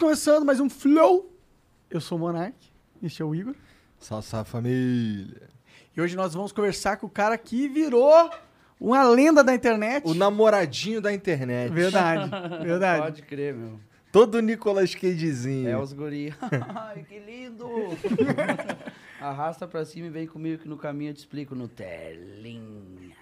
Começando mais um Flow. Eu sou o Monark, este é o Igor. Salve, salve família. E hoje nós vamos conversar com o cara que virou uma lenda da internet. O namoradinho da internet. Verdade, verdade. Pode crer, meu. Todo Nicolas Cagezinho. É os guri. Ai, que lindo! Arrasta pra cima e vem comigo que no caminho eu te explico no telinha.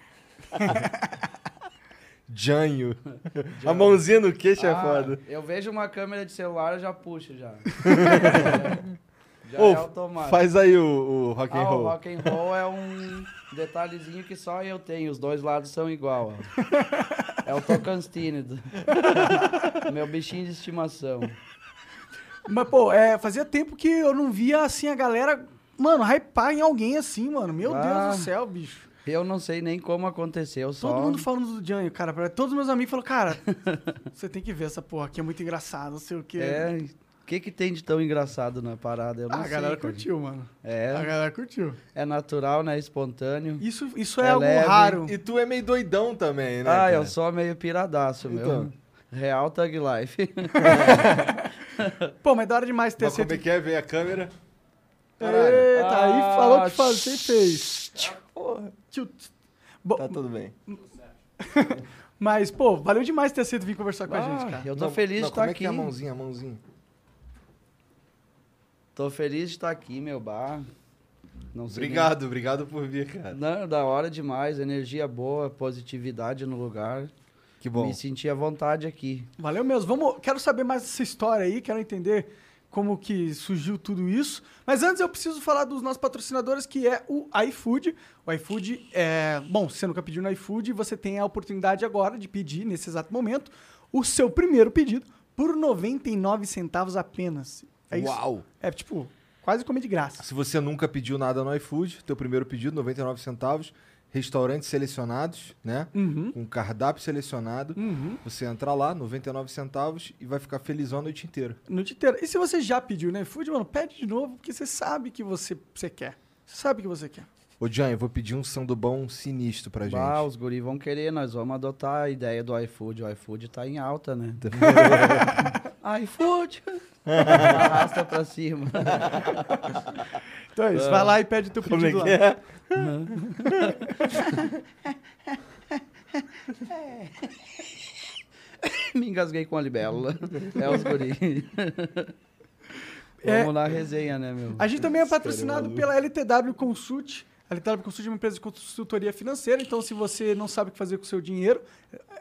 Janho. A mãozinha no queixo é Ah, foda. Eu vejo uma câmera de celular, eu já puxo já. já Ô, é automático. Faz aí o, o rock and Ah, o roll. rock and roll é um detalhezinho que só eu tenho. Os dois lados são igual. ó. É o Tocantins. do- Meu bichinho de estimação. Mas, pô, é, fazia tempo que eu não via, assim, a galera, mano, hypar em alguém assim, mano. Meu Ah. Deus do céu, bicho. Eu não sei nem como aconteceu, só... Todo mundo falando do Janho, cara. pra- Todos os meus amigos falaram, cara, você tem que ver essa porra aqui, é muito engraçado, não sei o quê. É, o que que tem de tão engraçado na parada? Eu não Ah, a sei, galera cara. curtiu, mano. A É, galera curtiu. é natural, né? Espontâneo. Isso, isso é, É algo leve. raro. E tu é meio doidão também, né? ah, cara? eu sou meio piradaço, meu. Então. Real Thug Life. Pô, mas da hora demais ter Mas como é que é? Vem a câmera. Eita, aí Ah, falou que faz, você fez. Porra. Tá tudo bem. mas, pô, valeu demais ter aceito vir conversar com a gente, Ah, cara. eu tô Não, feliz não, de estar como é aqui. que é a mãozinha, a mãozinha? Tô feliz de estar aqui, meu bar. Não sei nem- Obrigado, obrigado por vir, cara. Não, da hora demais, energia boa, positividade no lugar. Que bom. Me senti à vontade aqui. Valeu mesmo. Vamos, quero saber mais dessa história aí, quero entender como que surgiu tudo isso. Mas antes eu preciso falar dos nossos patrocinadores, que é o iFood. O iFood é... Bom, se você nunca pediu no iFood, você tem a oportunidade agora de pedir, nesse exato momento, o seu primeiro pedido por 99 centavos apenas. É isso? Uau! É tipo, quase comer de graça. Se você nunca pediu nada no iFood, teu primeiro pedido, 99 centavos, restaurantes selecionados, né? Uhum. Com cardápio selecionado. Uhum. Você entra lá, 99 centavos, e vai ficar felizão a noite inteira. Noite inteira. E se você já pediu no iFood, mano, pede de novo, porque você sabe que você, você quer. Você sabe que você quer. Ô, Jan, eu vou pedir um sandubão sinistro pra gente. Bah, os guri vão querer, nós vamos adotar a ideia do iFood. O iFood tá em alta, né? iFood! Arrasta pra cima. Então é isso, vai lá e pede teu Como é pedido que lá. é? Me engasguei com a libélula. É os guri. É. Vamos na resenha, né, meu? A gente também é patrocinado pela LTW Consult. A LTW Consult é uma empresa de consultoria financeira, então se você não sabe o que fazer com o seu dinheiro,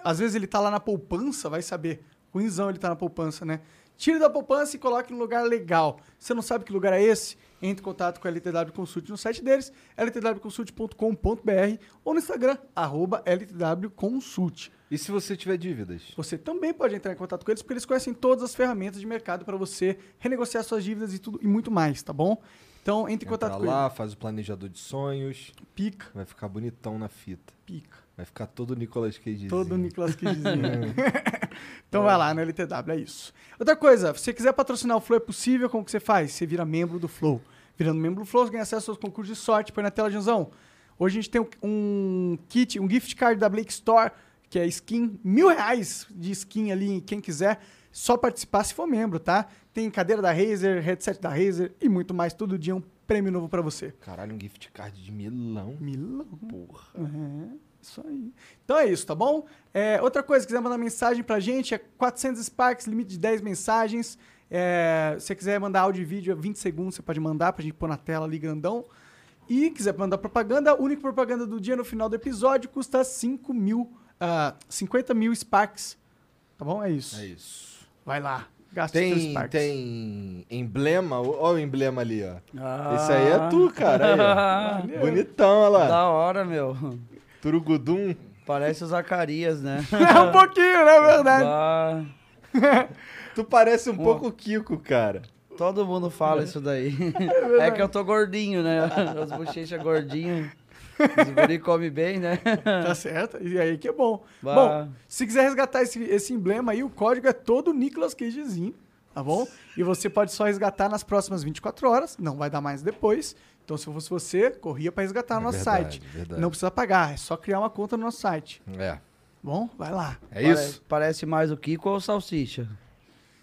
às vezes ele tá lá na poupança, vai saber. Ruimzão ele tá na poupança, né? Tire da poupança e coloque no lugar legal. Você não sabe que lugar é esse? Entre em contato com a LTW Consult no site deles, ltwconsult.com.br ou no Instagram, arroba ltwconsult. E se você tiver dívidas? Você também pode entrar em contato com eles, porque eles conhecem todas as ferramentas de mercado para você renegociar suas dívidas e tudo e muito mais, tá bom? Então, entre em contato Entra com lá, faz o planejador de sonhos, eles. Pica, vai ficar bonitão na fita. pica. Vai ficar todo Nicolas Cagezinho. Todo o Nicolas Cagezinho. então vai lá no LTW, é isso. Outra coisa, se você quiser patrocinar o Flow, é possível, como que você faz? Você vira membro do Flow. Virando membro do Flow, você ganha acesso aos concursos de sorte. Põe na tela, Janzão. Hoje a gente tem um, um kit, um gift card da Blake Store, que é skin, mil reais de skin ali, quem quiser. Só participar se for membro, tá? Tem cadeira da Razer, headset da Razer e muito mais. Todo dia um prêmio novo pra você. Caralho, um gift card de milão. Milão. Porra. Uhum. Isso aí. Então é isso, tá bom? É, outra coisa, quiser mandar mensagem pra gente, é 400 Sparks, limite de 10 mensagens. É, se você quiser mandar áudio e vídeo, é 20 segundos, você pode mandar pra gente pôr na tela ali grandão. E quiser mandar propaganda, a única propaganda do dia no final do episódio custa 5 mil, ah, 50 mil Sparks. Tá bom? É isso. É isso. Vai lá. Gasta Tem, tem emblema? Olha o emblema ali, ó. Ah. Esse aí é tu, cara. Aí, ó. Bonitão, olha lá. Da hora, meu. Turugudum. Parece o Zacarias, né? É um pouquinho, né? Verdade. Bah, Tu parece um pouco o Kiko, cara. todo mundo fala isso daí. É que eu tô gordinho, né? As bochechas gordinhas. Os guri come bem, né? Tá certo? E aí que é bom. Bah. Bom, se quiser resgatar esse, esse emblema aí, o código é todo Nicolas Cagezinho, tá bom? E você pode só resgatar nas próximas 24 horas, não vai dar mais depois. Então, se eu fosse você, corria pra resgatar É nosso verdade, site. verdade. Não precisa pagar, é só criar uma conta no nosso site. É. Bom, vai lá. É Pare- isso? Parece mais o Kiko ou o Salsicha?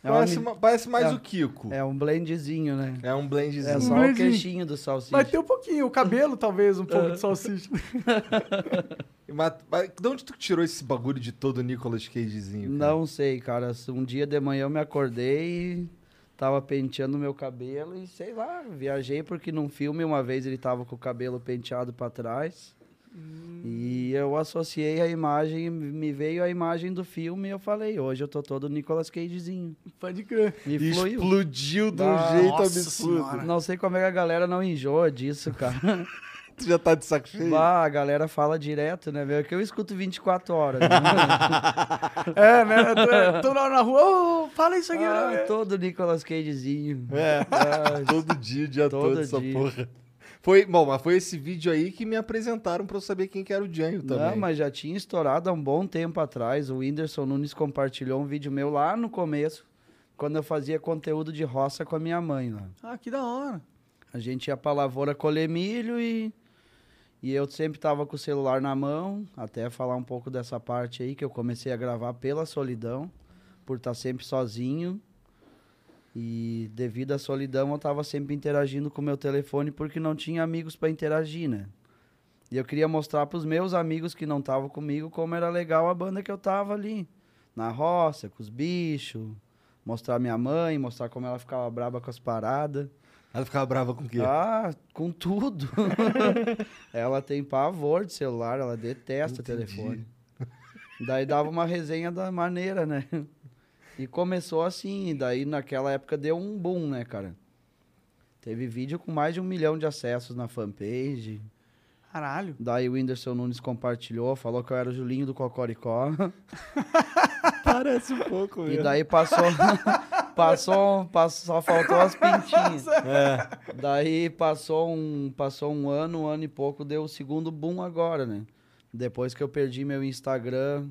É, uma Parece, mi- ma- parece mais é. o Kiko. É, é um blendzinho, né? um blendzinho. É Um só o blendinho. queixinho do Salsicha. Vai ter um pouquinho, o cabelo talvez, um É. pouco de salsicha. Mas, mas de onde tu tirou esse bagulho de todo Nicolas Cagezinho? cara? Não sei, cara. Um dia de manhã eu me acordei e tava penteando meu cabelo e sei lá, viajei porque num filme uma vez ele tava com o cabelo penteado pra trás. E eu associei a imagem, me veio a imagem do filme e eu falei, hoje eu tô todo Nicolas Cagezinho. Pode crer. E E fluiu. explodiu de um Ah, jeito nossa absurdo. senhora. Não sei como é que a galera não enjoa disso, cara. Tu já tá de saco cheio? Bah, a galera fala direto, né, velho? Que eu escuto 24 horas. Né? É, né? Eu Tô, tô lá na rua, ô, fala isso aqui. ah, né? todo Nicolas Cagezinho. É, Ah, todo dia, o dia todo, Todo essa dia. porra. Foi, bom, mas foi esse vídeo aí que me apresentaram pra eu saber quem que era o Django também. Não, mas já tinha estourado há um bom tempo atrás. O Whindersson Nunes compartilhou um vídeo meu lá no começo, quando eu fazia conteúdo de roça com a minha mãe lá. Ah, que da hora. A gente ia pra lavoura colher milho e, e eu sempre tava com o celular na mão, até falar um pouco dessa parte aí, que eu comecei a gravar pela solidão, por estar sempre sozinho. E devido à solidão, eu tava sempre interagindo com o meu telefone porque não tinha amigos para interagir, né? E eu queria mostrar pros meus amigos que não estavam comigo como era legal a banda que eu tava ali. Na roça, com os bichos. Mostrar minha mãe, mostrar como ela ficava braba com as paradas. Ela ficava brava com o quê? Ah, com tudo. ela tem pavor de celular, ela detesta telefone. Daí dava uma resenha da maneira, né? E começou assim, daí naquela época deu um boom, né, cara? Teve vídeo com mais de um milhão de acessos na fanpage. Caralho. Daí o Whindersson Nunes compartilhou, falou que eu era o Julinho do Cocoricó. Parece um pouco E mesmo. daí passou, passou, passou, só faltou as pintinhas. É. Daí passou um, passou um ano, um ano e pouco, deu o segundo boom agora, né? Depois que eu perdi meu Instagram,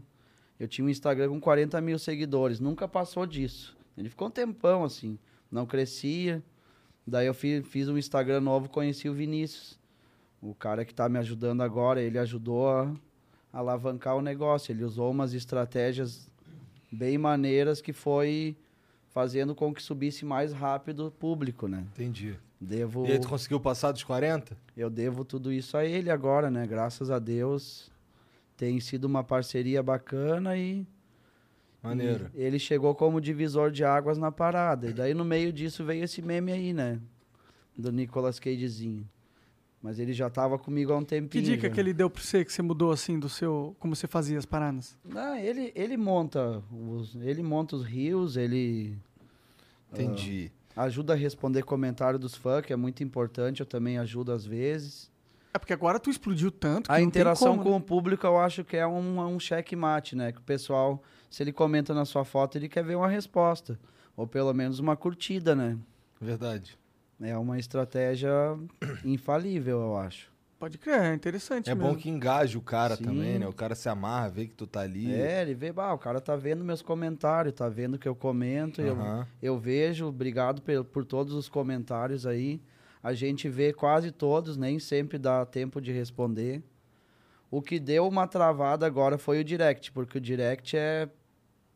eu tinha um Instagram com 40 mil seguidores, nunca passou disso. Ele ficou um tempão assim, não crescia. Daí eu fiz, fiz um Instagram novo, conheci o Vinícius. O cara que tá me ajudando agora, ele ajudou a, a alavancar o negócio. Ele usou umas estratégias bem maneiras que foi fazendo com que subisse mais rápido o público, né? Entendi. Devo, E aí tu conseguiu passar dos 40? eu devo tudo isso a ele agora, né? Graças a Deus tem sido uma parceria bacana e, Maneiro. e ele chegou como divisor de águas na parada. E daí no meio disso veio esse meme aí, né? Do Nicolas Cagezinho. Mas ele já tava comigo há um Que tempinho. dica já. que ele deu pra você, que você mudou assim do seu. Como você fazia as paradas? Não, ele, ele monta os, ele monta os rios, ele Entendi. ajuda a responder comentário dos fãs, que é muito importante, eu também ajudo às vezes. É porque agora tu explodiu tanto que A não tem interação como, com né? o público eu acho que é um, um checkmate, né? Que o pessoal, se ele comenta na sua foto, ele quer ver uma resposta. Ou pelo menos uma curtida, né? Verdade. É uma estratégia infalível, eu acho. Pode crer, é interessante É mesmo. bom que engaje o cara Sim. também, né? O cara se amarra, vê que tu tá ali. É, ele vê, bah, o cara tá vendo meus comentários, tá vendo que eu comento, eu, Aham. eu vejo, obrigado por, por todos os comentários aí. A gente vê quase todos, nem sempre dá tempo de responder. O que deu uma travada agora foi o direct, porque o direct é.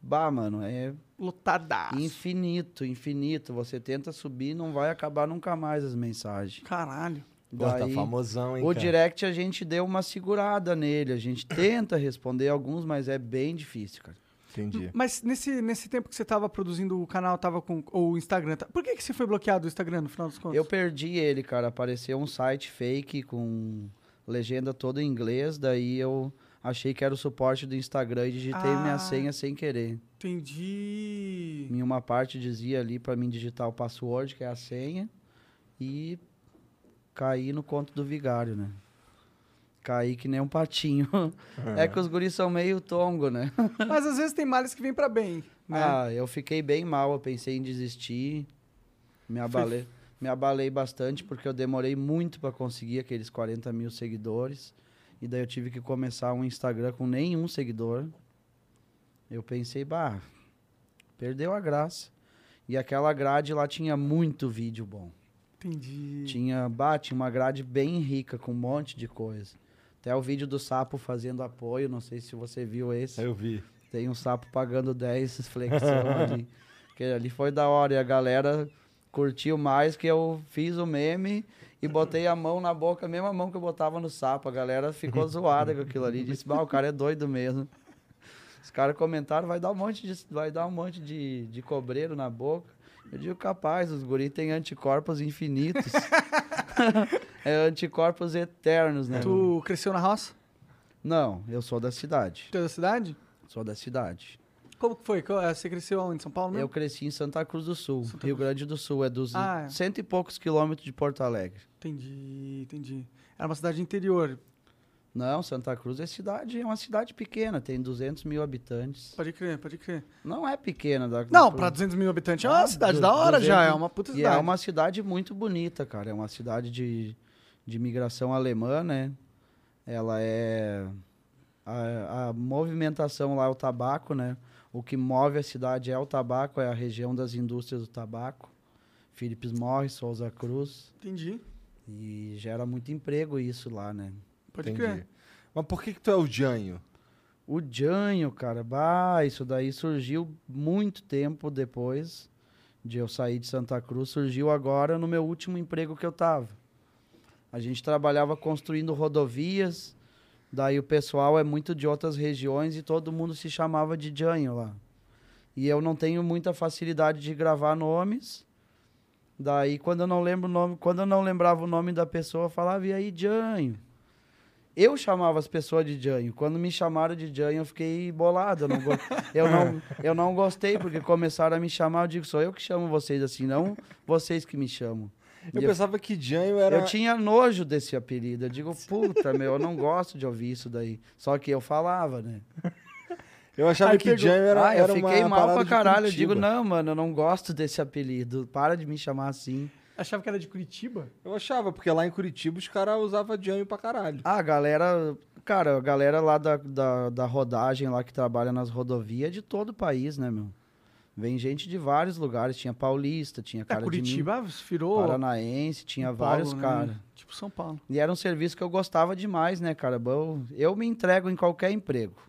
Bah, mano, é Lotadaço. infinito, infinito. Você tenta subir, não vai acabar nunca mais as mensagens. Caralho. Pô, tá Daí, famosão, hein, o cara? direct a gente deu uma segurada nele. A gente tenta responder alguns, mas é bem difícil, cara. Entendi. Mas nesse, nesse tempo que você tava produzindo o canal, tava com. Ou o Instagram. tá- Por que, que você foi bloqueado do Instagram no final dos contos? Eu perdi ele, cara. Apareceu um site fake com legenda toda em inglês. Daí eu achei que era o suporte do Instagram e digitei Ah. minha senha sem querer. Entendi. Em uma parte dizia ali pra mim digitar o password, que é a senha, e caí no conto do vigário, né? Caí que nem um patinho. É que os guris são meio tongo, né? Mas às vezes tem males que vêm pra bem. Né? Ah, eu fiquei bem mal, eu pensei em desistir. Me abalei, me abalei bastante porque eu demorei muito pra conseguir aqueles 40 mil seguidores. E daí eu tive que começar um Instagram com nenhum seguidor. Eu pensei, bah, perdeu a graça. E aquela grade lá tinha muito vídeo bom. Entendi. Tinha, bah, tinha uma grade bem rica com um monte de coisa. Até o vídeo do sapo fazendo apoio, não sei se você viu esse. Eu vi. Tem um sapo pagando 10 flexão ali. Que ali foi da hora. E a galera curtiu mais que eu fiz o meme e botei a mão na boca, a mesma mão que eu botava no sapo. A galera ficou zoada com aquilo ali. Disse, bah, o cara é doido mesmo. Os caras comentaram, vai dar um monte de, vai dar um monte de, de cobreiro na boca. Eu digo, capaz, os guris têm anticorpos infinitos. é anticorpos eternos, né? Tu cresceu na roça? Não, eu sou da cidade. Tu é da cidade? Sou da cidade. Como que foi? Eh, Você cresceu onde? Em São Paulo mesmo? Eu cresci em Santa Cruz do Sul, Santa Rio Cruz. Grande do Sul. É dos Ah, é. cento e poucos quilômetros de Porto Alegre. Entendi, entendi. Era uma cidade interior. Não, Santa Cruz é cidade, é uma cidade pequena, tem 200 mil habitantes. Pode crer, pode crer. Não é pequena. Da, Não, pra 200 mil habitantes é uma Ah, cidade du- da hora já, 200 é uma puta E cidade. é uma cidade muito bonita, cara. É uma cidade de, de imigração alemã, né? Ela é. A, a movimentação lá é o tabaco, né? O que move a cidade é o tabaco, é a região das indústrias do tabaco. Philips Morris, Souza Cruz. Entendi. E gera muito emprego isso lá, né? Pode Entendi. crer. Mas por que que tu é o Janho? O Janho, cara, bah, isso daí surgiu muito tempo depois de eu sair de Santa Cruz. Surgiu agora no meu último emprego que eu tava. A gente trabalhava construindo rodovias, daí o pessoal é muito de outras regiões e todo mundo se chamava de Janho lá. E eu não tenho muita facilidade de gravar nomes. Daí quando eu não lembro o nome, quando eu não lembrava o nome da pessoa, eu falava, e aí, Janho? Eu chamava as pessoas de Janho. Quando me chamaram de Janho, eu fiquei bolado. Eu não, go- eu, não, eu não gostei, porque começaram a me chamar. Eu digo, sou eu que chamo vocês assim, não vocês que me chamam. Eu eu- pensava que Janho era. Eu tinha nojo desse apelido. Eu digo, puta, meu, eu não gosto de ouvir isso daí. Só que eu falava, né? Eu achava Aí que pegou. Janho era, ah, eu era fiquei uma mal pra de caralho. Eu digo, não, mano, eu não gosto desse apelido. Para de me chamar assim. Achava que era de Curitiba? Eu achava, porque lá em Curitiba os caras usavam Janho pra caralho. Ah, a galera. Cara, a galera lá da, da, da rodagem lá que trabalha nas rodovias é de todo o país, né, meu? Vem gente de vários lugares. Tinha paulista, tinha É, cara de Curitiba Minas, virou paranaense, tinha Paulo, vários né? caras. Tipo São Paulo. E era um serviço que eu gostava demais, né, cara? Bom, eu me entrego em qualquer emprego.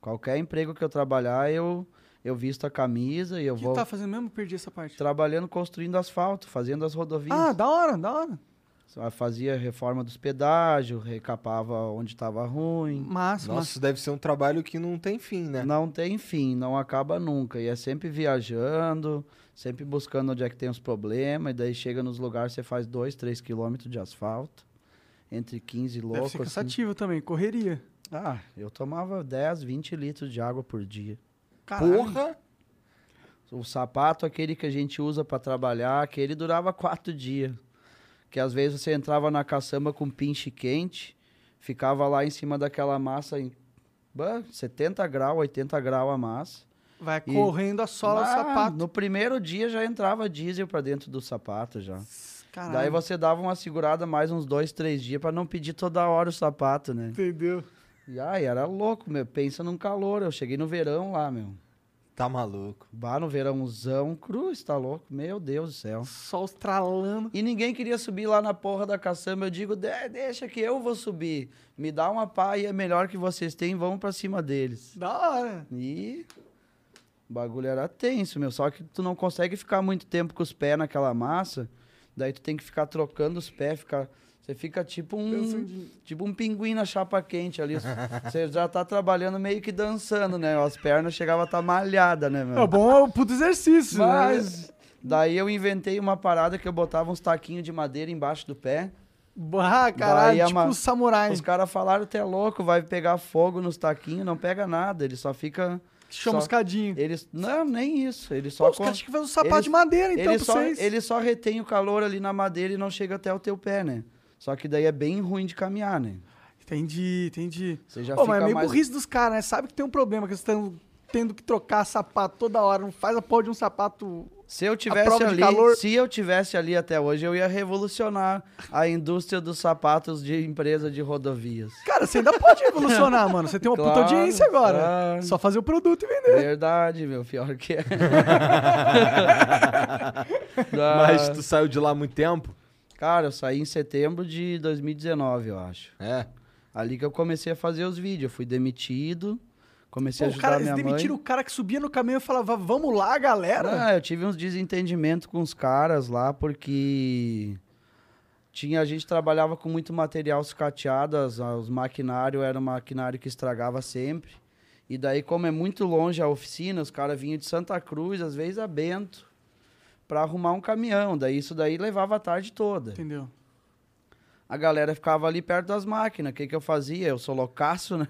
Qualquer emprego que eu trabalhar, eu, eu visto a camisa e eu O que vou tá fazendo mesmo? Perdi essa parte. trabalhando, construindo asfalto, fazendo as rodovias. Ah, da hora, da hora. Só Fazia reforma dos pedágios, recapava onde estava ruim. Massa, Nossa, deve ser um trabalho que não tem fim, né? Não tem fim, não acaba nunca. E é sempre viajando, sempre buscando onde é que tem os problemas. E daí chega nos lugares, você faz 2, 3 quilômetros de asfalto. Entre 15 Deve loucos. ser assim. cansativo também, correria. Ah, eu tomava 10, 20 litros de água por dia. Caralho. Porra! O sapato, aquele que a gente usa para trabalhar, aquele durava quatro dias. Que às vezes você entrava na caçamba com pinche quente, ficava lá em cima daquela massa em bah, 70 graus, 80 graus a massa. Vai E- correndo a sola do sapato. No primeiro dia já entrava diesel para dentro do sapato já. Caralho. Daí você dava uma segurada mais uns dois, três dias para não pedir toda hora o sapato, né? Entendeu? E ai, era louco, meu. Pensa num calor. Eu cheguei no verão lá, meu. Tá maluco. Bah, no verãozão, cruz, tá louco? Meu Deus do céu. Sol estralando. E ninguém queria subir lá na porra da caçamba. Eu digo, "De- deixa que eu vou subir. Me dá uma pá e é melhor que vocês têm, vamos pra cima deles. Da hora. E o bagulho era tenso, meu. Só que tu não consegue ficar muito tempo com os pés naquela massa. Daí tu tem que ficar trocando os pés, ficar... Você fica tipo um, tipo um pinguim na chapa quente ali. Você já tá trabalhando meio que dançando, né? As pernas chegavam a estar malhadas, né, meu? É bom, é um puto exercício, né? Mas daí eu inventei uma parada que eu botava uns taquinhos de madeira embaixo do pé. Ah, caralho, Daí tipo uma- um samurai. Os caras falaram, tu é louco, vai pegar fogo nos taquinhos, não pega nada, ele só fica... Chama só- os. Eles, não, nem isso, ele Pô, só... os con- caras que fazer um sapato eles- de madeira, então, ele, pra só, vocês. ele só retém o calor ali na madeira e não chega até o teu pé, né? Só que daí é bem ruim de caminhar, né? Entendi, entendi. Você já Pô, fica mas é meio mais... burrice dos caras, né? Sabe que tem um problema, que eles estão tendo que trocar sapato toda hora. Não faz a porra de um sapato... Se eu tivesse ali, calor- se eu tivesse ali até hoje, eu ia revolucionar a indústria dos sapatos de empresa de rodovias. Cara, você ainda pode revolucionar, mano. Você tem uma puta Claro, audiência agora. claro. Só fazer o produto e vender. Verdade, meu, pior que é. Mas tu saiu de lá há muito tempo? Cara, eu saí em setembro de 2019, eu acho. É. Ali que eu comecei a fazer os vídeos. Eu fui demitido, comecei Pô, a ajudar cara, eles minha demitiram mãe. o cara que subia no caminhão e falava, vamos lá, galera. Ah, eu tive uns desentendimentos com os caras lá, porque tinha, a gente trabalhava com muito material sucateado, as- os maquinários era um maquinário que estragava sempre. E daí, como é muito longe a oficina, os caras vinham de Santa Cruz, às vezes a Bento, para arrumar um caminhão. Daí isso daí levava a tarde toda. Entendeu? A galera ficava ali perto das máquinas. O que, que eu fazia? Eu sou loucaço, né?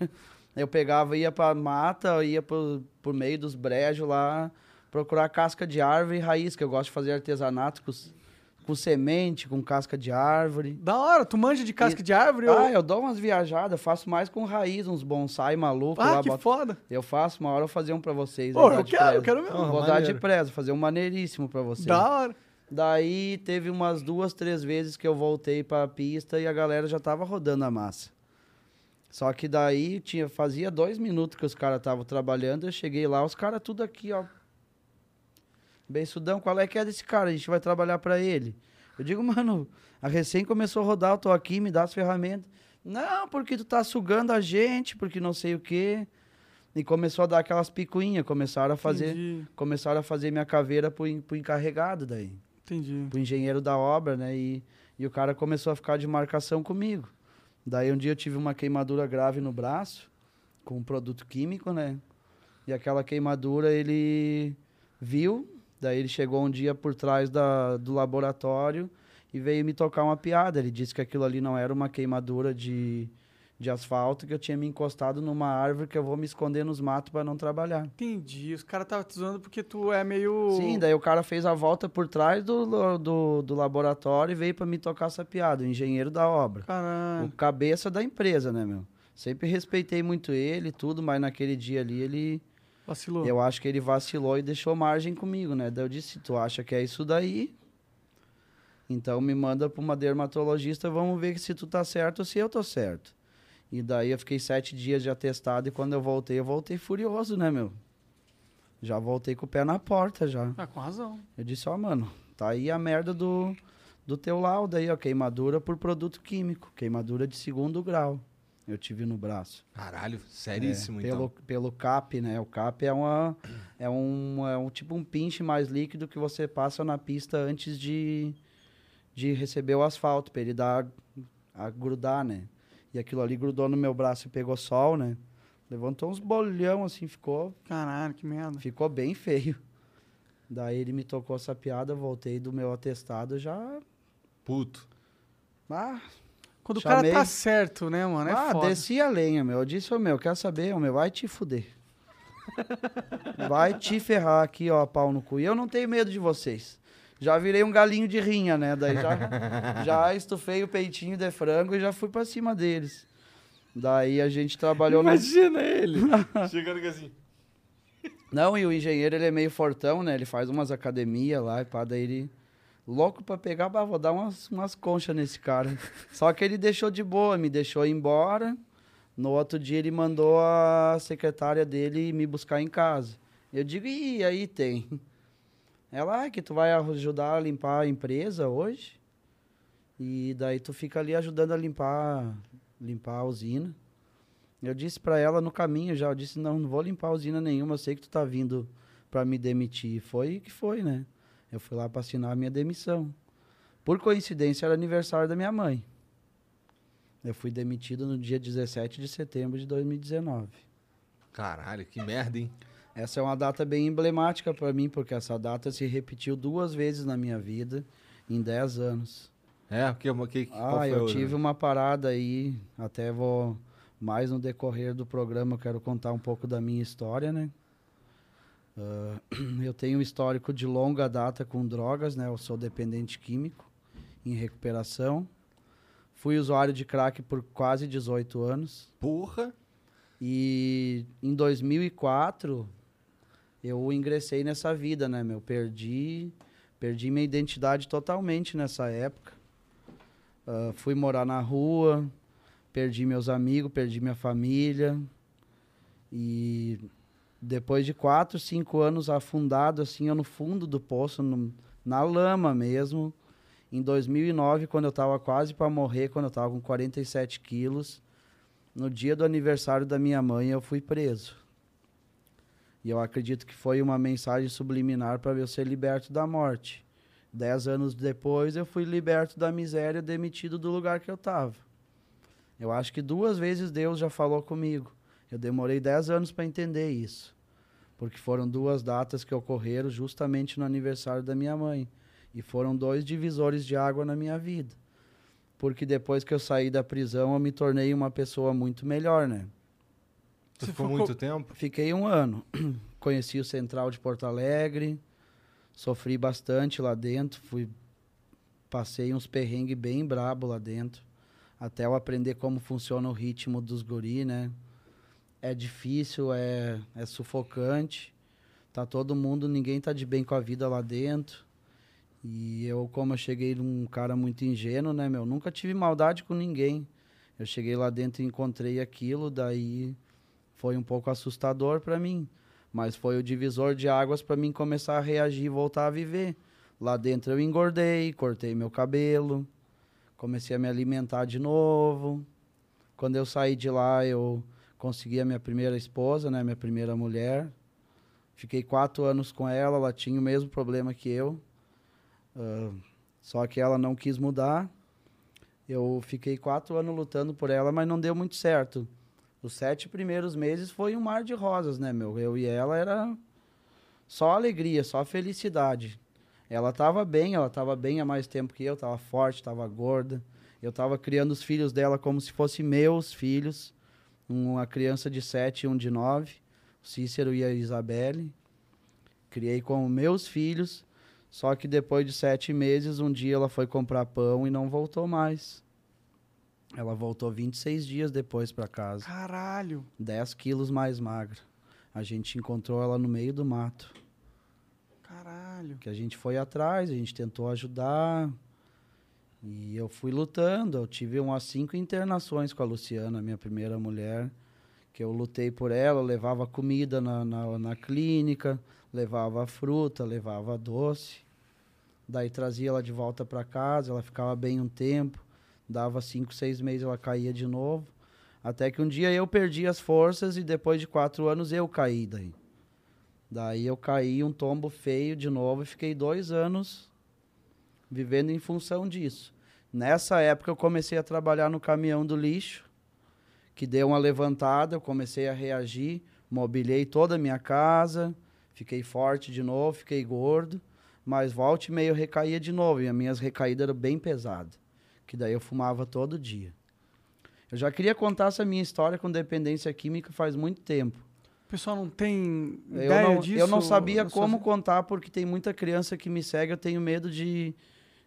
Eu pegava, ia pra mata, ia por, por meio dos brejos lá, procurar casca de árvore e raiz, que eu gosto de fazer artesanato com, s- com semente, com casca de árvore. Da hora, tu manja de casca E- de árvore? Ah, ou- eu dou umas viajadas, faço mais com raiz, uns bonsai malucos Ah, lá. que boto- foda. Eu faço, uma hora eu vou fazer um pra vocês. Pô, eu quero, eu quero mesmo. Ah, Vou dar de maneiro. preza, fazer um maneiríssimo pra vocês. Da hora. Daí teve umas duas, três vezes que eu voltei pra pista e a galera já tava rodando a massa. Só que daí tinha, fazia dois minutos que os caras estavam trabalhando, eu cheguei lá, os caras tudo aqui, ó. Bençudão, qual é que é desse cara? A gente vai trabalhar pra ele. Eu digo, mano, a recém começou a rodar, eu tô aqui, me dá as ferramentas. Não, porque tu tá sugando a gente, porque não sei o quê. E começou a dar aquelas picuinhas, começaram a fazer, Entendi, começaram a fazer minha caveira pro, pro encarregado daí entendi. pro engenheiro da obra, né? E, e o cara começou a ficar de marcação comigo. Daí um dia eu tive uma queimadura grave no braço, com um produto químico, né? E aquela queimadura ele viu, daí ele chegou um dia por trás da, do laboratório e veio me tocar uma piada. Ele disse que aquilo ali não era uma queimadura de, de asfalto, que eu tinha me encostado numa árvore que eu vou me esconder nos matos para não trabalhar. Entendi. Os caras estavam te zoando porque tu é meio. Sim, daí o cara fez a volta por trás do, do, do laboratório e veio pra me tocar essa piada, o engenheiro da obra. Caralho. O cabeça da empresa, né, meu? Sempre respeitei muito ele e tudo, mas naquele dia ali ele. Vacilou. Eu acho que ele vacilou e deixou margem comigo, né? Daí eu disse: tu acha que é isso daí? Então me manda pra uma dermatologista, vamos ver se tu tá certo ou se eu tô certo. E daí eu fiquei sete dias de atestado e quando eu voltei, eu voltei furioso, né, meu? Já voltei com o pé na porta já. Ah, com razão. Eu disse, ó, mano, tá aí a merda do, do teu laudo aí, ó, queimadura por produto químico, queimadura de segundo grau. Eu tive no braço. Caralho, seríssimo, É, então. pelo, pelo CAP, né? O CAP é uma é um, é um tipo um pinche mais líquido que você passa na pista antes de, de receber o asfalto, para ele dar a grudar, né? E aquilo ali grudou no meu braço e pegou sol, né? Levantou uns bolhão assim, ficou Caralho, que merda. Ficou bem feio. Daí ele me tocou essa piada, voltei do meu atestado já. Puto. Ah, Quando o Chamei. cara tá certo, né, mano? É ah foda. desci a lenha, meu. Eu disse, ô meu, quer saber, ô meu, vai te fuder. vai te ferrar aqui, ó, pau no cu. E eu não tenho medo de vocês. Já virei um galinho de rinha, né? Daí já, já estufei o peitinho de frango e já fui pra cima deles. Daí a gente trabalhou no. Imagina ele. Chegando aqui assim. Não, e o engenheiro, ele é meio fortão, né? Ele faz umas academias lá e pá, daí ele... Louco pra pegar, bah, vou dar umas, umas conchas nesse cara. Só que ele deixou de boa, me deixou ir embora. No outro dia ele mandou a secretária dele me buscar em casa. Eu digo, e aí tem? Ela, ah, que tu vai ajudar a limpar a empresa hoje? E daí tu fica ali ajudando a limpar, limpar a usina. Eu disse pra ela no caminho já, eu disse, não, não vou limpar a usina nenhuma, eu sei que tu tá vindo pra me demitir. Foi que foi, né? Eu fui lá pra assinar a minha demissão. Por coincidência, era aniversário da minha mãe. Eu fui demitido no dia 17 de setembro de 2019. Caralho, que merda, hein? Essa é uma data bem emblemática para mim, porque essa data se repetiu duas vezes na minha vida em 10 anos. É, porque que, que, Ah, eu tive uma parada aí, até vou mais no decorrer do programa, eu quero contar um pouco da minha história, né? Ah, eu tenho um histórico de longa data com drogas, né? Eu sou dependente químico, em recuperação. Fui usuário de crack por quase 18 anos. Porra! E em 2004 eu ingressei nessa vida, né, meu? Perdi, perdi minha identidade totalmente nessa época. Ah, fui morar na rua, perdi meus amigos, perdi minha família. E depois de quatro, cinco anos afundado, assim, no fundo do poço, no- na lama mesmo. Em 2009, quando eu tava quase para morrer, quando eu tava com 47 quilos, no dia do aniversário da minha mãe, eu fui preso. E eu acredito que foi uma mensagem subliminar para eu ser liberto da morte. Dez anos depois, eu fui liberto da miséria, demitido do lugar que eu estava. Eu acho que duas vezes Deus já falou comigo. Eu demorei dez anos para entender isso. Porque foram duas datas que ocorreram justamente no aniversário da minha mãe. E foram dois divisores de água na minha vida. Porque depois que eu saí da prisão, eu me tornei uma pessoa muito melhor, né? Você ficou ficou- muito tempo? Fiquei um ano. Conheci o Central de Porto Alegre. Sofri bastante lá dentro. Fui, passei uns perrengues bem brabo lá dentro. Até eu aprender como funciona o ritmo dos guri, né? É difícil, é, é sufocante. Tá todo mundo, ninguém tá de bem com a vida lá dentro. E eu, como eu cheguei num cara muito ingênuo, né, meu? Nunca tive maldade com ninguém. Eu cheguei lá dentro e encontrei aquilo, daí foi um pouco assustador para mim, mas foi o divisor de águas para mim começar a reagir e voltar a viver. Lá dentro eu engordei, cortei meu cabelo, comecei a me alimentar de novo. Quando eu saí de lá, eu consegui a minha primeira esposa, né, minha primeira mulher. Fiquei quatro anos com ela, ela tinha o mesmo problema que eu, ah, só que ela não quis mudar. Eu fiquei quatro anos lutando por ela, mas não deu muito certo. Os sete primeiros meses foi um mar de rosas, né, meu? Eu e ela era só alegria, só felicidade. Ela tava bem, ela tava bem há mais tempo que eu, tava forte, tava gorda. Eu tava criando os filhos dela como se fossem meus filhos. Uma criança de sete e um de nove. O Cícero e a Isabelle. Criei como meus filhos. Só que depois de sete meses, um dia ela foi comprar pão e não voltou mais. Ela voltou 26 dias depois para casa. Caralho. 10 quilos mais magra. A gente encontrou ela no meio do mato. Caralho. Que a gente foi atrás, a gente tentou ajudar. E eu fui lutando. Eu tive umas cinco internações com a Luciana, minha primeira mulher. Que eu lutei por ela, levava comida na, na, na clínica, levava fruta, levava doce. Daí trazia ela de volta para casa, ela ficava bem um tempo. Dava cinco, seis meses, ela caía de novo. Até que um dia eu perdi as forças e depois de quatro anos eu caí daí. Daí eu caí um tombo feio de novo e fiquei dois anos vivendo em função disso. Nessa época eu comecei a trabalhar no caminhão do lixo, que deu uma levantada, eu comecei a reagir, mobilei toda a minha casa, fiquei forte de novo, fiquei gordo, mas volta e meia eu recaía de novo, e as minhas recaídas eram bem pesadas, que daí eu fumava todo dia. Eu já queria contar essa minha história com dependência química faz muito tempo. O pessoal não tem Eu ideia não, disso? eu não sabia como contar, porque tem muita criança que me segue, eu tenho medo de,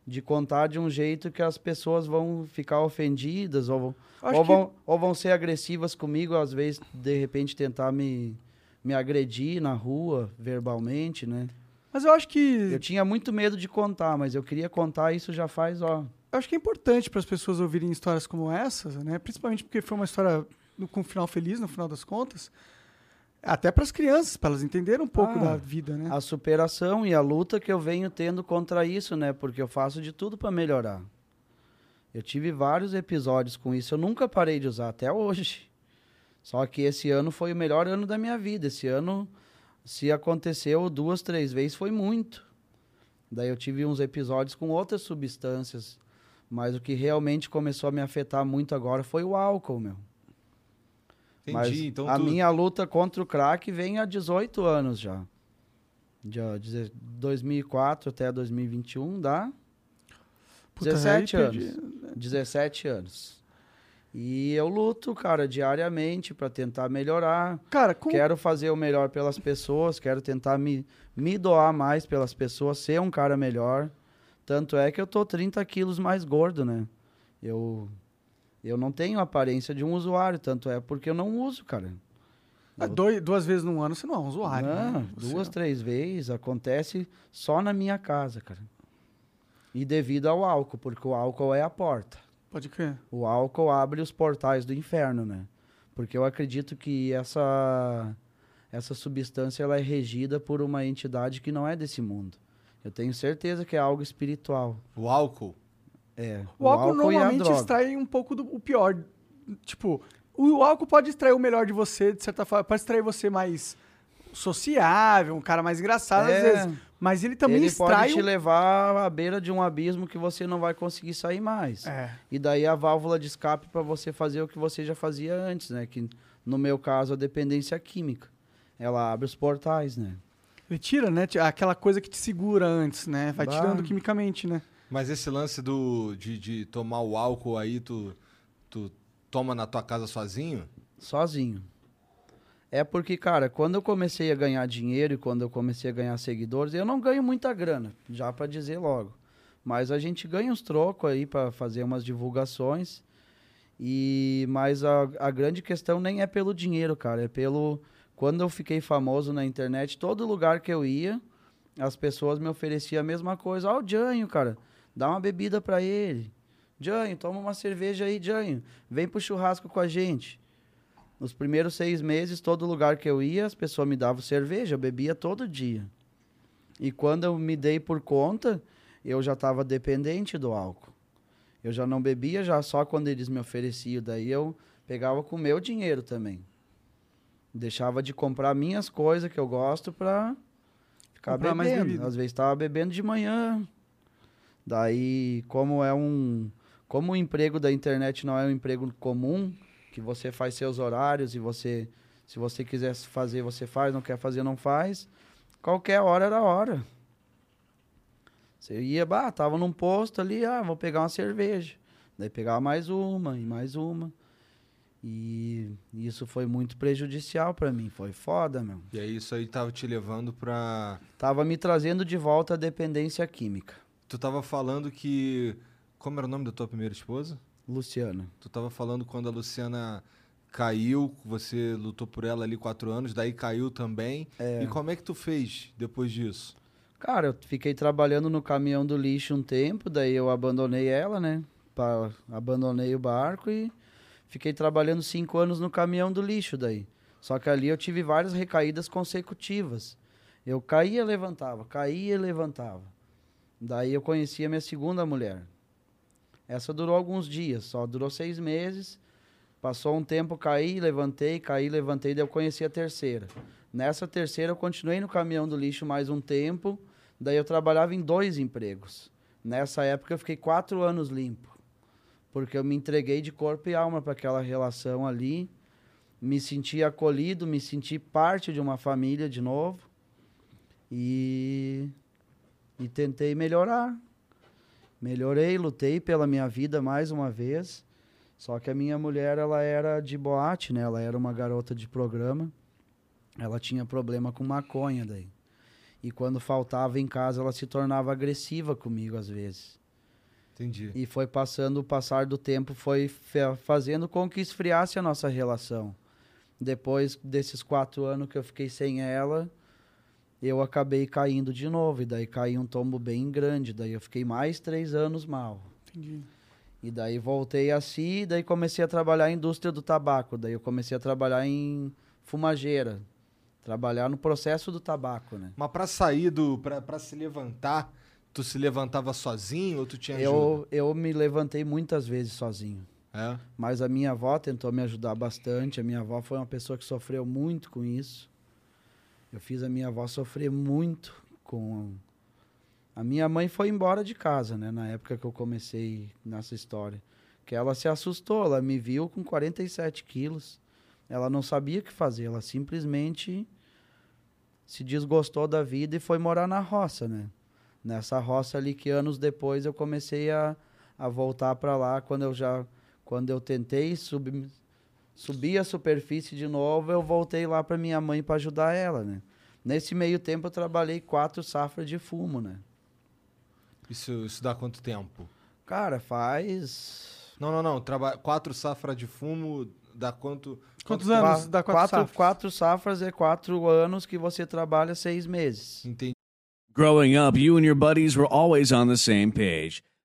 de contar de um jeito que as pessoas vão ficar ofendidas ou, vão- ou, que- vão, ou vão ser agressivas comigo, às vezes, de repente, tentar me, me agredir na rua, verbalmente, né? Mas eu acho que Eu tinha muito medo de contar, mas eu queria contar isso já faz, ó... eu acho que é importante para as pessoas ouvirem histórias como essas, né? Principalmente porque foi uma história com um final feliz, no final das contas. Até para as crianças, para elas entenderem um pouco Ah, da vida, né? a superação e a luta que eu venho tendo contra isso, né? Porque eu faço de tudo para melhorar. Eu tive vários episódios com isso, eu nunca parei de usar até hoje. Só que esse ano foi o melhor ano da minha vida. Esse ano, se aconteceu duas, três vezes, foi muito. Daí eu tive uns episódios com outras substâncias Mas o que realmente começou a me afetar muito agora foi o álcool, meu. Entendi. Mas então a tu... minha luta contra o crack vem há 18 anos já. De ó, deze- 2004 até 2021 dá Puta, 17 aí anos. perdi. 17 anos. E eu luto, cara, diariamente para tentar melhorar. Cara, com... Quero fazer o melhor pelas pessoas, quero tentar me, me doar mais pelas pessoas, ser um cara melhor. Tanto é que eu tô 30 quilos mais gordo, né? Eu, eu não tenho a aparência de um usuário, tanto é porque eu não uso, cara. Ah, dois- duas vezes no ano você não é um usuário. Não, né? Você- duas, três vezes acontece só na minha casa, cara. E devido ao álcool, porque o álcool é a porta. Pode crer. O álcool abre os portais do inferno, né? Porque eu acredito que essa essa substância ela é regida por uma entidade que não é desse mundo. Eu tenho certeza que é algo espiritual. O álcool. É. O, álcool, e a normalmente extrai um pouco do o pior. Tipo, o, o álcool pode extrair o melhor de você, de certa forma. Pode extrair você mais sociável, um cara mais engraçado É. às vezes. Mas ele também Ele extrai. pode te o- levar à beira de um abismo que você não vai conseguir sair mais. É. E daí a válvula de escape para você fazer o que você já fazia antes, né? Que no meu caso a dependência química. Ela abre os portais, né? Ele tira, né? Aquela coisa que te segura antes, né? Vai Bah. tirando quimicamente, né? Mas esse lance do, de, de tomar o álcool aí, tu, tu toma na tua casa sozinho? Sozinho. É porque, cara, quando eu comecei a ganhar dinheiro e quando eu comecei a ganhar seguidores, eu não ganho muita grana, já pra dizer logo. Mas a gente ganha uns trocos aí pra fazer umas divulgações. E mas a, a grande questão nem é pelo dinheiro, cara, é pelo quando eu fiquei famoso na internet, todo lugar que eu ia, as pessoas me ofereciam a mesma coisa. Ó, o Janho, cara, dá uma bebida pra ele. Janho, toma uma cerveja aí, Janho. Vem pro churrasco com a gente. Nos primeiros seis meses, todo lugar que eu ia, as pessoas me davam cerveja, eu bebia todo dia. E quando eu me dei por conta, eu já estava dependente do álcool. Eu já não bebia já só quando eles me ofereciam, daí eu pegava com o meu dinheiro também. Deixava de comprar minhas coisas que eu gosto pra ficar Comprar bebendo. Às vezes estava bebendo de manhã. Daí, como é um como o emprego da internet não é um emprego comum, que você faz seus horários e você se você quiser fazer, você faz, não quer fazer, não faz. Qualquer hora era hora. Você ia, bah, tava num posto ali, ah, vou pegar uma cerveja. Daí pegava mais uma e mais uma. E isso foi muito prejudicial pra mim, foi foda, meu. E aí isso aí tava te levando pra. Tava me trazendo de volta a dependência química. Tu tava falando que. Como era o nome da tua primeira esposa? Luciana. Tu tava falando quando a Luciana caiu, você lutou por ela ali quatro anos, daí caiu também. E como é que tu fez depois disso? Cara, eu fiquei trabalhando no caminhão do lixo um tempo, daí eu abandonei ela, né? Pa- abandonei o barco e fiquei trabalhando cinco anos no caminhão do lixo daí. Só que ali eu tive várias recaídas consecutivas. Eu caía, levantava, caía, levantava. Daí eu conheci a minha segunda mulher. Essa durou alguns dias, só durou seis meses. Passou um tempo, caí, levantei, caí, levantei, daí eu conheci a terceira. Nessa terceira eu continuei no caminhão do lixo mais um tempo, daí eu trabalhava em dois empregos. Nessa época eu fiquei quatro anos limpo, porque eu me entreguei de corpo e alma para aquela relação ali, me senti acolhido, me senti parte de uma família de novo e, e tentei melhorar. Melhorei, lutei pela minha vida mais uma vez. Só que a minha mulher, ela era de boate, né? Ela era uma garota de programa. Ela tinha problema com maconha daí. E quando faltava em casa, ela se tornava agressiva comigo às vezes. Entendi. E foi passando, o passar do tempo foi fazendo com que esfriasse a nossa relação. Depois desses quatro anos que eu fiquei sem ela, eu acabei caindo de novo. E daí caí um tombo bem grande. Daí eu fiquei mais três anos mal. Entendi. E daí voltei assim, daí comecei a trabalhar em indústria do tabaco. Daí eu comecei a trabalhar em fumageira. Trabalhar no processo do tabaco, né? Mas pra sair do. Pra, pra se levantar, tu se levantava sozinho ou tu tinha ajuda? Eu, eu me levantei muitas vezes sozinho. É? Mas a minha avó tentou me ajudar bastante. A minha avó foi uma pessoa que sofreu muito com isso. Eu fiz a minha avó sofrer muito com A minha mãe foi embora de casa, né? Na época que eu comecei nessa história. Que ela se assustou, ela me viu com 47 quilos. Ela não sabia o que fazer, ela simplesmente se desgostou da vida e foi morar na roça, né? Nessa roça ali que anos depois eu comecei a, a voltar para lá quando eu já quando eu tentei subir subir a superfície de novo, eu voltei lá para minha mãe para ajudar ela, né? Nesse meio tempo eu trabalhei quatro safras de fumo, né? Isso, isso dá quanto tempo? Cara, faz Não, não, não. Traba... Quatro safras de fumo dá quanto. Quantos quanto anos? Dá quatro quatro, safras. quatro safras é quatro anos que você trabalha seis meses. Entendi. Growing up, you and your buddies were always on the same page.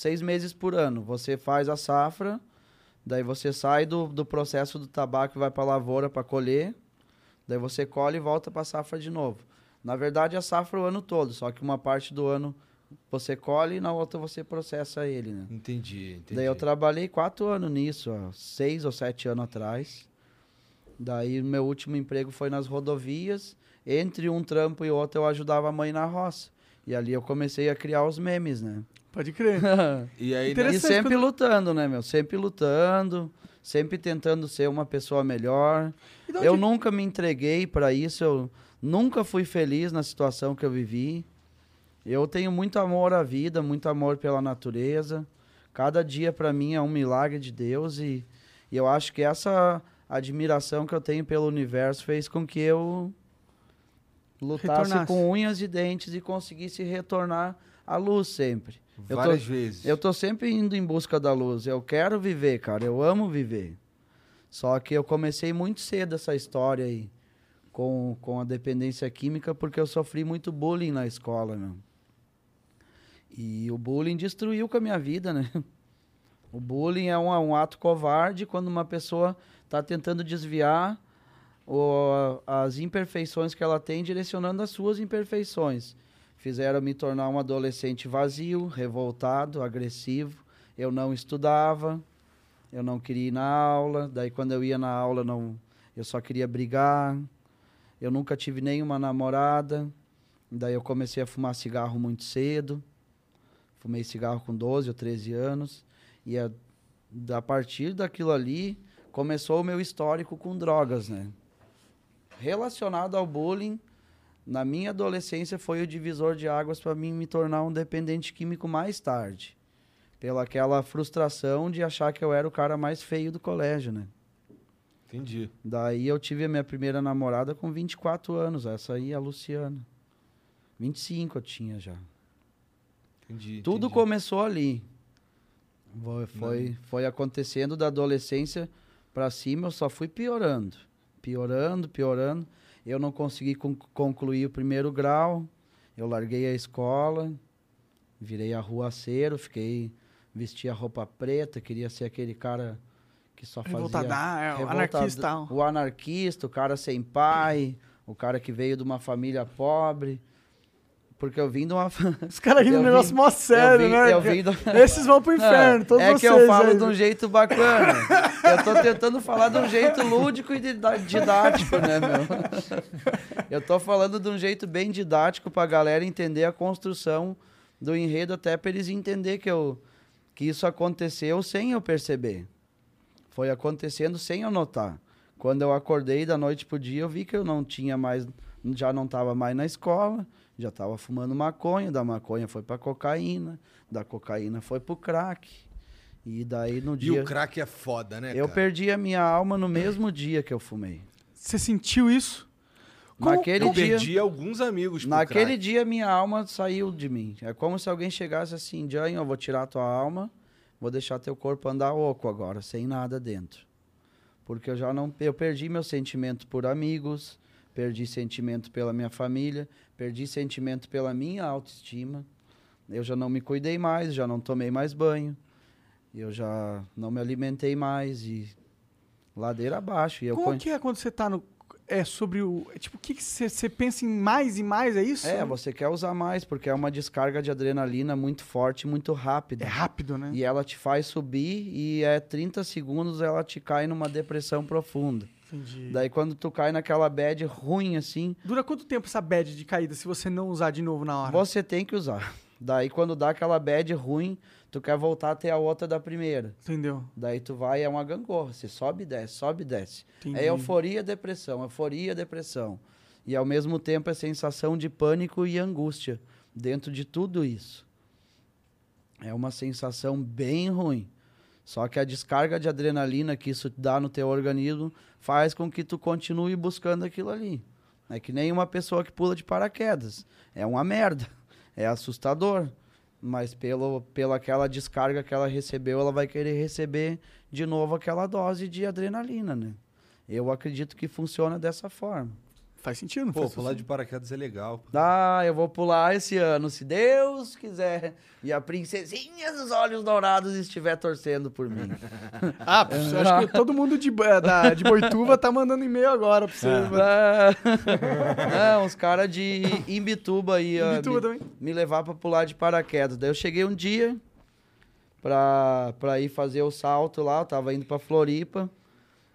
Seis meses por ano. Você faz a safra, daí você sai do, do processo do tabaco e vai para a lavoura para colher. Daí você colhe e volta para a safra de novo. Na verdade, a safra é o ano todo, só que uma parte do ano você colhe e na outra você processa ele, né? Entendi, entendi. Daí eu trabalhei quatro anos nisso, ó, seis ou sete anos atrás. Daí meu último emprego foi nas rodovias. Entre um trampo e outro eu ajudava a mãe na roça. E ali eu comecei a criar os memes, né? Pode crer. E aí, né? E sempre quando- lutando, né, meu? Sempre lutando, sempre tentando ser uma pessoa melhor. Eu nunca me entreguei para isso, eu nunca fui feliz na situação que eu vivi. Eu tenho muito amor à vida, muito amor pela natureza. Cada dia para mim é um milagre de Deus e, e eu acho que essa admiração que eu tenho pelo universo fez com que eu lutasse Retornasse. com unhas e dentes e conseguisse retornar à luz sempre. Eu tô- várias vezes. Eu tô sempre indo em busca da luz. Eu quero viver, cara. Eu amo viver. Só que eu comecei muito cedo essa história aí com, com a dependência química porque eu sofri muito bullying na escola, meu. E o bullying destruiu com a minha vida, né? O bullying é um, um ato covarde quando uma pessoa está tentando desviar o- as imperfeições que ela tem, direcionando as suas imperfeições. Fizeram me tornar um adolescente vazio, revoltado, agressivo. Eu não estudava, eu não queria ir na aula. Daí, quando eu ia na aula, não, eu só queria brigar. Eu nunca tive nenhuma namorada. Daí, eu comecei a fumar cigarro muito cedo. Fumei cigarro com 12 ou 13 anos. E a, a partir daquilo ali, começou o meu histórico com drogas, né? Relacionado ao bullying, na minha adolescência foi o divisor de águas para mim me tornar um dependente químico mais tarde. Pela aquela frustração de achar que eu era o cara mais feio do colégio, né? Entendi. Daí eu tive a minha primeira namorada com 24 anos, essa aí é a Luciana. 25 eu tinha já. Entendi. Tudo entendi. começou ali. Foi, foi, foi acontecendo da adolescência para cima, eu só fui piorando. Piorando, piorando. Eu não consegui con- concluir o primeiro grau. Eu larguei a escola, virei arruaceiro, fiquei vestia roupa preta, queria ser aquele cara que só fazia é, anarquista. O anarquista, o cara sem pai, o cara que veio de uma família pobre. Porque eu vim de uma Os caras rindo um negócio mó sério, eu vim- né? eu vim do- Esses vão pro inferno, todos é vocês. que eu falo aí. de um jeito bacana. Eu tô tentando falar de um jeito lúdico e didático, né, meu? Eu tô falando de um jeito bem didático pra galera entender a construção do enredo, até pra eles entender que, eu, que isso aconteceu sem eu perceber. Foi acontecendo sem eu notar. Quando eu acordei da noite pro dia, eu vi que eu não tinha mais, já não tava mais na escola, já tava fumando maconha, da maconha foi pra cocaína, da cocaína foi pro crack. E daí no E dia. o crack é foda, né, eu cara? perdi a minha alma no mesmo dia que eu fumei. Você sentiu isso? Como- Naquele Eu dia. perdi alguns amigos Naquele crack. dia minha alma saiu de mim. É como se alguém chegasse assim, Jânio, eu vou tirar tua alma, vou deixar teu corpo andar oco agora, sem nada dentro. Porque eu já não, eu perdi meu sentimento por amigos, perdi sentimento pela minha família, perdi sentimento pela minha autoestima. Eu já não me cuidei mais, já não tomei mais banho. Eu já não me alimentei mais e ladeira abaixo. E eu Como que é quando você tá no. É sobre o. é Tipo, o que você pensa em mais e mais? É isso? É, você quer usar mais, porque é uma descarga de adrenalina muito forte, muito rápida. É rápido, né? E ela te faz subir e é 30 segundos ela te cai numa depressão profunda. Entendi. Daí quando tu cai naquela bad ruim assim, Dura quanto tempo essa bad de caída se você não usar de novo na hora? você tem que usar. Daí quando dá aquela bad ruim, tu quer voltar até a outra da primeira. Entendeu? Daí tu vai, é uma gangorra, você sobe e desce, sobe e desce. Entendi. É euforia, depressão, euforia, depressão. E ao mesmo tempo é sensação de pânico e angústia dentro de tudo isso. É uma sensação bem ruim. Só que a descarga de adrenalina que isso dá no teu organismo faz com que tu continue buscando aquilo ali. É que nem uma pessoa que pula de paraquedas. É uma merda. É assustador. Mas pelo, pela aquela descarga que ela recebeu, ela vai querer receber de novo aquela dose de adrenalina, né? Eu acredito que funciona dessa forma. Faz sentido, não Pô, faz pular de paraquedas é legal. Ah, eu vou pular esse ano, se Deus quiser. E a princesinha dos olhos dourados estiver torcendo por mim. Ah, eu acho que todo mundo de, eh, da, de Boituva tá mandando e-mail agora pra você. Ah, Não, os caras de Imbituba aí, Imbituba me, também. me levar pra pular de paraquedas. Daí eu cheguei um dia pra, pra ir fazer o salto lá, eu tava indo pra Floripa.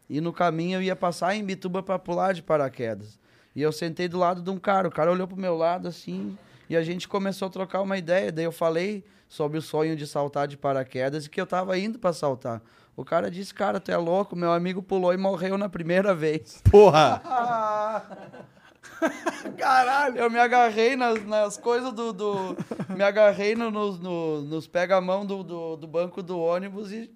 E no caminho eu ia passar em Imbituba pra pular de paraquedas. E eu sentei do lado de um cara, o cara olhou pro meu lado assim, e a gente começou a trocar uma ideia. Daí eu falei sobre o sonho de saltar de paraquedas e que eu tava indo pra saltar. O cara disse, cara, tu é louco, meu amigo pulou e morreu na primeira vez. Porra! Caralho! Eu me agarrei nas, nas coisas do, do- Me agarrei no- nos, no- nos pega-mão do, do, do banco do ônibus e.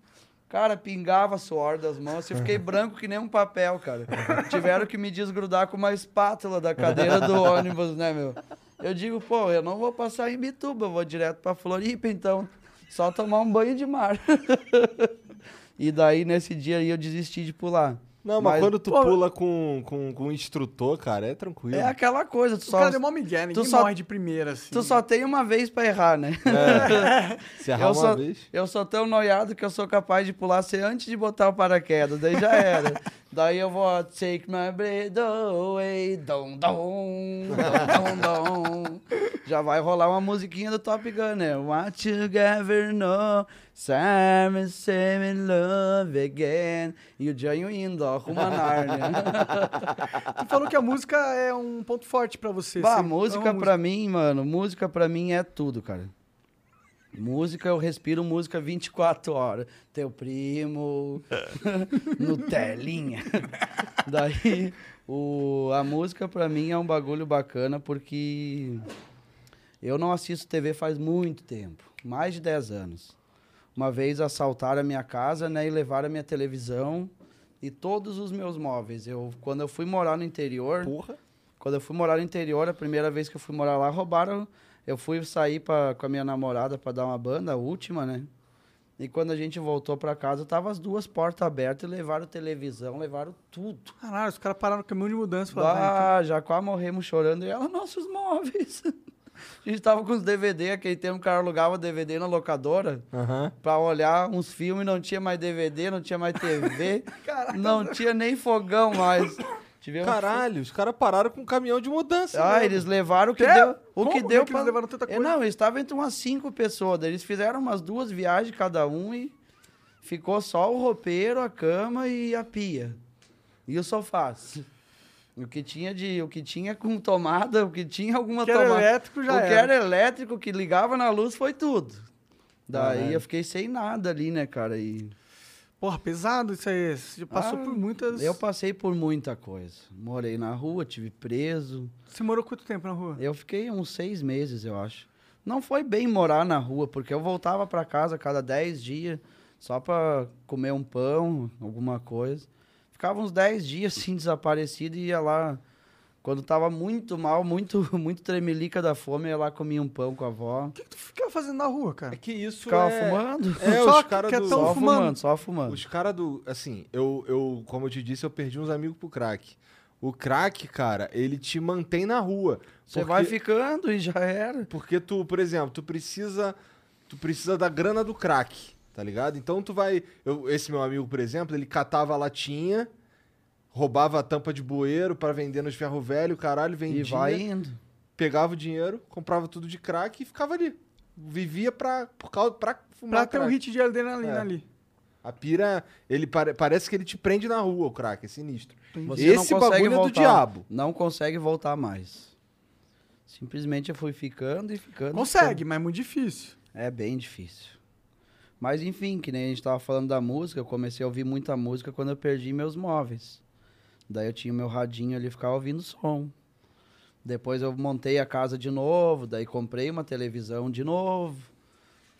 Cara, pingava suor das mãos. assim, Eu fiquei branco que nem um papel, cara. Tiveram que me desgrudar com uma espátula da cadeira do ônibus, né, meu? Eu digo, pô, eu não vou passar em Bituba, eu vou direto pra Floripa, então. Só tomar um banho de mar. e daí, nesse dia aí, eu desisti de pular. Não, mas, Mas, quando tu pô- pula com, com, com um instrutor, cara, é tranquilo. É aquela coisa, tu O só, cara mó migué, ninguém tu só- morre de primeira, assim. tu só tem uma vez pra errar, né? Se errar Eu uma sou, vez. eu sou tão noiado que eu sou capaz de pular sem antes de botar o paraquedas, daí já era. daí eu vou ó, take my breath away, dom, dom, dom, dom, dom. Já vai rolar uma musiquinha do Top Gun, né? What you ever know, Simon, same love again. E o Janho indo, ó, rumo a Nárnia. Tu falou que a música é um ponto forte pra você. Bah, Você música ama pra mim, mano, música pra mim é tudo, cara. Música, eu respiro música 24 horas. Teu primo, Nutelinha. Daí, o, a música pra mim é um bagulho bacana porque eu não assisto TV faz muito tempo, mais de 10 anos. Uma vez assaltaram a minha casa, né, e levaram a minha televisão e todos os meus móveis. Eu, quando eu fui morar no interior, Porra. quando eu fui morar no interior, a primeira vez que eu fui morar lá, roubaram. Eu fui sair pra, com a minha namorada pra dar uma banda, a última, né? E quando a gente voltou pra casa, tava as duas portas abertas e levaram televisão, levaram tudo. Caralho, os caras pararam no caminhão de mudança e falaram, "Ah, Ah, já quase morremos chorando. E ela, nossos móveis. A gente tava com os DVD, aquele tempo o cara alugava DVD na locadora Aham. pra olhar uns filmes, não tinha mais DVD, não tinha mais TV, não tinha nem fogão mais. Tivemos Caralho, os caras pararam com um caminhão de mudança. Ah, eles levaram o que Quê? deu. O Como? que deu é que eles levaram tanta É, coisa? Não, eles estavam entre umas cinco pessoas. Eles fizeram umas duas viagens cada um e ficou só o roupeiro, a cama e a pia. E o sofá. O que tinha de, o que tinha com tomada, o que tinha alguma que era tomada. elétrico já o que era. era elétrico, que ligava na luz, foi tudo. Daí eu fiquei sem nada ali, né, cara? E Porra, pesado isso aí. Você passou Ah, por muitas... eu passei por muita coisa. Morei na rua, tive preso. Você morou quanto tempo na rua? Eu fiquei uns seis meses, eu acho. Não foi bem morar na rua, porque eu voltava pra casa cada dez dias. só pra comer um pão, alguma coisa. Ficava uns 10 dias assim desaparecido e ia lá. Quando tava muito mal, muito, muito tremelica da fome, ia lá comia um pão com a avó. O que, que tu ficava fazendo na rua, É cara? que isso Ficava é... fumando. É, Só os caras que é do... Só fumando. fumando, só fumando. Os caras do. Assim, eu, eu, como eu te disse, eu perdi uns amigos pro crack. O crack, cara, ele te mantém na rua. Você porque- vai ficando e já era. Porque tu, por exemplo, tu precisa. Tu precisa da grana do crack, tá ligado? Então tu vai. eu- esse meu amigo, por exemplo, ele catava a latinha, roubava a tampa de bueiro pra vender nos ferro velho, caralho, vendia. E vai indo. Pegava o dinheiro, comprava tudo de crack e ficava ali. Vivia pra, por causa, pra fumar Pra ter um crack. hit de adrenalina É. ali. A pira, ele pare- parece que ele te prende na rua, o crack, é sinistro. Você não Esse consegue bagulho é do voltar. diabo. Não consegue voltar mais. Simplesmente eu fui ficando e ficando. Consegue, mas é muito difícil. É bem difícil. Mas enfim, que nem a gente tava falando da música, eu comecei a ouvir muita música quando eu perdi meus móveis. Daí eu tinha meu radinho ali, ficava ouvindo som. Depois eu montei a casa de novo, daí comprei uma televisão de novo.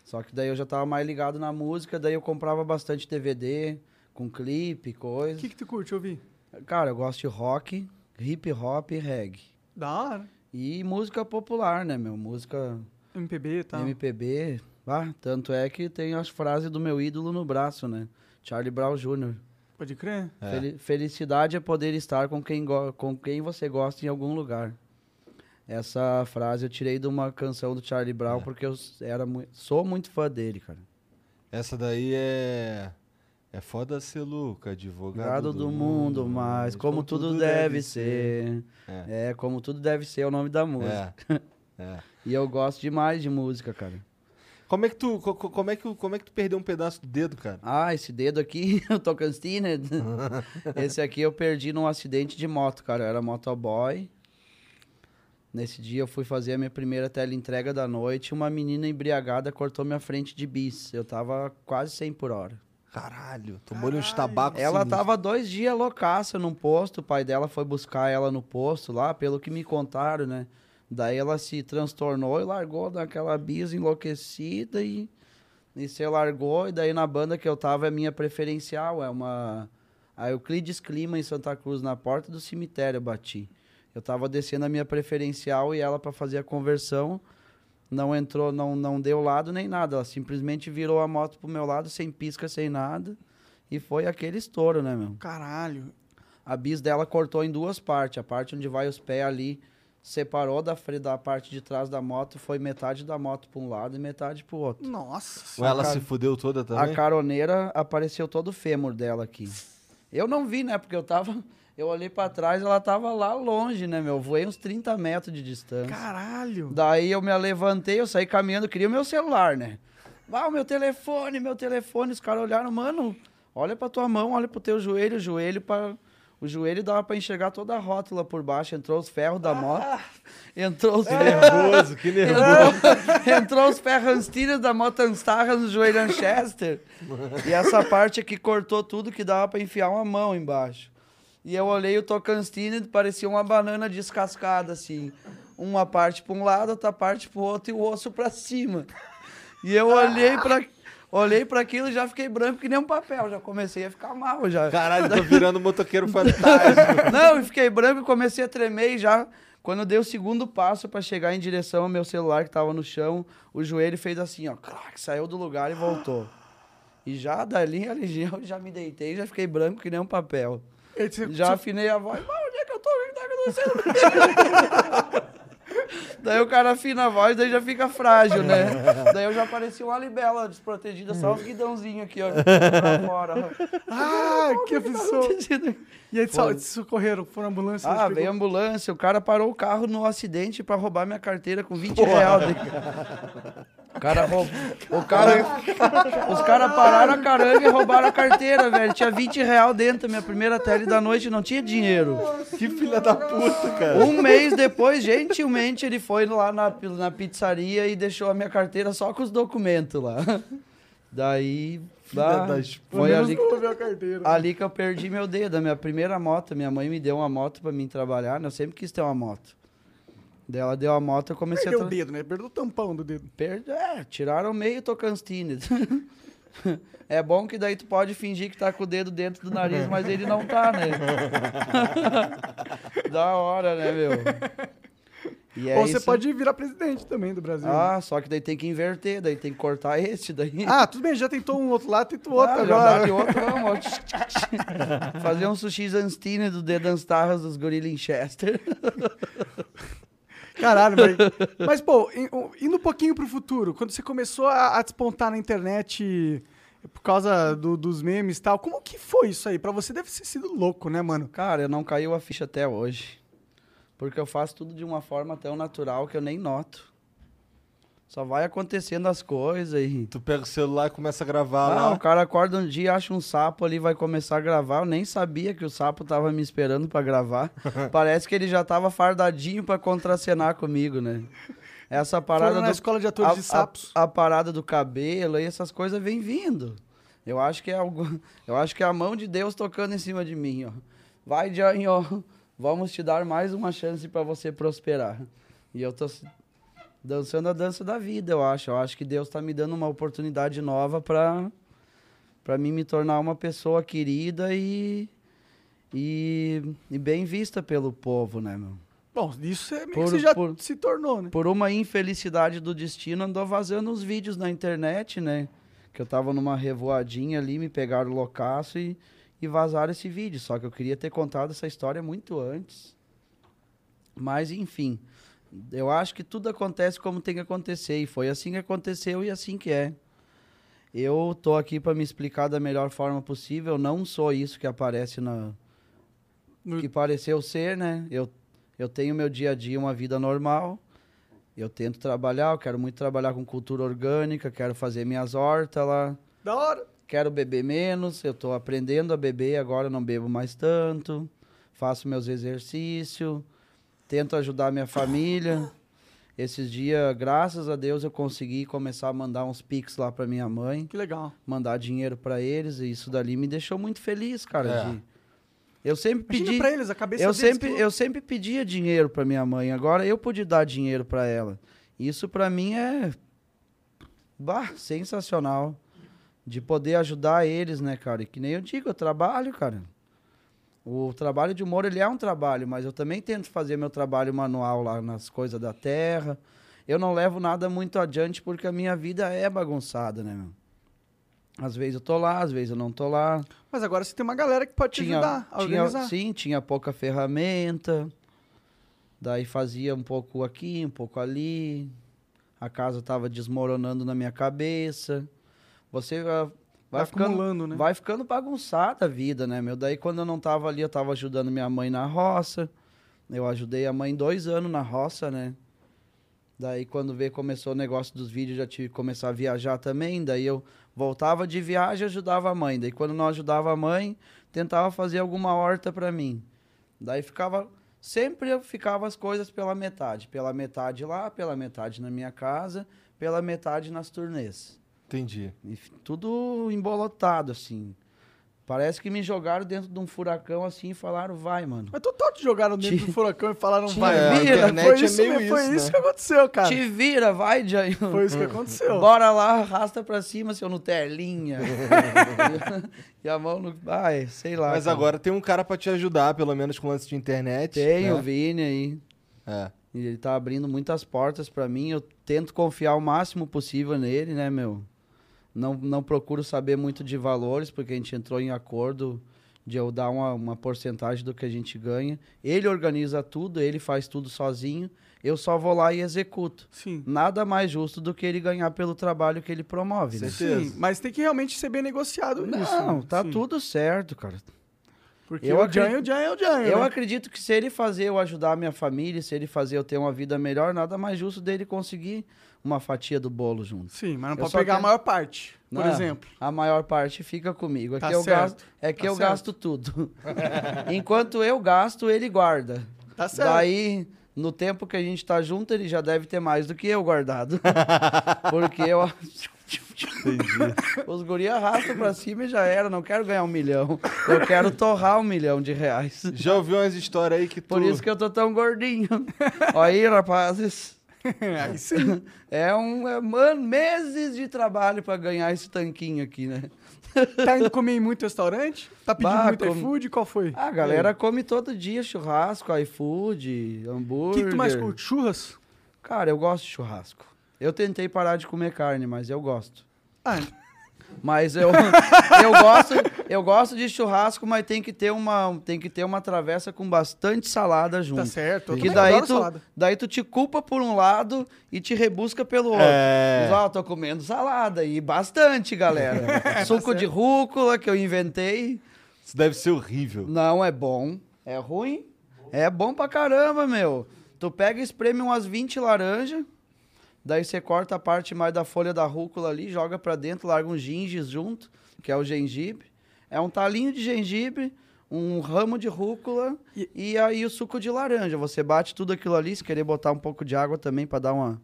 Só que daí eu já tava mais ligado na música, daí eu comprava bastante DVD, com clipe, O coisa. que, que tu curte ouvir? Cara, eu gosto de rock, hip hop e reggae. Da hora. E música popular, né, meu? Música MPB e tal. MPB. Ah, tanto é que tem as frases do meu ídolo no braço, né? Charlie Brown Jr. Pode crer? É. Fel- Felicidade é poder estar com quem, com quem você gosta em algum lugar. Essa frase eu tirei de uma canção do Charlie Brown porque eu era mui- sou muito fã dele, cara. Essa daí é. É foda ser Luca, advogado Gado do mundo, mas como tudo deve ser. É. É, como tudo deve ser é o nome da música. É. é. E eu gosto demais de música, cara. Como é que tu, co- co- como é que, como é que tu perdeu um pedaço do dedo, cara? Ah, esse dedo aqui, o Tocantins, esse aqui eu perdi num acidente de moto, cara. Eu era motoboy. Nesse dia eu fui fazer a minha primeira teleentrega da noite. Uma menina embriagada cortou minha frente de bis. Eu tava quase 100 por hora. Caralho, tomou-lhe uns tabacos Ela sinistros. tava dois dias loucaça num posto. O pai dela foi buscar ela no posto lá, pelo que me contaram, né? Daí ela se transtornou e largou daquela bis enlouquecida e, e se largou. E daí na banda que eu tava é minha preferencial, é uma. A Euclides Clima em Santa Cruz, na porta do cemitério eu bati. Eu tava descendo a minha preferencial e ela para fazer a conversão não entrou, não, não deu lado nem nada. Ela simplesmente virou a moto pro meu lado, sem pisca, sem nada. E foi aquele estouro, né, meu? Caralho. A bis dela cortou em duas partes. A parte onde vai os pés ali separou da, fre- da parte de trás da moto. Foi metade da moto para um lado e metade pro outro. Nossa. Ou ela se fudeu toda A também? caroneira apareceu todo o fêmur dela aqui. Eu não vi, né? Porque eu tava. Eu olhei pra trás, ela tava lá longe, né, meu? Voei uns 30 metros de distância. Caralho. Daí eu me levantei, eu saí caminhando, queria o meu celular, né? Ah, o meu telefone, meu telefone. Os caras olharam, mano, olha pra tua mão, olha pro teu joelho, o joelho para O joelho dava pra enxergar toda a rótula por baixo. Entrou os ferros da moto. Entrou os Nervoso, que nervoso. Entrou, entrou os ferrantilhas da Motanstarra no joelho Manchester. e essa parte aqui cortou tudo que dava pra enfiar uma mão embaixo. E eu olhei o Tocantins parecia uma banana descascada, assim. Uma parte pra um lado, outra parte pro outro e o osso pra cima. E eu olhei pra, olhei pra aquilo e já fiquei branco que nem um papel. Já comecei a ficar mal, já. Caralho, tô virando motoqueiro fantástico. Não, eu fiquei branco e comecei a tremer e já. Quando eu dei o segundo passo pra chegar em direção ao meu celular que tava no chão, o joelho fez assim, ó, crack, saiu do lugar e voltou. E já dali, ali, eu já me deitei, já fiquei branco que nem um papel. Já afinei a voz, mas onde é que eu tô? O que tá acontecendo? daí o cara afina a voz, daí já fica frágil, né? Daí eu já parecia uma libela desprotegida, só os guidãozinhos aqui, ó, pra fora. Ah, que aflição. Acontecendo. E aí, te socorreram, foram ambulância. Ah, veio pegou- ambulância, o cara parou o carro no acidente pra roubar minha carteira com 20 reais. O cara roubou. O cara. Os caras pararam a caranga e roubaram a carteira, velho. Tinha 20 reais dentro, minha primeira tele da noite, não tinha dinheiro. que filha da puta, cara. Um mês depois, gentilmente, ele foi lá na, na pizzaria e deixou a minha carteira só com os documentos lá. Daí. bah, das foi ali, carteira. ali que eu perdi meu dedo. A minha primeira moto, minha mãe me deu uma moto pra mim trabalhar, né? Eu sempre quis ter uma moto. Daí ela deu a moto, eu comecei Perdeu a... o Tra... dedo, né? Perdeu o tampão do dedo. Per... É, tiraram meio Tocantins. É bom que daí tu pode fingir que tá com o dedo dentro do nariz, mas ele não tá, né? da hora, né, meu? E é Ou você isso. pode virar presidente também do Brasil. Ah, só que daí tem que inverter, daí tem que cortar esse daí. Ah, tudo bem, já tentou um outro lado, tenta o outro Ah, já agora. de outro, vamos. Fazer um sushi Zanstine do Dedan Starras dos Gorilla Chester. Caralho, mas, mas pô, indo um pouquinho pro futuro, quando você começou a, a despontar na internet por causa do- dos memes e tal, como que foi isso aí? Pra você deve ter sido louco, né, mano? Cara, não caiu a ficha até hoje. Porque eu faço tudo de uma forma tão natural que eu nem noto. Só vai acontecendo as coisas e. Tu pega o celular e começa a gravar Ah, lá. o cara acorda um dia, acha um sapo ali, vai começar a gravar. Eu nem sabia que o sapo tava me esperando pra gravar. Parece que ele já tava fardadinho pra contracenar comigo, né? Essa parada Foram na do- escola de atores a, de sapos. A, a parada do cabelo e essas coisas vem vindo. Eu acho que é algo, eu acho que é a mão de Deus tocando em cima de mim, ó. Vai, Johnny, ó. Vamos te dar mais uma chance pra você prosperar. E eu tô dançando a dança da vida, eu acho. Eu acho que Deus tá me dando uma oportunidade nova pra para mim me tornar uma pessoa querida e e, e bem vista pelo povo, né, meu? Bom, isso é meio Por- que você já por- se tornou, né? por uma infelicidade do destino, andou vazando uns vídeos na internet, né? Que eu tava numa revoadinha ali, me pegaram o loucaço e, e vazaram esse vídeo. Só que eu queria ter contado essa história muito antes. Mas, enfim, eu acho que tudo acontece como tem que acontecer. E foi assim que aconteceu e assim que é. Eu tô aqui para me explicar da melhor forma possível. Não sou isso que aparece na. No- Que pareceu ser, né? Eu, eu tenho meu dia a dia, uma vida normal. Eu tento trabalhar, eu quero muito trabalhar com cultura orgânica, quero fazer minhas hortas lá. Da hora. Quero beber menos, eu tô aprendendo a beber, agora não bebo mais tanto. Faço meus exercícios, tento ajudar minha família. Esses dias, graças a Deus, eu consegui começar a mandar uns pics lá pra minha mãe, Que legal. mandar dinheiro pra eles, e isso dali me deixou muito feliz, cara. É. de- Eu sempre Imagina pedi pra eles, a cabeça eu deles sempre, que- eu sempre pedia dinheiro pra minha mãe, agora eu pude dar dinheiro pra ela. Isso pra mim é bah, sensacional de poder ajudar eles, né, cara? E que nem eu digo, eu trabalho, cara. O trabalho de humor, ele é um trabalho, mas eu também tento fazer meu trabalho manual lá nas coisas da terra. Eu não levo nada muito adiante porque a minha vida é bagunçada, né, meu? Às vezes eu tô lá, às vezes eu não tô lá Mas agora você tem uma galera que pode te ajudar a tinha, organizar. sim, tinha pouca ferramenta. Daí fazia um pouco aqui, um pouco ali. A casa tava desmoronando na minha cabeça. Você ah, vai Vai ficando, acumulando, né? vai ficando bagunçada a vida, né, meu? Daí quando eu não tava ali, eu tava ajudando minha mãe na roça. Eu ajudei a mãe dois anos na roça, né? Daí quando veio, começou o negócio dos vídeos, já tive que começar a viajar também. Daí eu voltava de viagem e ajudava a mãe. Daí quando não ajudava a mãe, tentava fazer alguma horta pra mim. Daí ficava. Sempre eu ficava as coisas pela metade. Pela metade lá, pela metade na minha casa, pela metade nas turnês. Entendi. E tudo embolotado, assim. Parece que me jogaram dentro de um furacão assim e falaram, vai, mano. Mas total te jogaram dentro Te- do furacão e falaram, te vai. a vira, internet foi é isso, meio mesmo, foi isso, isso né? que aconteceu, cara. Te vira, vai, Jair. Foi isso que aconteceu. Bora lá, arrasta pra cima, seu Nutelinha. e a mão no. Ai, sei lá. Mas cara. agora tem um cara pra te ajudar, pelo menos com lance de internet. Tem né? o Vini aí. É. E ele tá abrindo muitas portas pra mim. Eu tento confiar o máximo possível nele, né, meu? Não, não procuro saber muito de valores, porque a gente entrou em acordo de eu dar uma, uma porcentagem do que a gente ganha. Ele organiza tudo, ele faz tudo sozinho. Eu só vou lá e executo. Sim. Nada mais justo do que ele ganhar pelo trabalho que ele promove, né? Sim, mas tem que realmente ser bem negociado isso. Não, né? tá Sim. tudo certo, cara. Porque Eu o acredito- Jan, o Jan é o Jan, Eu né? acredito que se ele fazer eu ajudar a minha família, se ele fazer eu ter uma vida melhor, nada mais justo dele conseguir uma fatia do bolo junto. Sim, mas não Eu pode pegar quero- a maior parte, por Não, exemplo. A maior parte fica comigo. É Tá que eu, certo, gasto, é que tá eu certo. gasto tudo. Enquanto eu gasto, ele guarda. Tá certo. Daí, no tempo que a gente tá junto, ele já deve ter mais do que eu guardado. Porque eu. Os guri arrastam pra cima e já era. Não quero ganhar um milhão. Eu quero torrar um milhão de reais. Já ouviu umas histórias aí que tu... Por isso que eu tô tão gordinho. Olha aí, rapazes. Aí sim. É um é, mano, meses de trabalho pra ganhar esse tanquinho aqui, né? Tá indo comer em muito restaurante? Tá pedindo Bah, muito como- iFood? Qual foi? A galera come todo dia churrasco, iFood, O hambúrguer. que, que tu mais curte? Churras? Cara, eu gosto de churrasco. Eu tentei parar de comer carne, mas eu gosto. Ah, Mas eu, eu gosto, eu gosto de churrasco, mas tem que ter uma, tem que ter uma travessa com bastante salada junto. tá certo. Eu Que daí tu, salada. daí tu te culpa por um lado e te rebusca pelo outro. É. Diz, ó, tô comendo salada e bastante, galera. Suco de rúcula que eu inventei. Isso deve ser horrível. Não é bom, é ruim. É bom pra caramba, meu. Tu pega e espreme umas 20 laranjas, daí você corta a parte mais da folha da rúcula ali, joga pra dentro, larga um ginges junto, que é o gengibre. É um talinho de gengibre, um ramo de rúcula e, aí o suco de laranja. Você bate tudo aquilo ali, se querer botar um pouco de água também pra dar uma...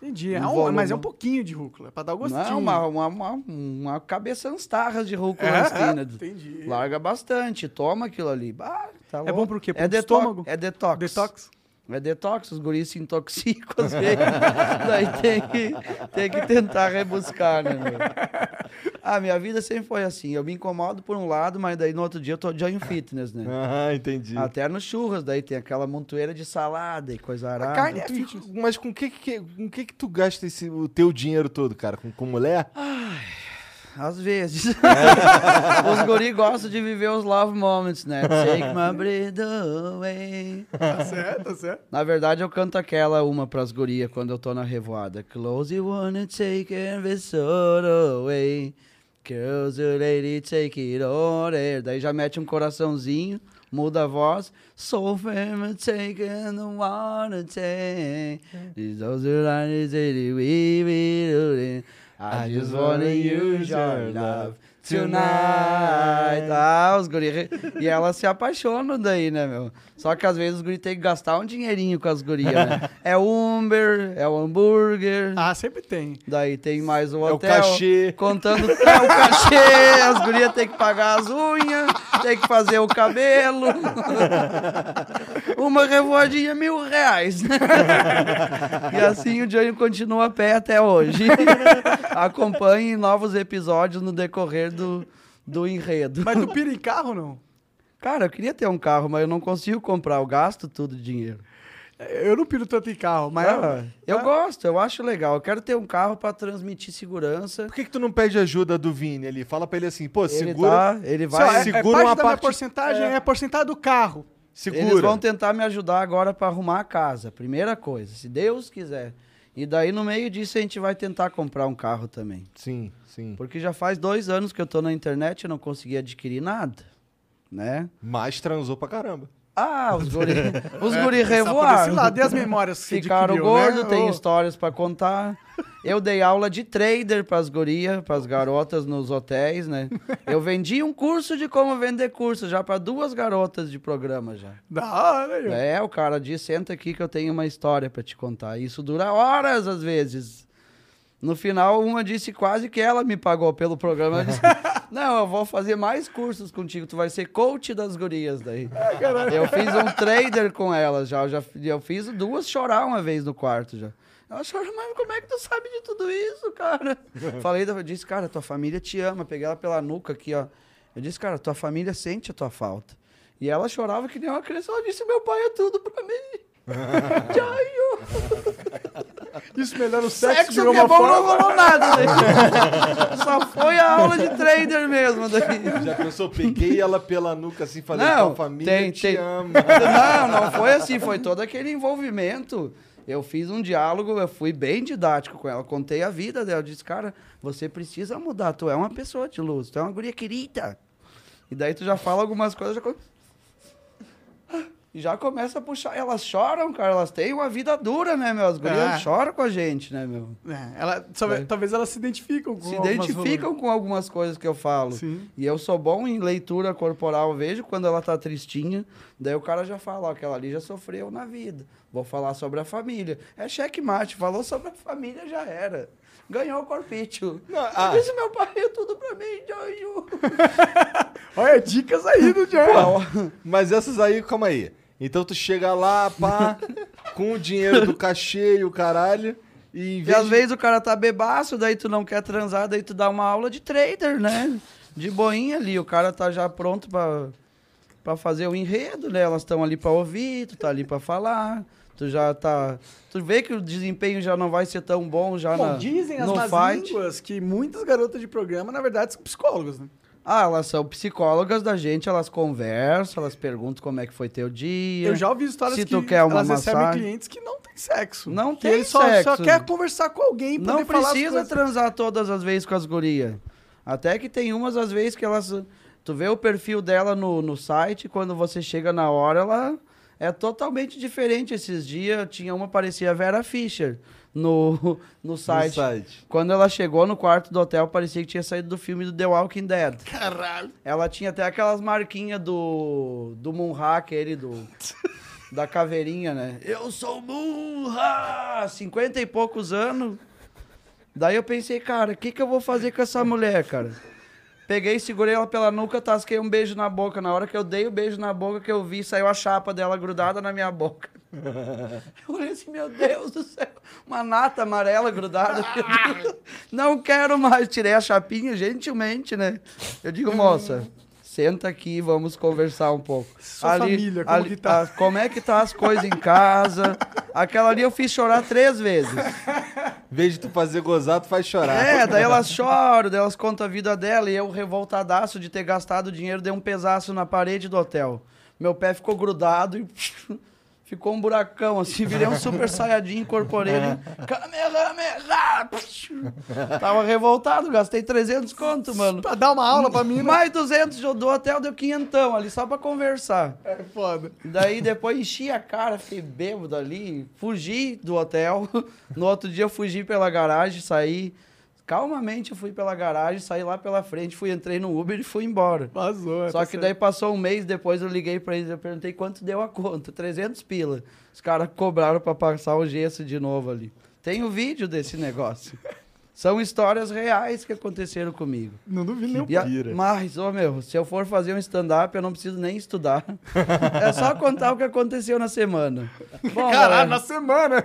Entendi. É Um um- volume. mas é um pouquinho de rúcula, pra dar o gostinho. Não, uma, uma, uma, uma cabeça uns tarras de rúcula É, assim, né? entendi. Larga bastante, toma aquilo ali. Ah, tá É bom pro quê? Pro é detox, estômago? É detox. Detox? É detox, os guris se intoxicam às vezes. Daí tem que, tem que tentar rebuscar, né, meu? Ah, minha vida sempre foi assim. Eu me incomodo por um lado, mas daí no outro dia eu tô join fitness, né? Ah, entendi. Até nos churras, daí tem aquela montoeira de salada e coisa arada. A carne é fitness. mas com que que, com que que tu gasta esse, o teu dinheiro todo, cara? Com, com mulher? Às vezes. os guri gostam de viver os love moments, né? Take my breath away. Tá certo, tá certo. Na verdade, eu canto aquela uma pras gurias quando eu tô na revoada. Close you wanna take every sorrow away. Close you lady, take it all there. Daí já mete um coraçãozinho, muda a voz. So firm, take and wanna take. These those are lines that we will. I just wanna use your love tonight. Ah, os guri. E elas se apaixonam daí, né, meu? Só que às vezes os guri tem que gastar um dinheirinho com as gurias, né? É o Uber, é o hambúrguer. Ah, sempre tem. Daí tem mais o É o hotel. cachê. Contando é, o cachê, as gurias tem que pagar as unhas, tem que fazer o cabelo. Uma revoadinha, mil reais. e assim o Johnny continua a pé até hoje. Acompanhe novos episódios no decorrer do, do enredo. Mas tu pira em carro não? Cara, eu queria ter um carro, mas eu não consigo comprar, eu gasto tudo de dinheiro. Eu não piro tanto em carro, mas... Ah, eu Ah. gosto, eu acho legal. Eu quero ter um carro pra transmitir segurança. Por que, que tu não pede ajuda do Vini ali? Fala pra ele assim, pô, Ele segura. tá, ele vai. é, é segura parte uma da minha parte- porcentagem, é. é. a porcentagem do carro. Segura. Eles vão tentar me ajudar agora pra arrumar a casa. Primeira coisa, se Deus quiser. E daí no meio disso a gente vai tentar comprar um carro também. Sim, sim. Porque já faz dois anos que eu tô na internet e não consegui adquirir nada, né? Mas transou pra caramba. Ah, os guri, os guri esse revoaram. lado, e as memórias que Ficaram adquiriu, gordos, né? tem Ô, histórias pra contar. Eu dei aula de trader pras gurias, pras garotas nos hotéis, né? Eu vendi um curso de como vender curso já pra duas garotas de programa já. Da hora, ó. É, o cara diz, senta aqui que eu tenho uma história pra te contar. Isso dura horas às vezes. No final, uma disse quase que ela me pagou pelo programa. Eu disse, não, eu vou fazer mais cursos contigo. Tu vai ser coach das gurias daí. eu fiz um trader com elas já. Eu, já. eu fiz duas chorar uma vez no quarto já. Ela chorou, mas como é que tu sabe de tudo isso, cara? Falei, eu disse, cara, tua família te ama. Peguei ela pela nuca aqui, ó. Eu disse, cara, tua família sente a tua falta. E ela chorava que nem uma criança. Ela disse, meu pai é tudo pra mim. Jaio. Isso melhora o sexo, Sexo de que uma é bom não forma. rolou nada. Daí. Só foi a aula de trader mesmo. Daí. Já pensou? Peguei ela pela nuca assim, falei, Não, tua família tem- te tem- ama. Não, não foi assim. Foi todo aquele envolvimento. Eu fiz um diálogo, eu fui bem didático com ela. Contei a vida dela. Eu disse, cara, você precisa mudar. Tu é uma pessoa de luz. Tu é uma guria querida. E daí tu já fala algumas coisas. Já... E já começa a puxar. Elas choram, cara. Elas têm uma vida dura, né, meu? As gurias É. choram com a gente, né, meu? É, ela, sabe, É. Talvez elas se identificam com se algumas identificam com algumas coisas que eu falo. Sim. E eu sou bom em leitura corporal, eu vejo quando ela tá tristinha, daí o cara já fala, ó, aquela ali já sofreu na vida. Vou falar sobre a família. É checkmate, falou sobre a família, já era. Ganhou o corpício. Não, ah. disse, meu pai é tudo pra mim, Jojo. Olha, dicas aí do John. Mas essas aí, calma aí. Então tu chega lá, pá. com o dinheiro do cachê e o caralho. E, em E às de- vezes o cara tá bebaço, daí tu não quer transar, daí tu dá uma aula de trader, né? De boinha ali, o cara tá já pronto pra, pra fazer o enredo, né? Elas estão ali pra ouvir, tu tá ali pra falar, tu já tá... Tu vê que o desempenho já não vai ser tão bom já Bom, na, dizem as más fight. línguas que muitas garotas de programa, na verdade, são psicólogos, né? Ah, elas são psicólogas da gente, elas conversam, elas perguntam como é que foi teu dia. Eu já ouvi histórias Se que tu quer uma elas recebem massagem. clientes que não têm sexo. Não tem ele só, sexo. só quer conversar com alguém Não precisa transar todas as vezes com as gurias. Até que tem umas às vezes que elas. Tu vê o perfil dela no, no site, quando você chega na hora, ela é totalmente diferente. Esses dias tinha uma parecia a Vera Fischer no, no no site. site. Quando ela chegou no quarto do hotel, parecia que tinha saído do filme do The Walking Dead. Caralho. Ela tinha até aquelas marquinhas do. do Munha, aquele do. da caveirinha, né? Eu sou Munha! 50 e poucos anos. Daí eu pensei, cara, o que, que eu vou fazer com essa mulher, cara? Peguei, segurei ela pela nuca, tasquei um beijo na boca. Na hora que eu dei o beijo na boca, que eu vi, saiu a chapa dela grudada na minha boca. Eu olhei assim, meu Deus do céu, uma nata amarela grudada. Não quero mais. Tirei a chapinha, gentilmente, né? Eu digo, moça, senta aqui, vamos conversar um pouco. Sua família, como que tá? a- como é que tá as coisas em casa? Aquela ali eu fiz chorar três vezes. Em vez de tu fazer gozar, tu faz chorar. É, daí elas choram, daí elas contam a vida dela e eu revoltadaço de ter gastado dinheiro, dei um pesaço na parede do hotel. Meu pé ficou grudado e ficou um buracão, assim, virei um super saiyajin, incorporei ele. Kamehameha! Tava revoltado, gastei 300 conto, mano. Pra dar uma aula pra mim, Mais 200 do hotel deu quinhentão ali, só pra conversar. É foda. Daí depois enchi a cara, fiquei bêbado ali, fugi do hotel. No outro dia eu fugi pela garagem, saí. Calmamente eu fui pela garagem, saí lá pela frente, fui, entrei no Uber e fui embora. Vazou. é, Só que daí passou um mês depois, eu liguei pra eles, eu perguntei quanto deu a conta. 300 pila. Os caras cobraram pra passar o gesso de novo ali. Tem o vídeo desse negócio. São histórias reais que aconteceram comigo. Não duvido nem um a- Pira. mas, ô meu, se eu for fazer um stand-up, eu não preciso nem estudar. é só contar o que aconteceu na semana. Bom, Caralho, galera, na semana.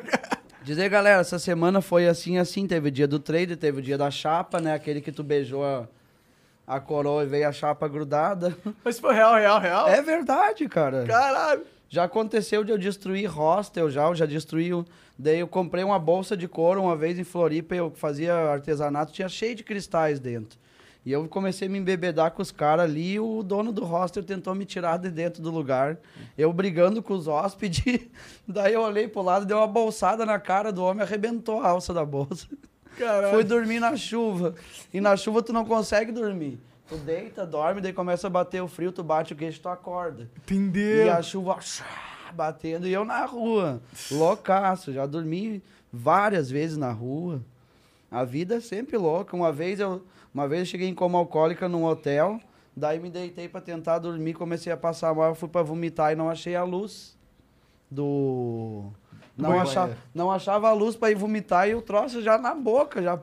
Dizer, galera, essa semana foi assim, assim. Teve o dia do trade, teve o dia da chapa, né? Aquele que tu beijou a, a coroa e veio a chapa grudada. Mas foi real, real, real? É verdade, cara. Caralho. Já aconteceu de eu destruir hostel já, eu já destruí. um- Daí eu comprei uma bolsa de couro uma vez em Floripa, eu fazia artesanato, tinha cheio de cristais dentro. E eu comecei a me embebedar com os caras ali, e o dono do hostel tentou me tirar de dentro do lugar. Eu brigando com os hóspedes. Daí eu olhei pro lado, deu uma bolsada na cara do homem, arrebentou a alça da bolsa. Caralho. Fui dormir na chuva. E na chuva tu não consegue dormir. Tu deita, dorme, daí começa a bater o frio, tu bate o queixo, tu acorda. Entendeu? E a chuva batendo e eu na rua, loucaço. Já dormi várias vezes na rua. A vida é sempre louca. Uma vez eu, uma vez eu cheguei em coma alcoólica num hotel, daí me deitei pra tentar dormir, comecei a passar mal, eu fui pra vomitar e não achei a luz do não achava, não achava a luz pra ir vomitar e o troço já na boca, já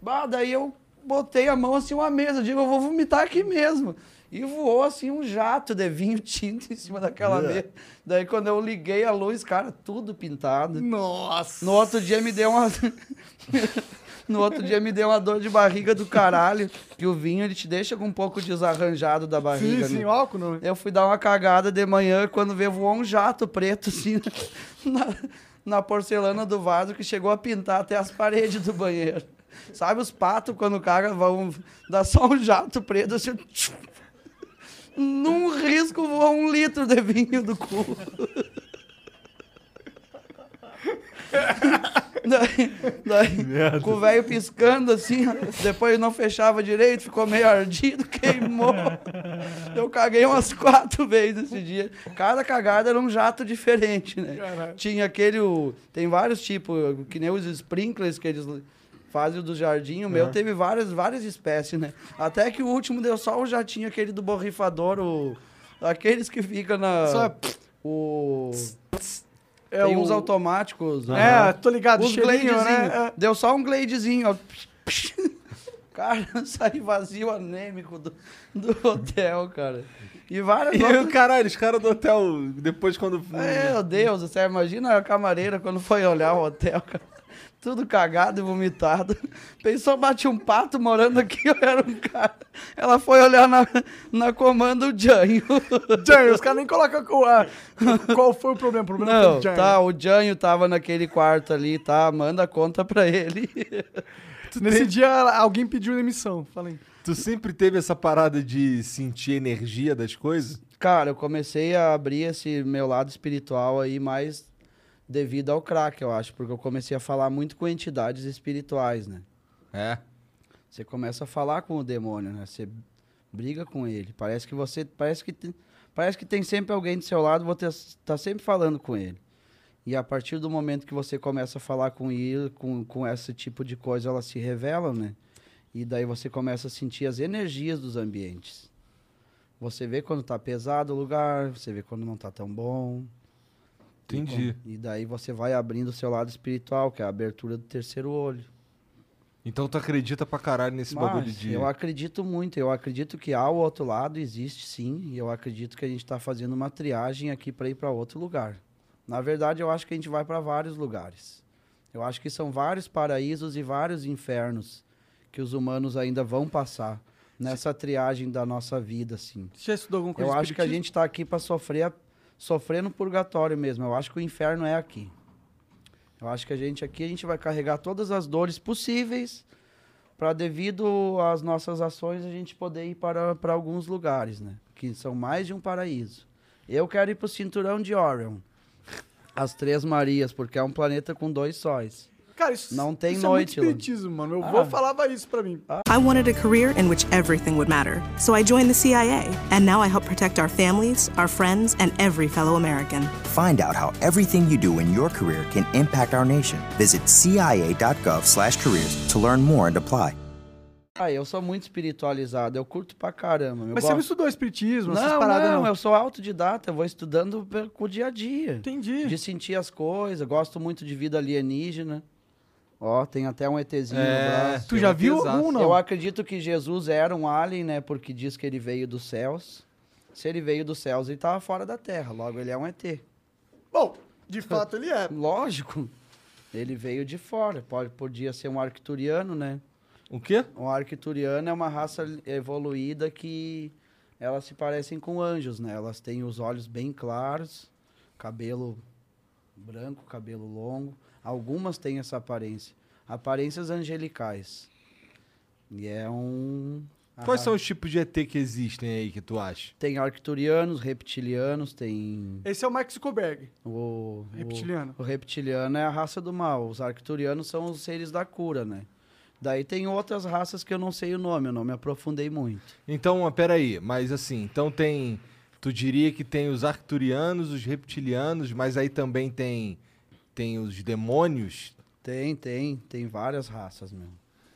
Bah, daí eu botei a mão assim uma mesa, digo, eu vou vomitar aqui mesmo. E voou assim um jato de vinho tinto em cima daquela mesa. Daí quando eu liguei a luz, cara, tudo pintado. Nossa. No outro dia me deu uma No outro dia me deu uma dor de barriga do caralho, que o vinho ele te deixa com um pouco desarranjado da Sim, barriga. sim, né? o álcool não. Eu fui dar uma cagada de manhã quando veio voou um jato preto assim na, na porcelana do vaso que chegou a pintar até as paredes do banheiro. Sabe os patos quando caga vão dar só um jato preto assim. Num risco voou um litro de vinho do cu. daí, daí com o velho piscando assim, depois não fechava direito, ficou meio ardido, queimou. Eu caguei umas quatro vezes esse dia. Cada cagada era um jato diferente, né? Caralho. Tinha aquele. o- Tem vários tipos, que nem os sprinklers que eles fazem do jardim. O meu teve várias, várias espécies, né? Até que o último deu só o jatinho, aquele do borrifador, o. Aqueles que ficam na. Só- O. É tem o- uns automáticos. né? É, tô ligado, Os gladezinhos. né? É. Deu só um gladezinho, ó. Cara, saí vazio, anêmico do, do hotel, cara. E várias E outras... caralho, os caras do hotel, depois quando. Meu Deus do céu, imagina a camareira quando foi olhar o hotel, cara. Tudo cagado e vomitado. Pensou, bate um pato morando aqui, eu era um cara. Ela foi olhar na, na comando o Janho. Janho, os caras nem colocam qual, ah, qual foi o problema. O problema foi Não, o Janho. tá, o Janho tava naquele quarto ali, tá? Manda a conta pra ele. Nesse dia, alguém pediu demissão. Falei. Tu sempre teve essa parada de sentir energia das coisas? Cara, eu comecei a abrir esse meu lado espiritual aí mais devido ao crack, eu acho, porque eu comecei a falar muito com entidades espirituais, né? É. Você começa a falar com o demônio, né? Você briga com ele. Parece que você, parece que tem, parece que tem sempre alguém do seu lado, você tá sempre falando com ele. E a partir do momento que você começa a falar com ele, com, com esse tipo de coisa, elas se revelam, né? E daí você começa a sentir as energias dos ambientes. Você vê quando tá pesado o lugar, você vê quando não tá tão bom. Entendi. E daí você vai abrindo o seu lado espiritual, que é a abertura do terceiro olho. Então tu acredita pra caralho nesse Mas bagulho de. Eu acredito muito. Eu acredito que ao outro lado existe sim. E eu acredito que a gente está fazendo uma triagem aqui para ir para outro lugar. Na verdade, eu acho que a gente vai para vários lugares. Eu acho que são vários paraísos e vários infernos que os humanos ainda vão passar nessa triagem da nossa vida, assim. Você já estudou alguma coisa Eu acho que a gente está aqui para sofrer, sofrer no purgatório mesmo. Eu acho que o inferno é aqui. Eu acho que a gente aqui a gente vai carregar todas as dores possíveis para devido às nossas ações a gente poder ir para, para alguns lugares, né? Que são mais de um paraíso. Eu quero ir para o cinturão de Orion. As Três Marias, porque é um planeta com dois sóis. Cara, isso, Não tem isso noite, é muito espiritismo, mano. Meu Ah. avô falava isso pra mim. I wanted a career in which everything would matter, so I joined the CIA, and now I help protect our families, our friends, and every fellow American. Find out how everything you do in your career can impact our nation. Visit cia.gov/careers to learn more and apply. Ah, eu sou muito espiritualizado, eu curto pra caramba. Mas você não gosto- estudou espiritismo, essas Não, paradas, não, não. eu sou autodidata, eu vou estudando com o dia a dia. Entendi. De sentir as coisas, gosto muito de vida alienígena. Ó, tem até um ETzinho É. no braço. Tu já viu um, não? Eu acredito que Jesus era um alien, né? Porque diz que ele veio dos céus. Se ele veio dos céus, ele tava fora da Terra. Logo, ele é um ET. Bom, de fato ele é. Lógico. Ele veio de fora. Pode, podia ser um arcturiano, né? O quê? Um arcturiano é uma raça evoluída que elas se parecem com anjos, né? Elas têm os olhos bem claros, cabelo branco, cabelo longo. Algumas têm essa aparência. Aparências angelicais. E é um... Quais ra- são os tipos de ET que existem aí que tu acha? Tem arcturianos, reptilianos, tem Esse é o Max Zuckerberg, o... reptiliano. O, o reptiliano é a raça do mal. Os arcturianos são os seres da cura, né? Daí tem outras raças que eu não sei o nome, eu não me aprofundei muito. Então, peraí, mas assim, então tem. Tu diria que tem os arcturianos, os reptilianos, mas aí também tem. Tem os demônios. Tem, tem, tem várias raças, meu.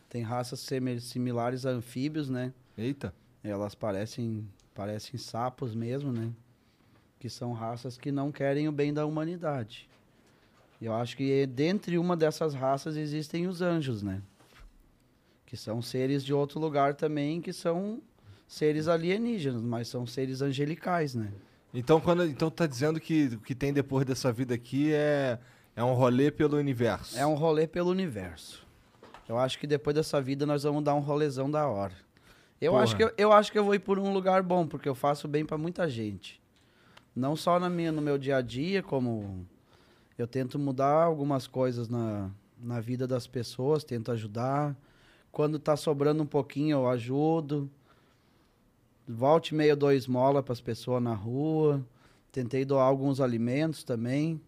Tem raças similares a anfíbios, né? Eita. Elas parecem, parecem sapos mesmo, né? Que são raças que não querem o bem da humanidade. Eu acho que dentre uma dessas raças existem os anjos, né? Que são seres de outro lugar também, que são seres alienígenas, mas são seres angelicais, né? Então, quando, então tá dizendo que o que tem depois dessa vida aqui é, é um rolê pelo universo. É um rolê pelo universo. Eu acho que depois dessa vida nós vamos dar um rolezão da hora. Eu Porra. acho, que eu, eu acho que eu vou ir por um lugar bom, porque eu faço bem pra muita gente. Não só na minha, no meu dia a dia, como eu tento mudar algumas coisas na, na vida das pessoas, tento ajudar. Quando tá sobrando um pouquinho, eu ajudo. Volte eu dou esmola para as pessoas na rua. Tentei doar alguns alimentos também.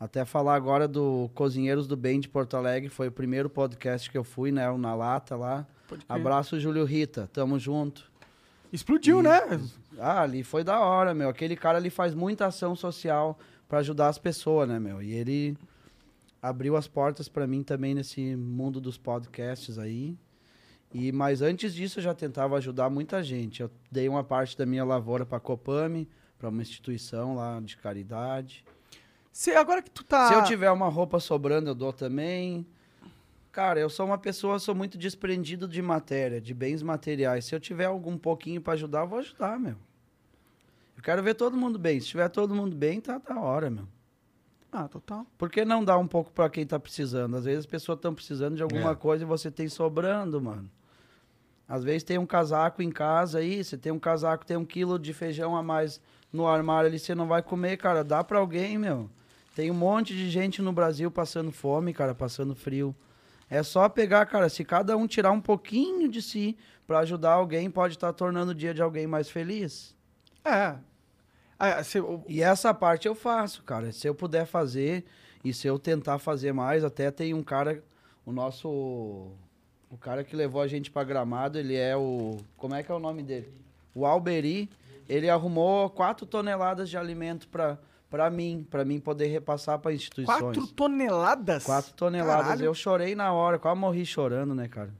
Até falar agora do Cozinheiros do Bem de Porto Alegre, foi o primeiro podcast que eu fui, né? o Na Lata lá. Abraço, Júlio Rita, tamo junto. Explodiu, né? Ah, ali foi da hora, meu. Aquele cara ali faz muita ação social pra ajudar as pessoas, né, meu? E ele abriu as portas pra mim também nesse mundo dos podcasts aí. E mas antes disso eu já tentava ajudar muita gente. Eu dei uma parte da minha lavoura pra Copame, pra uma instituição lá de caridade. Você, agora que tu tá... Se eu tiver uma roupa sobrando, eu dou também. Cara, eu sou uma pessoa, sou muito desprendido de matéria, de bens materiais. Se eu tiver algum pouquinho pra ajudar, eu vou ajudar, meu. Eu quero ver todo mundo bem. Se tiver todo mundo bem, tá da hora, meu. Ah, total. Por que não dar um pouco pra quem tá precisando? Às vezes as pessoas estão precisando de alguma É. coisa e você tem sobrando, mano. Às vezes tem um casaco em casa aí, você tem um casaco, tem um quilo de feijão a mais no armário ali, você não vai comer, cara. Dá pra alguém, meu. Tem um monte de gente no Brasil passando fome, cara, passando frio. É só pegar, cara, se cada um tirar um pouquinho de si pra ajudar alguém, pode estar tornando o dia de alguém mais feliz. É. Ah, se- E essa parte eu faço, cara. Se eu puder fazer e se eu tentar fazer mais, até tem um cara, o nosso. O cara que levou a gente pra gramado, ele é o. Como é que é o nome dele? O Alberi. Ele arrumou quatro toneladas de alimento pra, pra mim, pra mim poder repassar pra instituições. quatro toneladas? Quatro toneladas. Caralho. Eu chorei na hora, quase morri chorando, né, cara?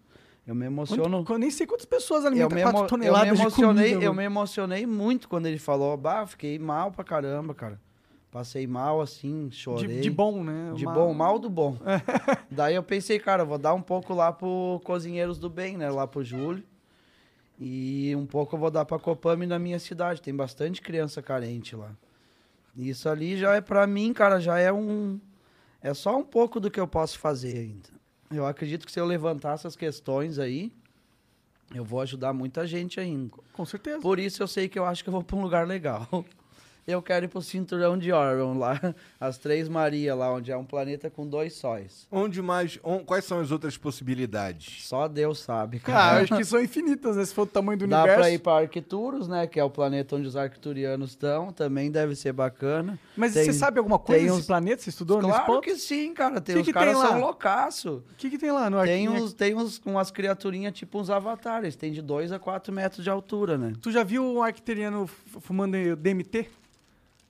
Eu me emociono. Quanto- eu nem sei quantas pessoas Eu alimentam me, quatro emo- eu toneladas me de emocionei, comida. eu me emocionei muito quando ele falou, bah, fiquei mal pra caramba, cara. Passei mal assim, chorei. de, de bom, né? De Uma- bom, mal do bom. Daí eu pensei, cara, vou dar um pouco lá pro Cozinheiros do Bem, né? Lá pro Júlio. E um pouco eu vou dar pra Copame na minha cidade. Tem bastante criança carente lá. Isso ali já é pra mim, cara, já é um. É só um pouco do que eu posso fazer ainda. Eu acredito que se eu levantar essas questões aí, eu vou ajudar muita gente ainda. Com certeza. Por isso eu sei que eu acho que eu vou pra um lugar legal. Eu quero ir pro cinturão de Orion lá, as Três Maria lá, onde é um planeta com dois sóis. Onde mais. on- quais são as outras possibilidades? Só Deus sabe, Ah, cara. eu acho que são infinitas, né? Se for o tamanho do Dá universo. pra ir pra Arcturus, né? Que é o planeta onde os arcturianos estão. Também deve ser bacana. Mas Tem- você sabe alguma coisa tem desse uns- planeta? Você estudou nesse Claro ponto? que sim, cara. Tem, Que os que caras tem são loucaço. O que, que tem lá no Tem Arquinha? uns, tem uns, umas criaturinhas tipo uns avatares. Tem de 2 a 4 metros de altura, né? Tu já viu um arquitariano f- fumando DMT?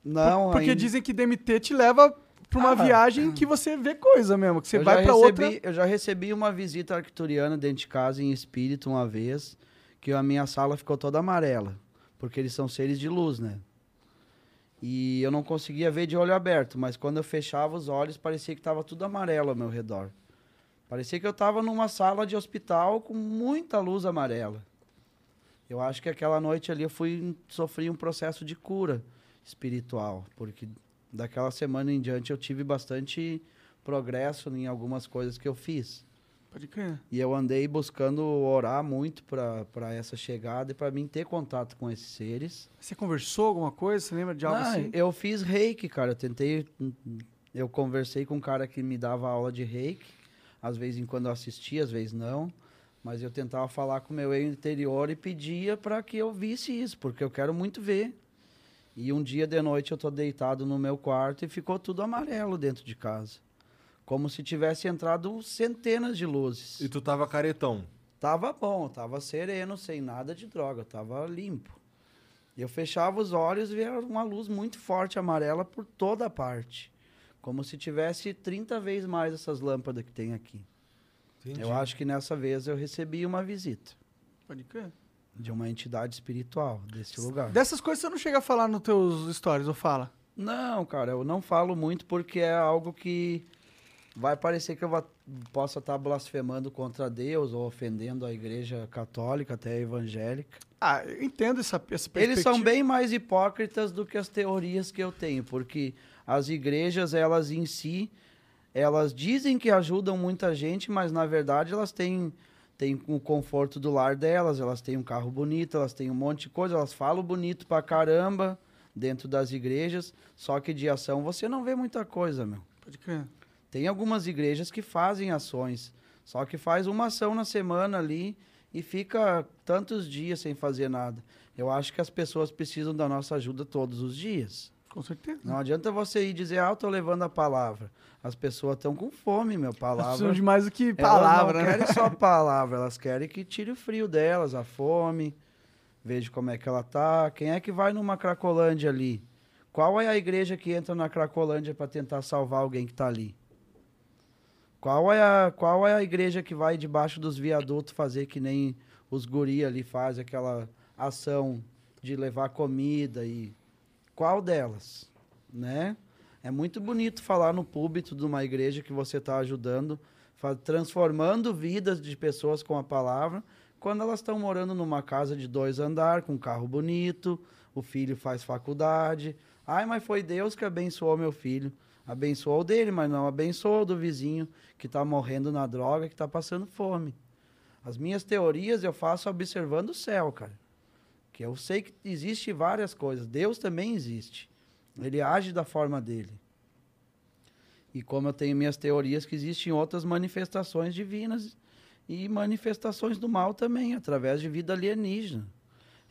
Não, Porque ainda- dizem que DMT te leva pra uma Ah, viagem que você vê coisa mesmo, que você eu vai já pra recebi, outra. Eu já recebi uma visita arcturiana dentro de casa em espírito uma vez, que a minha sala ficou toda amarela, porque eles são seres de luz, né? E eu não conseguia ver de olho aberto, mas quando eu fechava os olhos, parecia que estava tudo amarelo ao meu redor. Parecia que eu estava numa sala de hospital com muita luz amarela. Eu acho que aquela noite ali eu fui sofri um processo de cura espiritual, porque daquela semana em diante eu tive bastante progresso em algumas coisas que eu fiz. Pode crer. E eu andei buscando orar muito para essa chegada e para mim ter contato com esses seres. Você conversou alguma coisa? Você lembra de algo Ah, assim? Eu fiz reiki, cara. Eu tentei. Eu conversei com um cara que me dava aula de reiki. Às vezes em quando eu assistia, às vezes não. Mas eu tentava falar com o meu eu interior e pedia para que eu visse isso, porque eu quero muito ver. E um dia de noite eu tô deitado no meu quarto e ficou tudo amarelo dentro de casa. Como se tivesse entrado centenas de luzes. E tu tava caretão. Tava bom, tava sereno, sem nada de droga, tava limpo. Eu fechava os olhos e via uma luz muito forte amarela por toda a parte. Como se tivesse 30 vezes mais essas lâmpadas que tem aqui. Entendi. Eu acho que nessa vez eu recebi uma visita Pode crer. De uma entidade espiritual desse lugar. Dessas coisas você não chega a falar nos teus stories, ou fala? Não, cara, eu não falo muito porque é algo que vai parecer que eu va- possa estar blasfemando contra Deus ou ofendendo a igreja católica, até a evangélica. Ah, eu entendo essa, essa perspectiva. Eles são bem mais hipócritas do que as teorias que eu tenho, porque as igrejas, elas em si, elas dizem que ajudam muita gente, mas na verdade elas têm, têm o conforto do lar delas, elas têm um carro bonito, elas têm um monte de coisa, elas falam bonito pra caramba dentro das igrejas, só que de ação você não vê muita coisa, meu. Pode crer. Tem algumas igrejas que fazem ações, só que faz uma ação na semana ali e fica tantos dias sem fazer nada. Eu acho que as pessoas precisam da nossa ajuda todos os dias. Com certeza. Não adianta você ir dizer, ah, eu tô levando a palavra. As pessoas estão com fome, meu, Elas palavra. precisam de mais do que Elas palavra, não né? querem só palavra, elas querem que tire o frio delas, a fome, veja como é que ela tá. Quem é que vai numa Cracolândia ali? Qual é a igreja que entra na Cracolândia para tentar salvar alguém que tá ali? Qual é, a, qual é a igreja que vai debaixo dos viadutos fazer que nem os guri ali faz aquela ação de levar comida e qual delas, né? É muito bonito falar no púlpito de uma igreja que você está ajudando, transformando vidas de pessoas com a palavra, quando elas estão morando numa casa de dois andar, com um carro bonito, o filho faz faculdade. Ai, mas foi Deus que abençoou meu filho. Abençoou o dele, mas não abençoou o do vizinho que está morrendo na droga, que está passando fome. As minhas teorias eu faço observando o céu, cara. Que eu sei que existe várias coisas. Deus também existe. Ele age da forma dele. E como eu tenho minhas teorias que existem outras manifestações divinas e manifestações do mal também, através de vida alienígena.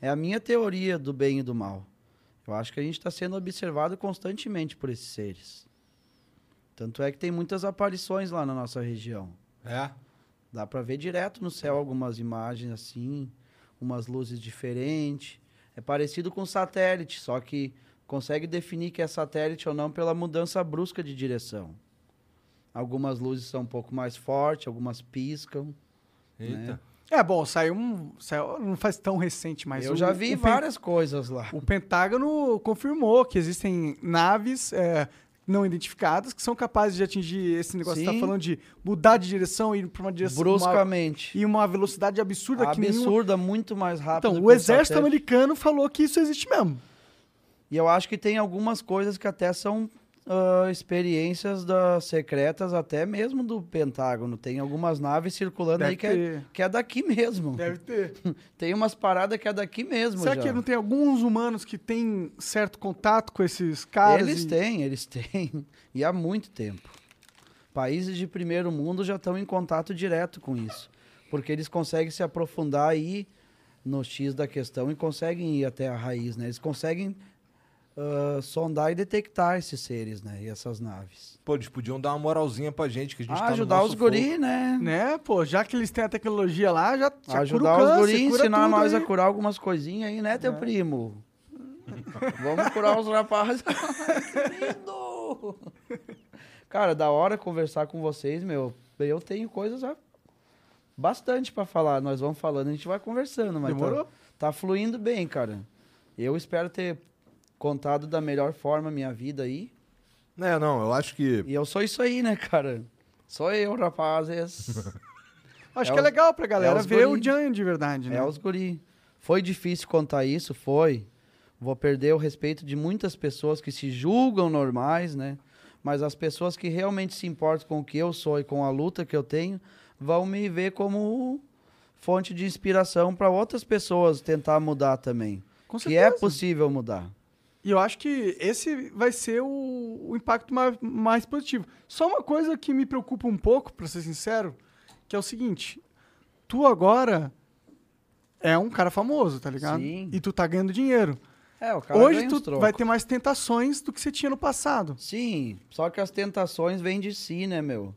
É a minha teoria do bem e do mal. Eu acho que a gente está sendo observado constantemente por esses seres. Tanto é que tem muitas aparições lá na nossa região. É. Dá para ver direto no céu algumas imagens assim, umas luzes diferentes. É parecido com satélite, só que consegue definir que é satélite ou não pela mudança brusca de direção. Algumas luzes são um pouco mais fortes, algumas piscam. Eita. É, bom, saiu um. Saiu, não faz tão recente, mas. Eu o- já vi o Pen- várias coisas lá. O Pentágono confirmou que existem naves é, não identificadas que são capazes de atingir esse negócio que você tá falando de mudar de direção e ir para uma direção. uma- Bruscamente. e uma velocidade absurda que nenhuma. Absurda, muito mais rápido. Então, que o exército americano falou que isso existe mesmo. E eu acho que tem algumas coisas que até são ah, experiências da, secretas, até mesmo do Pentágono. Tem algumas naves circulando Deve aí que é, que é daqui mesmo. Deve ter. Tem umas paradas que é daqui mesmo. Será já. que não tem alguns humanos que têm certo contato com esses caras? Eles e- têm, eles têm. E há muito tempo. Países de primeiro mundo já estão em contato direto com isso. Porque eles conseguem se aprofundar aí no X da questão e conseguem ir até a raiz, né? Eles conseguem ah, sondar e detectar esses seres, né? E essas naves. Pô, eles podiam dar uma moralzinha pra gente, que a gente Ah, tá no ajudar os guri, né? Né, pô, já que eles têm a tecnologia lá, já, já ajudar cura o os câncer, guri, cura ensinar nós aí. a curar algumas coisinhas aí, né, teu primo? Vamos curar os rapazes. que lindo! Cara, da hora conversar com vocês, meu. Eu tenho coisas a- bastante pra falar. Nós vamos falando, a gente vai conversando, mas tá, tá fluindo bem, cara. Eu espero ter contado da melhor forma a minha vida aí. É, não, eu acho que. E eu sou isso aí, né, cara? Sou eu, rapazes. Acho É que é os- legal pra galera os ver guri. o Jan de verdade, né? É os guri. Foi difícil contar isso? Foi. Vou perder o respeito de muitas pessoas que se julgam normais, né? Mas as pessoas que realmente se importam com o que eu sou e com a luta que eu tenho vão me ver como fonte de inspiração para outras pessoas tentar mudar também. Com que é possível mudar. E eu acho que esse vai ser o, o impacto mais, mais positivo. Só uma coisa que me preocupa um pouco, pra ser sincero, que é o seguinte: tu agora é um cara famoso, tá ligado? Sim. E tu tá ganhando dinheiro. É, o cara Hoje tu vai ter mais tentações do que você tinha no passado. Sim, só que as tentações vêm de si, né, meu?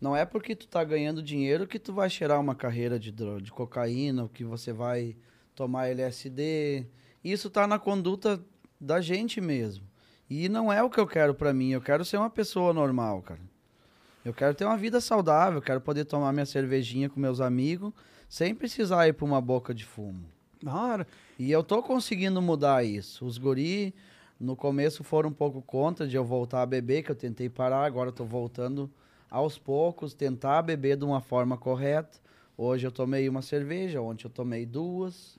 Não é porque tu tá ganhando dinheiro que tu vai cheirar uma carreira de, de cocaína, ou que você vai tomar LSD. Isso tá na conduta da gente mesmo. E não é o que eu quero pra mim. Eu quero ser uma pessoa normal, cara. Eu quero ter uma vida saudável, eu quero poder tomar minha cervejinha com meus amigos sem precisar ir pra uma boca de fumo. Da hora. E eu tô conseguindo mudar isso. Os guri, no começo, foram um pouco contra de eu voltar a beber, que eu tentei parar, agora eu tô voltando aos poucos, tentar beber de uma forma correta. Hoje eu tomei uma cerveja, ontem eu tomei duas.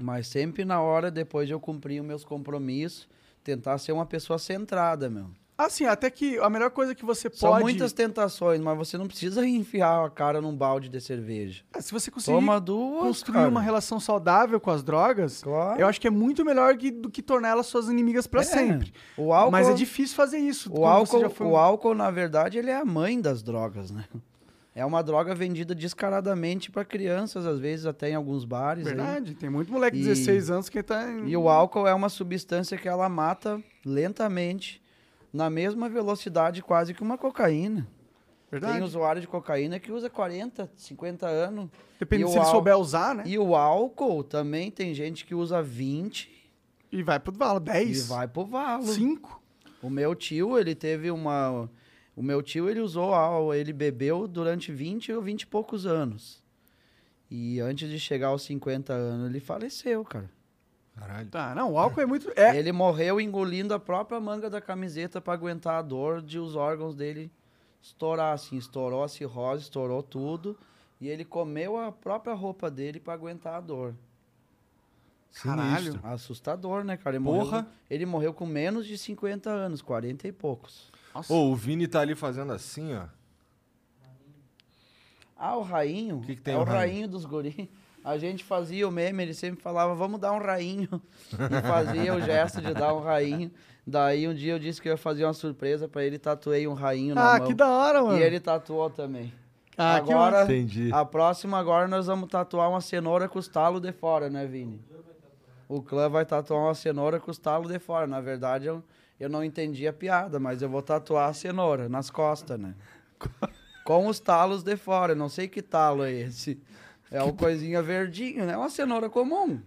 Mas sempre na hora, depois de eu cumprir os meus compromissos, tentar ser uma pessoa centrada, meu. Assim, até que a melhor coisa que você São pode. muitas tentações, mas você não precisa enfiar a cara num balde de cerveja. É, se você conseguir Toma duas, construir cara. uma relação saudável com as drogas, Claro. eu acho que é muito melhor que- do que tornar elas suas inimigas pra É. sempre. O álcool, Mas é difícil fazer isso. O álcool, foi o álcool, na verdade, ele é a mãe das drogas, né? É uma droga vendida descaradamente para crianças, às vezes até em alguns bares. aí. Verdade, tem muito moleque de E- 16 anos que tá. em- E o álcool é uma substância que ela mata lentamente, na mesma velocidade quase que uma cocaína. Verdade. Tem usuário de cocaína que usa 40, 50 anos. Depende se ele souber usar, né? E o álcool também tem gente que usa 20 E vai pro valo, 10. e vai pro valo. 5. O meu tio, ele teve uma. O meu tio, ele usou álcool, ele bebeu durante 20 ou 20 e poucos anos. E antes de chegar aos 50 anos, ele faleceu, cara. Caralho. Tá, não, o álcool é muito. É, Ele morreu engolindo a própria manga da camiseta pra aguentar a dor de os órgãos dele estourar, assim. Estourou a cirrose, estourou tudo. E ele comeu a própria roupa dele pra aguentar a dor. Caralho. Assustador, né, cara? Ele Porra. Morreu, ele morreu com menos de 50 anos, 40 e poucos. Ô, o Vini tá ali fazendo assim, ó. Ah, o rainho? Que que tem é o o rainho? rainho dos guri. A gente fazia o meme, ele sempre falava, vamos dar um rainho. E fazia o gesto de dar um rainho. Daí um dia eu disse que eu ia fazer uma surpresa pra ele, tatuei um rainho na Ah, mão. que da hora, mano. E ele tatuou também. Ah, que agora, massa. Entendi. a próxima agora nós vamos tatuar uma cenoura com os talos de fora, né, Vini? O clã vai tatuar uma cenoura com os talos de fora. Na verdade, eu, eu não entendi a piada, mas eu vou tatuar a cenoura nas costas, né? com os talos de fora. Eu Não sei que talo é esse. É o coisinha verdinho, né? É uma cenoura comum.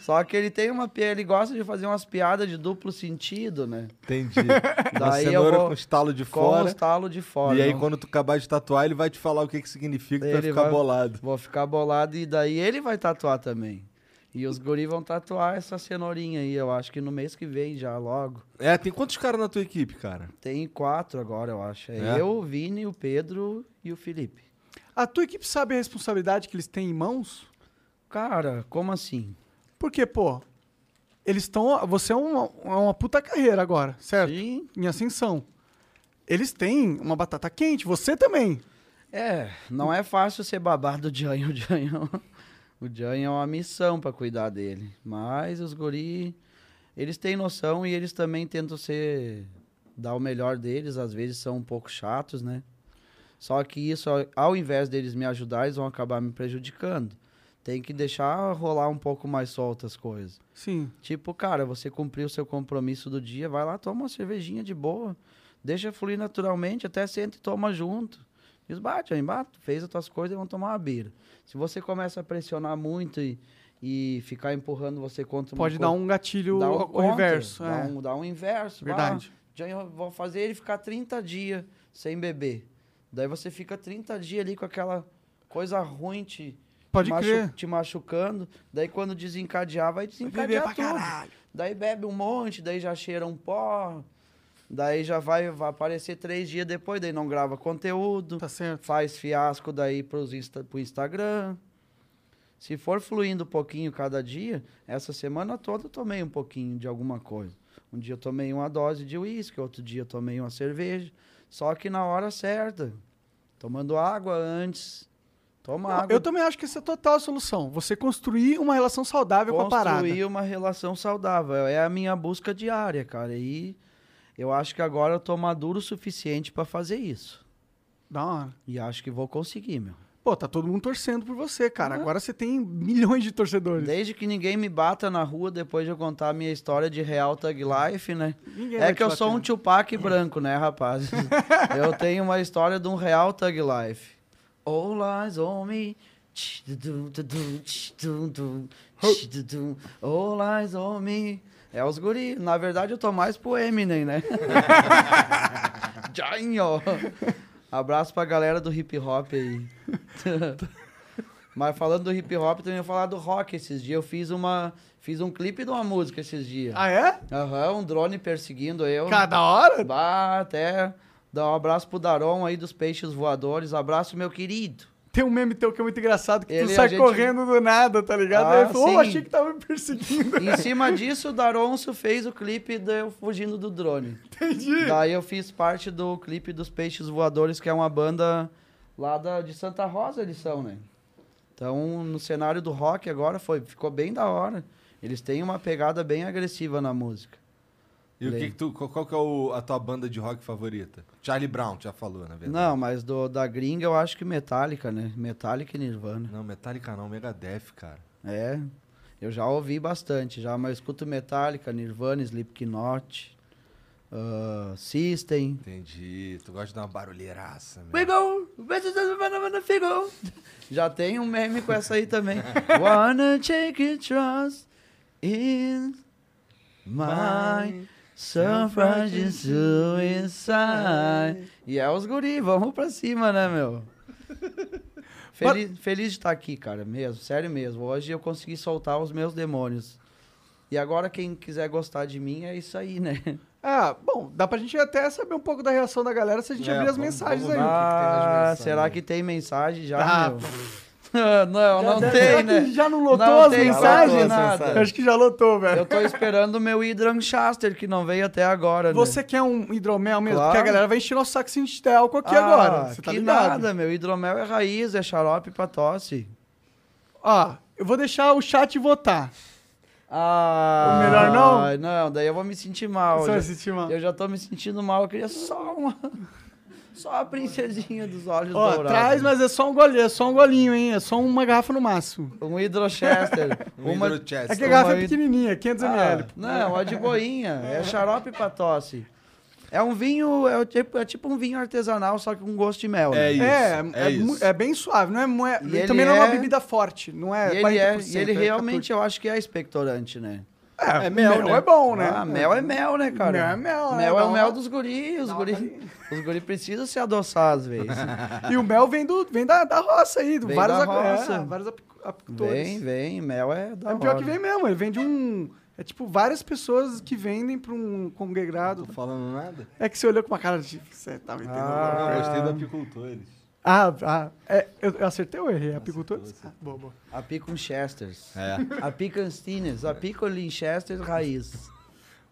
Só que ele tem uma piada, ele gosta de fazer umas piadas de duplo sentido, né? Entendi. Uma Daí eu cenoura vou- com estalo de Com fora. os talos de fora. E aí, não- quando tu acabar de tatuar, ele vai te falar o que que significa, tu vai Ele ficar vai- bolado. Vou ficar bolado e daí ele vai tatuar também. E os guri vão tatuar essa cenourinha aí, eu acho que no mês que vem já, logo. É, tem quantos caras na tua equipe, cara? Tem quatro agora, eu acho. É, É? eu, o Vini, o Pedro e o Felipe. A tua equipe sabe a responsabilidade que eles têm em mãos? Cara, como assim? Porque, pô, eles estão. Você é uma, é uma puta carreira agora, certo? Sim. Em ascensão. Eles têm uma batata quente, você também. É, não é fácil ser babado do Janho. O Janho, o Janho é uma missão pra cuidar dele. Mas os guri, eles têm noção e eles também tentam ser... Dar o melhor deles, às vezes são um pouco chatos, né? Só que isso, ao- invés deles me ajudar, eles vão acabar me prejudicando. Tem que deixar rolar um pouco mais solto as coisas. Sim. Tipo, cara, você cumpriu o seu compromisso do dia, vai lá, toma uma cervejinha de boa. Deixa fluir naturalmente, até senta e toma junto. Diz, bate, aí, bate, fez as tuas coisas e vamos tomar uma bira. Se você começa a pressionar muito e, e ficar empurrando você contra Pode dar um gatilho dá um ao contra, reverso. Dá, é. um, dá um inverso. Verdade. Ah, já vou fazer ele ficar 30 dias sem beber. Daí você fica 30 dias ali com aquela coisa ruim te, Pode te, machu- crer. te machucando. Daí quando desencadear, vai desencadear tudo. caralho. Daí bebe um monte, daí já cheira um pó. Daí já vai, vai aparecer três dias depois, daí não grava conteúdo. Tá certo. Faz fiasco daí pros Insta, pro Instagram. Se for fluindo um pouquinho cada dia, essa semana toda eu tomei um pouquinho de alguma coisa. Um dia eu tomei uma dose de uísque, outro dia eu tomei uma cerveja. Só que na hora certa. Tomando água antes. Toma Não, água. eu também acho que essa é total a solução. Você construir uma relação saudável com a parada. construir uma relação saudável. É a minha busca diária, cara. E eu acho que agora eu tô maduro o suficiente pra fazer isso. Da hora. E acho que vou conseguir, meu. Pô, tá todo mundo torcendo por você, cara. Agora você tem milhões de torcedores. Desde que ninguém me bata na rua depois de eu contar a minha história de real thug life, né? Ninguém É que eu sou um bater. Tupac branco, né, rapaz? eu tenho uma história de um real thug life. All eyes on me. All eyes on me. É os guri. Na verdade, eu tô mais pro Eminem, né? Jainho. Abraço pra galera do hip hop aí. Mas falando do hip hop, também ia falar do rock esses dias. Eu fiz uma. Fiz um clipe de uma música esses dias. Ah, é? Aham, um drone perseguindo eu. Cara, da hora? Bah, até dar um abraço pro Daron aí dos Peixes Voadores. Abraço, meu querido. Tem um meme teu que é muito engraçado, que Ele, tu sai gente- correndo do nada, tá ligado? Ah, Aí ele falou, "Ô, sim. achei que tava me perseguindo. Em cima disso, o Daronço fez o clipe de eu fugindo do drone. Entendi. Daí eu fiz parte do clipe dos Peixes Voadores, que é uma banda lá da, de Santa Rosa, eles são, né? Então, no cenário do rock agora foi, ficou bem da hora. Eles têm uma pegada bem agressiva na música. E o que que tu, qual, que é o- a tua banda de rock favorita? Charlie Brown, já falou, na verdade. Não, mas do, da gringa eu acho que Metallica, né? Metallica e Nirvana. Não, Metallica não, Megadeth, cara. É, eu já ouvi bastante, já, mas eu escuto Metallica, Nirvana, Slipknot, ah, System. Entendi. Tu gosta de dar uma barulheiraça, meu. Wiggle, wiggle. Já tem um meme com essa aí também. Wanna take a trust in my surprise suicide. E é os guri, vamos pra cima, né, meu? Feliz, feliz de estar aqui, cara, mesmo, sério mesmo. Hoje eu consegui soltar os meus demônios. E agora quem quiser gostar de mim é isso aí, né? Ah, bom, dá pra gente até saber um pouco da reação da galera se a gente É, abrir as vamos- mensagens vamos aí. Ah, será que tem mensagem já, Ah, meu? Não, não Já- tem, será né? já não lotou Não as tem mensagens? nada. Eu acho que já lotou, velho. Eu tô esperando o meu Hydranchaster, que não veio até agora, né? Você quer um hidromel mesmo? Claro. Porque a galera vai encher nosso saco sem de álcool aqui Ah, agora. Você tá que ligado? nada, meu. Hidromel é raiz, é xarope pra tosse. Ó, eu vou deixar o chat votar. Ah, O melhor não? Não, daí eu vou me sentir mal. Você já- vai sentir mal. Eu já tô me sentindo mal, eu queria só uma... Só a princesinha dos olhos Ó, dourados. traz, mas é só um golinho, é só um golinho, hein? É só uma garrafa no máximo. Um Hidrochester. Um uma... Hydrochester. É que a garrafa Uma é pequenininha, 500 Ah, ml. não, a de boinha. É xarope pra tosse. É um vinho, é, tipo, é tipo um vinho artesanal, só que com gosto de mel. né? É isso. É, é, é, isso. é bem suave, não é, é- também não é uma é- bebida forte, não é E ele, é, 40%, e ele é realmente, eu acho que é expectorante, né? 14%. É, É mel, mel né? é bom, né? Ah, mel é mel, né, cara? Mel é mel, né? Mel é o mel dos guris. Os guri, os guri precisam se adoçar às vezes. E o mel vem, do, vem da, da roça aí, do Vem vários, da roça. É, vários apic- apicultores. vem, vem. Mel é da É pior que vem mesmo, ele vem de um... É tipo várias pessoas que vendem pra um congregado. Tô falando nada? É que você olhou com uma cara de... Você tava entendendo. Ah. Não, Ah, gostei do apicultores. Ah, ah, é, eu, eu acertei ou errei? Apicultores? Ah, boa, boa. A Piconchesters. É. A Picanstines. A Picolinchester raiz.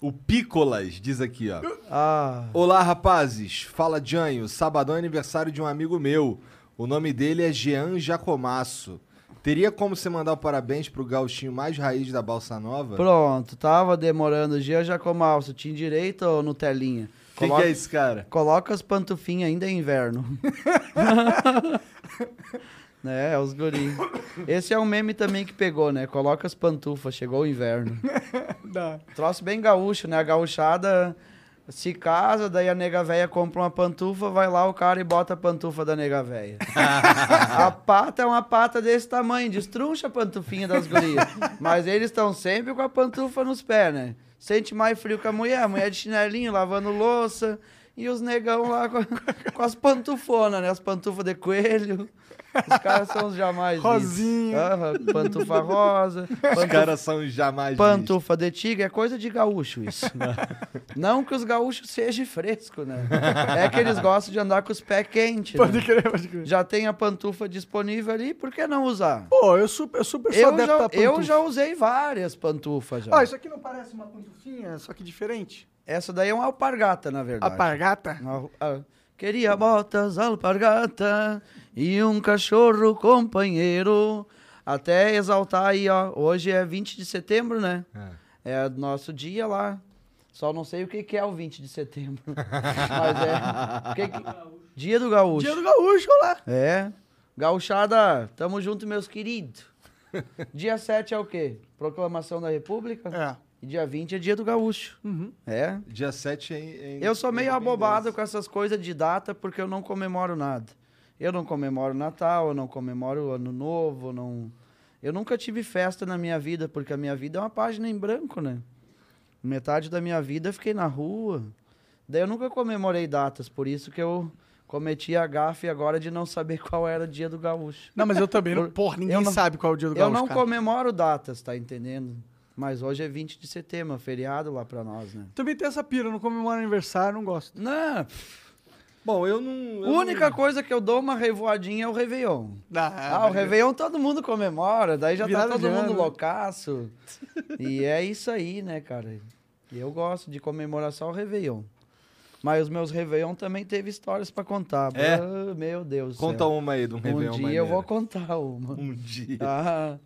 O Pícolas diz aqui, ó. Ah, Olá, rapazes. Fala, Janho. Sabadão é aniversário de um amigo meu. O nome dele é Jean Jacomasso. Teria como você mandar o parabéns pro gauchinho mais raiz da Balsa Nova? pronto. Tava demorando. Gia Jacomalso. Tinha direito ou Nutelinha? Quem que é esse cara? Coloca as pantufinhas, ainda é inverno. é, os guri. Esse é um meme também que pegou, né? Coloca as pantufas, chegou o inverno. Dá. Troço bem gaúcho, né? A gauchada se casa, daí a nega véia compra uma pantufa, vai lá o cara e bota a pantufa da nega véia. a pata é uma pata desse tamanho, destruncha a pantufinha das gurias. Mas eles estão sempre com a pantufa nos pés, né? Sente mais frio que a mulher, a mulher de chinelinho, lavando louça, e os negão lá com, com as pantufonas, né? As pantufas de coelho. Os caras são os jamais. Aham, pantufa rosa, Os caras são jamais Pantufa de tigre é coisa de gaúcho isso. Não que os gaúchos sejam frescos, né? É que eles gostam de andar com os pés quentes. Pode Né? crer, pode crer. Já tem a pantufa disponível ali, por que não usar? Pô, eu super, eu super sou Eu adepto já, pantufa. eu já usei várias pantufas já. Ó, isso aqui não parece uma pantufinha, só que diferente? Essa daí é uma alpargata, na verdade. Alpargata? Uma- ah, Queria botas, alpargata e um cachorro companheiro. Até exaltar aí, ó. Hoje é 20 de setembro, né? É nosso dia lá. Só não sei o que, que é o 20 de setembro. Mas é. o que que- Dia do Gaúcho. Dia do gaúcho lá. É. Gauchada, tamo junto, meus queridos. Dia 7 é o quê? Proclamação da República. É. E dia 20 é dia do Gaúcho. Uhum. É. Dia 7 é, é Eu sou meio abobado com essas coisas de data porque eu não comemoro nada. Eu não comemoro Natal, eu não comemoro Ano Novo, não. Eu nunca tive festa na minha vida porque a minha vida é uma página em branco, né? Metade da minha vida eu fiquei na rua. Daí eu nunca comemorei datas, por isso que eu cometi a gafe agora de não saber qual era o dia do gaúcho. Não, mas eu também não. Por- Porra, ninguém eu não- sabe qual é o dia do Eu gaúcho, não cara. comemoro datas, tá entendendo? Mas hoje é 20 de setembro, feriado lá pra nós, né? Também tem essa pira, eu não comemoro aniversário, não gosto. Não, Bom, eu não. a eu única não- coisa que eu dou uma revoadinha é o Réveillon. Ah, o velho. Réveillon todo mundo comemora, daí já tá todo mundo loucaço. e é isso aí, né, cara? Eu gosto de comemorar só o Réveillon. Mas os meus Réveillon também teve histórias pra contar. É? Ah, meu Deus Conta céu. uma aí de um Um Réveillon dia maneiro. eu vou contar uma. Um dia. Ah,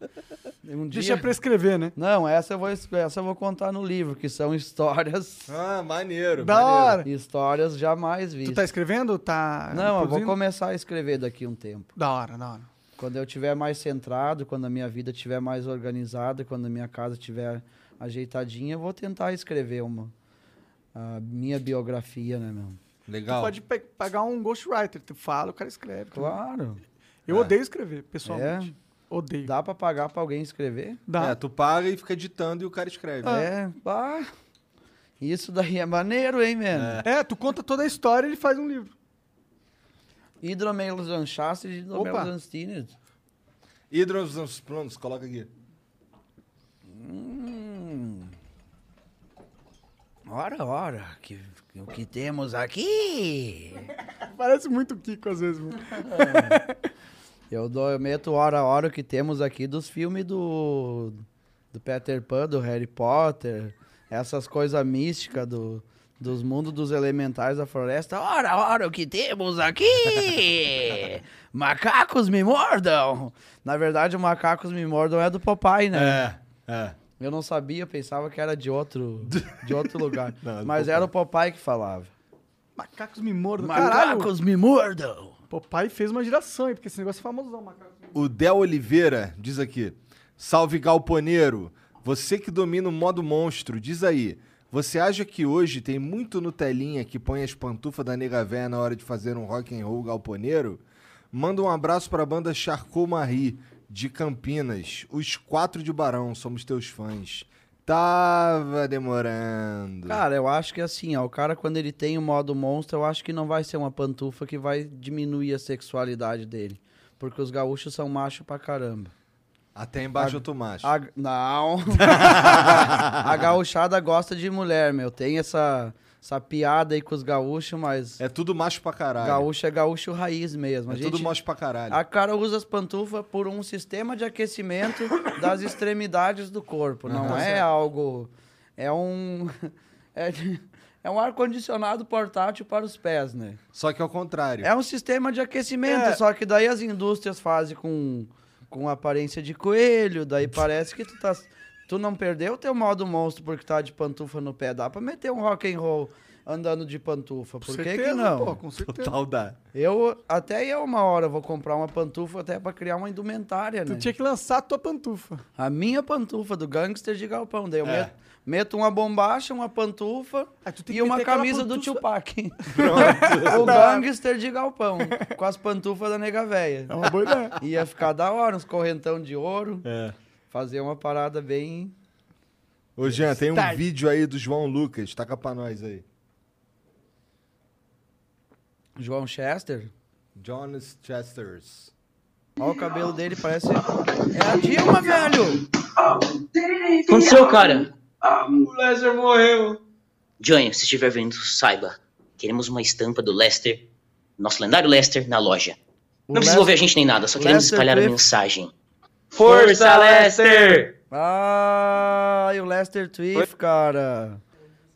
um dia... Deixa pra escrever, né? Não, essa eu, vou, es- essa eu vou contar no livro, que são histórias... Ah, maneiro. Da maneiro. hora. Histórias jamais Tu vistas. tá escrevendo? Tá. Não, eu vou começar a escrever daqui um tempo. Da hora, da hora. Quando eu estiver mais centrado, quando a minha vida estiver mais organizada, quando a minha casa estiver ajeitadinha, eu vou tentar escrever uma a minha biografia, né, meu? Tu Legal. pode pe- pagar um ghostwriter. Tu fala, o cara escreve. Claro. Eu É. odeio escrever, pessoalmente. É. Odeio. Dá pra pagar pra alguém escrever? Dá. É, tu paga e fica editando e o cara escreve. É. Bah, isso daí é maneiro, hein, mano? É, tu conta toda a história e ele faz um livro. Hidromelos Anchastres e. Hidromelos Anstines. Hidros planos, coloca aqui. Hum. Ora, ora, que, o que temos aqui? Parece muito Kiko às vezes. mano. Eu, dou, eu meto hora hora o que temos aqui dos filmes do, do Peter Pan, do Harry Potter, essas coisas místicas do, dos mundos dos elementais da floresta. Ora, ora, o que temos aqui? Macacos me mordam! Na verdade, o Macacos me mordam é do Popeye, né? É, é. Eu não sabia, pensava que era de outro, de outro lugar. Não, Mas era o Popeye que falava. Macacos me mordam. Caralho, Macacos me mordam! Papai fez uma geração aí, porque esse negócio é famosão, macacos. O Del Oliveira diz aqui: Salve Galponeiro, você que domina o modo monstro, diz aí. Você acha que hoje tem muito Nutelinha que põe as pantufas da nega véia na hora de fazer um rock and roll galponeiro? Manda um abraço pra banda Charcot Marie, de Campinas. Os quatro de Barão, somos teus fãs. Tava demorando. Cara, eu acho que assim, ó, o cara quando ele tem o modo monstro, eu acho que não vai ser uma pantufa que vai diminuir a sexualidade dele. Porque os gaúchos são macho pra caramba. Até embaixo eu tô macho. A- não. a gauchada gosta de mulher, meu. Tem essa, essa piada aí com os gaúchos, mas É tudo macho pra caralho. gaúcho é gaúcho raiz mesmo. É A tudo gente- macho pra caralho. A cara usa as pantufas por um sistema de aquecimento das extremidades do corpo. Não é algo. É um. É, é um ar-condicionado portátil para os pés, né? Só que ao contrário. É um sistema de aquecimento, É. só que daí as indústrias fazem com, com aparência de coelho, daí parece que tu tá. Tu não perdeu o teu modo monstro porque tá de pantufa no pé. Dá pra meter um rock and roll andando de pantufa. Por Com que, certeza, que não? Pô, com certeza. Total dá. Eu, até eu uma hora, vou comprar uma pantufa até pra criar uma indumentária, Tu né? tinha que lançar a tua pantufa. A minha pantufa do gangster de galpão. Daí eu É. meto, meto uma bombacha, uma pantufa Ah, tu tem e que uma meter aquela camisa do pantufa- Tupac. o gangster de galpão. Com as pantufas da nega véia. É uma boa ideia. Ia ficar da hora, uns correntão de ouro. É. Fazer uma parada bem. Ô, Jean, tem um vídeo aí do João Lucas. Taca pra nós aí. João Chester. Jonas Chesters. Olha o cabelo dele, parece. É a Dilma, velho! aconteceu, cara? O Lester morreu. Johnny, se estiver vendo, saiba. Queremos uma estampa do Lester, nosso lendário Lester, na loja. O Não precisa ouvir a gente nem nada, só queremos Lester espalhar a mensagem. Força, Lester! Ah, e o Lester Twiff, cara.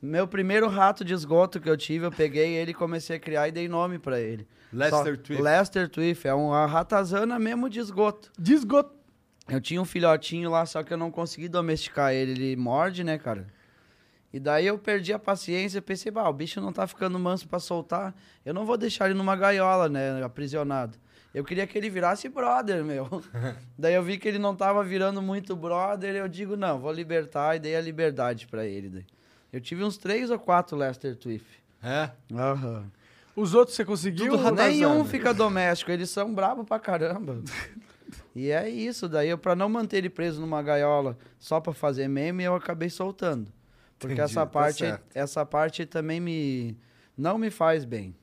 Meu primeiro rato de esgoto que eu tive, eu peguei ele, comecei a criar e dei nome pra ele. Lester Só- Twiff. Lester Twiff, é uma ratazana mesmo de esgoto. De esgoto. Eu tinha um filhotinho lá, só que eu não consegui domesticar ele. Ele morde, né, cara? E daí eu perdi a paciência, pensei, bah, o bicho não tá ficando manso pra soltar. Eu não vou deixar ele numa gaiola, né, aprisionado. Eu queria que ele virasse brother, meu. daí eu vi que ele não tava virando muito brother, eu digo, não, vou libertar e dei a liberdade pra ele. Daí. Eu tive uns três ou quatro Lester Twiff. É? Aham. Os outros você conseguiu? Nenhum fica doméstico, eles são bravos pra caramba. E é isso, daí eu, pra não manter ele preso numa gaiola só pra fazer meme, eu acabei soltando. Porque Entendi, essa tá parte, certo. essa parte também me não me faz bem.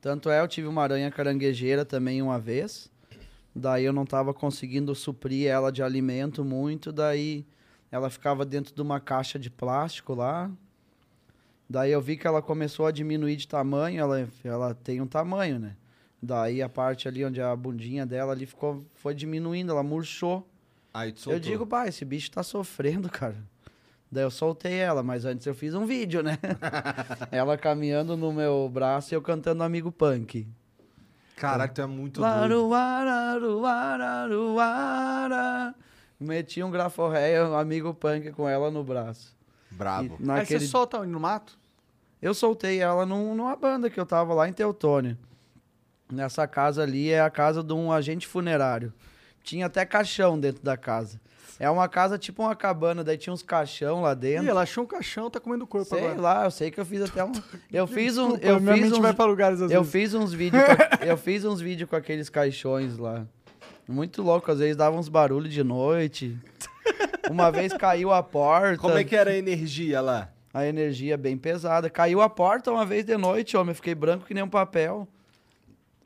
Tanto é, eu tive uma aranha caranguejeira também uma vez. Daí eu não tava conseguindo suprir ela de alimento muito, daí ela ficava dentro de uma caixa de plástico lá. Daí eu vi que ela começou a diminuir de tamanho, ela, ela tem um tamanho, né? Daí a parte ali onde a bundinha dela ali ficou, foi diminuindo, ela murchou. Aí tu Eu digo, pá, esse bicho tá sofrendo, cara. Daí eu soltei ela, mas antes eu fiz um vídeo, né? ela caminhando no meu braço e eu cantando Amigo Punk. Caralho, tu é muito doido. Meti um graforréia, um Amigo Punk com ela no braço. Brabo. E Aí naquele... você solta no mato? Eu soltei ela num- numa banda que eu tava lá em Teutônia. Nessa casa ali é a casa de um agente funerário. Tinha até caixão dentro da casa. É uma casa tipo uma cabana, daí tinha uns caixão lá Ih, dentro. ela achou um caixão, tá comendo o corpo Sei agora. lá, eu sei que eu fiz até um. Eu fiz um. Desculpa, Eu minha fiz mente uns, vai pra lugares às eu vezes. fiz uns vídeos. com, eu fiz uns vídeos com aqueles caixões lá. Muito louco, às vezes dava uns barulhos de noite. Uma vez caiu a porta. Como é que era a energia lá? A energia bem pesada. Caiu a porta uma vez de noite, homem. Eu fiquei branco que nem um papel.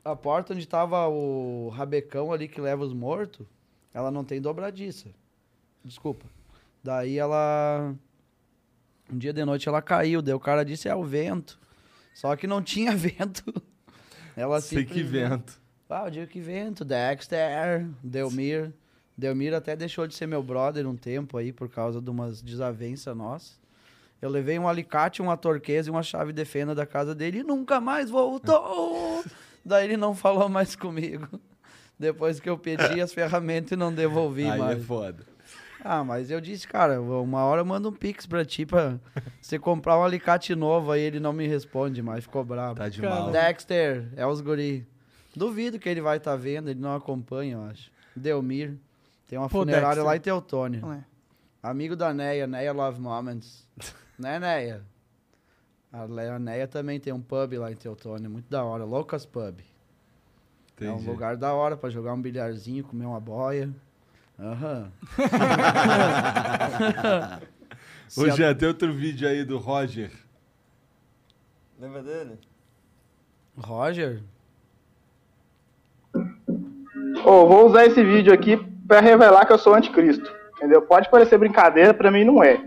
A porta onde tava o rabecão ali que leva os mortos, ela não tem dobradiça. Desculpa. Daí ela. Um dia de noite ela caiu, daí o cara disse, é o vento. Só que não tinha vento. Ela Sei que vento. Ah, o dia que vento, Dexter, Delmir. Delmir até deixou de ser meu brother um tempo aí por causa de umas desavenças nossas. Eu levei um alicate, uma torqueza e uma chave de fenda da casa dele e nunca mais voltou. Daí ele não falou mais comigo. Depois que eu pedi as ferramentas e não devolvi Aí mais. é foda. Ah, mas eu disse, cara, uma hora eu mando um pix pra ti pra você comprar um alicate novo, aí ele não me responde mais, ficou bravo. Tá de Cara, mal. Dexter, é os guri. Duvido que ele vai estar vendo, ele não acompanha, eu acho. Delmir, tem uma Pô, funerária Dexter. lá em Teutônia. Não é. Amigo da Neia, Neia Love Moments. né, Neia? A Neia também tem um pub lá em Teutônia, muito da hora, Loucas Pub. É um Entendi. lugar da hora pra jogar um bilharzinho, comer uma boia. Aham. Ô, a- Jean, tem outro vídeo aí do Roger. Lembra dele? Roger? Ô, vou usar esse vídeo aqui pra revelar que eu sou anticristo, entendeu? Pode parecer brincadeira, pra mim não é.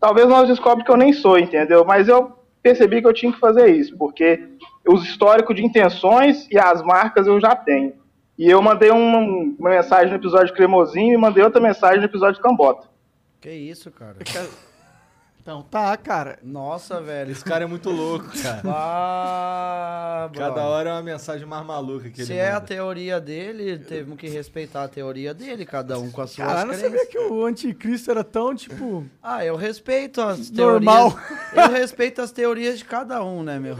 Talvez nós descobre que eu nem sou, entendeu? Mas eu percebi que eu tinha que fazer isso, porque os históricos de intenções e as marcas eu já tenho. E eu mandei um- uma mensagem no episódio Cremosinho e mandei outra mensagem no episódio Cambota. Que isso, cara? Então tá, cara. Nossa, velho. Esse cara é muito louco, cara. Ah, Cada hora é uma mensagem mais maluca que Se ele é a teoria dele, temos que respeitar a teoria dele, cada um com as suas Cara, eu não sabia que o anticristo era tão, tipo... Ah, eu respeito as Normal. teorias. Eu respeito as teorias de cada um, né, meu?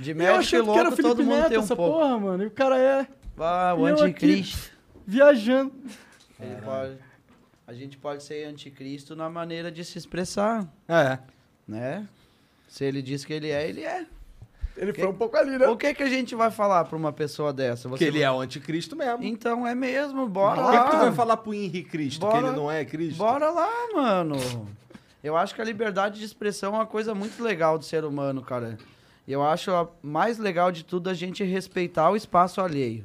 De médico e achando que era louco, o Felipe todo mundo Neto tem um essa pouco. porra, mano. E o cara é Ah, o anticristo. viajando. Ele pode- a gente pode ser anticristo na maneira de se expressar, É. né? Se ele diz que ele é, ele é. Ele Que- foi um pouco ali, né? O que que a gente vai falar pra uma pessoa dessa? Porque Você ele vai- é o anticristo mesmo. Então é mesmo, bora Por que, lá. que tu vai falar pro Henri Cristo que Bora- ele não é Cristo? Bora lá, mano. Eu acho que a liberdade de expressão é uma coisa muito legal do ser humano, cara. E Eu acho a mais legal de tudo a gente respeitar o espaço alheio.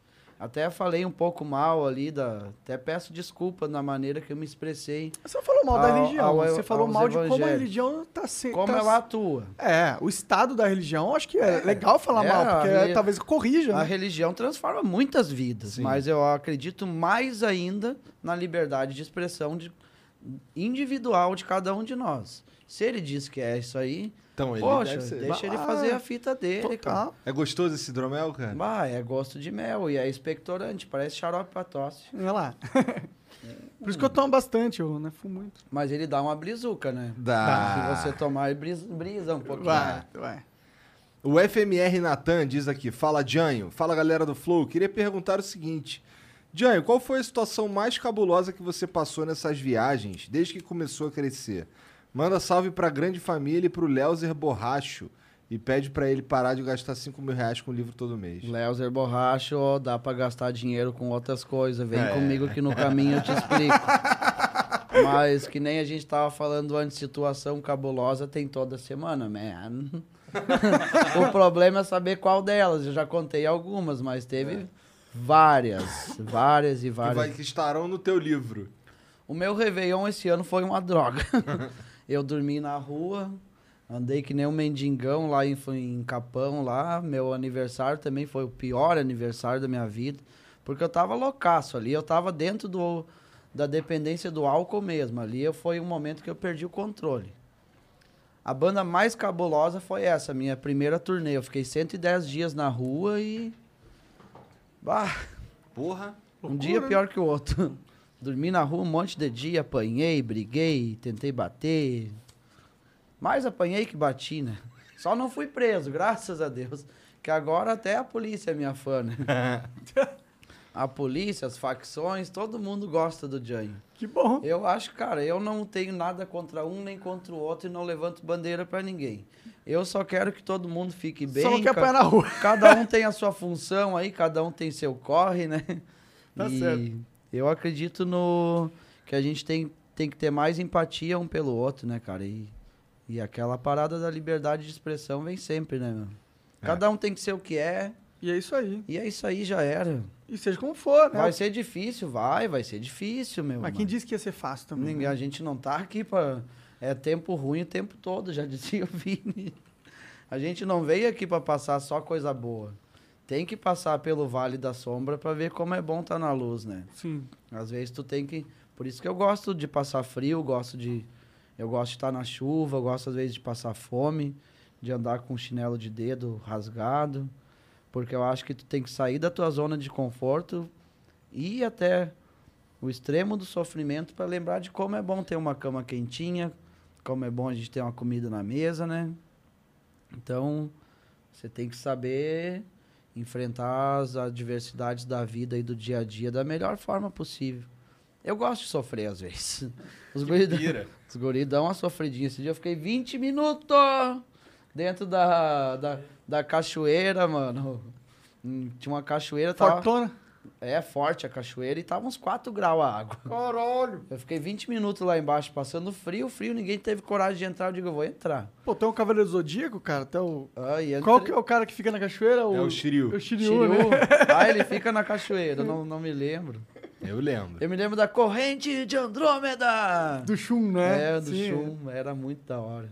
Até falei um pouco mal ali da. Até peço desculpa na maneira que eu me expressei. Você falou mal da ao- religião. ao- você falou mal de como a religião tá sendo. Como ela atua. É, o estado da religião, acho que é, legal falar É, mal, porque a reli- talvez corrija, A né? religião transforma muitas vidas, mas eu acredito mais ainda na liberdade de expressão de- individual de cada um de nós. Se ele diz que é isso aí, Então ele poxa, deve ser. deixa ele Ah, fazer a fita dele, cara. Total. É gostoso esse hidromel, cara? Bah, é gosto de mel e é expectorante, parece xarope pra tosse. Olha lá. Por isso que eu tomo bastante, eu não fumo muito. Mas ele dá uma brizuca, né? Dá. Se você tomar, ele brisa, brisa um pouquinho. Vai, vai. O FMR Natan diz aqui: Fala, Janho. Fala, galera do Flow. Queria perguntar o seguinte: Janho, qual foi a situação mais cabulosa que você passou nessas viagens desde que começou a crescer? Manda salve pra grande família e pro Léozer Borracho. E pede pra ele parar de gastar 5 mil reais com livro todo mês. Léozer Borracho, ó, dá pra gastar dinheiro com outras coisas. Vem É. comigo que no caminho eu te explico. Mas que nem a gente tava falando antes, situação cabulosa tem toda semana, man. o problema é saber qual delas. Eu já contei algumas, mas teve várias, várias e Que, várias. vai, que estarão no teu livro. O meu Réveillon esse ano foi uma droga. eu dormi na rua, andei que nem um mendigão lá em, em Capão, lá. Meu aniversário também foi o pior aniversário da minha vida. Porque eu tava loucaço ali, eu tava dentro do, da dependência do álcool mesmo. Ali eu- foi um momento que eu perdi o controle. A banda mais cabulosa foi essa, minha primeira turnê. Eu fiquei 110 dias na rua e... Bah, Porra. um dia pior que o outro. Dormi na rua um monte de dia, apanhei, briguei, tentei bater. Mais apanhei que bati, né? Só não fui preso, graças a Deus. Que agora até a polícia é minha fã, né? a polícia, as facções, todo mundo gosta do Janho. Que bom. Eu acho, cara, eu não tenho nada contra um nem contra o outro e não levanto bandeira pra ninguém. Eu só quero que todo mundo fique bem. Só ca- apanhar na rua. Cada um tem a sua função aí, cada um tem seu corre, né? Tá e certo. Eu acredito no que a gente tem, tem que ter mais empatia um pelo outro, né, cara? E, e aquela parada da liberdade de expressão vem sempre, né, meu? Cada um tem que ser o que é. E é isso aí. E é isso aí, já era. E seja como for, né? Vai ser difícil, vai, vai ser difícil, meu. Mas quem disse que ia ser fácil também? Ninguém, a gente não tá aqui pra. É tempo ruim o tempo todo, já dizia o Vini. A gente não veio aqui pra passar só coisa boa. Tem que passar pelo Vale da Sombra pra ver como é bom estar na luz, né? Sim. Às vezes tu tem que. Por isso que eu gosto de passar frio, gosto de. Eu gosto de estar na chuva, gosto às vezes de passar fome, de andar com chinelo de dedo rasgado. Porque eu acho que tu tem que sair da tua zona de conforto e ir até o extremo do sofrimento para lembrar de como é bom ter uma cama quentinha, como é bom a gente ter uma comida na mesa, né? Então, você tem que saber enfrentar as adversidades da vida e do dia a dia da melhor forma possível. Eu gosto de sofrer às vezes. Os guri, pira. os guri dão uma sofridinha. Esse dia eu fiquei 20 minutos dentro da, da, da cachoeira, mano. Tinha uma cachoeira. Tava, Fortuna? É, forte a cachoeira e tava uns 4 graus a água. Caralho. Eu fiquei 20 minutos lá embaixo passando frio, frio, ninguém teve coragem de entrar. Eu digo, eu vou entrar. Pô, tem um Cavaleiro Zodíaco, cara? Até o... Ah, e Qual que é o cara que fica na cachoeira? É o Shiryu. O Shiryu, Shiryu. né? Ah, ele fica na cachoeira, não, não me lembro. Eu lembro. Eu me lembro da corrente de Andrômeda. Do Shun, né? É, do Sim. Shun, era muito da hora.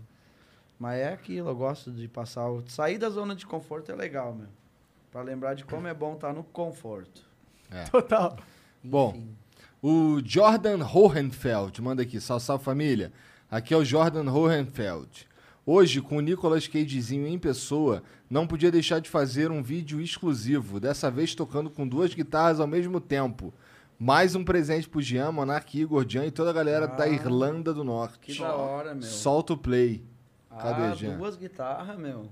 Mas é aquilo, eu gosto de passar. o- Sair da zona de conforto é legal, meu. Pra lembrar de como é bom estar no conforto. Total. Bom, o Jordan Hohenfeld manda aqui, salve, salve família. Aqui é o Jordan Hohenfeld. Hoje, com o Nicolas Cagezinho em pessoa, não podia deixar de fazer um vídeo exclusivo, dessa vez tocando com duas guitarras ao mesmo tempo. Mais um presente pro Jean, Monark, Igor, Jean e toda a galera da Irlanda do Norte. Que da hora, meu. Solta o play. Cadê, ah, Jean? duas guitarras, meu.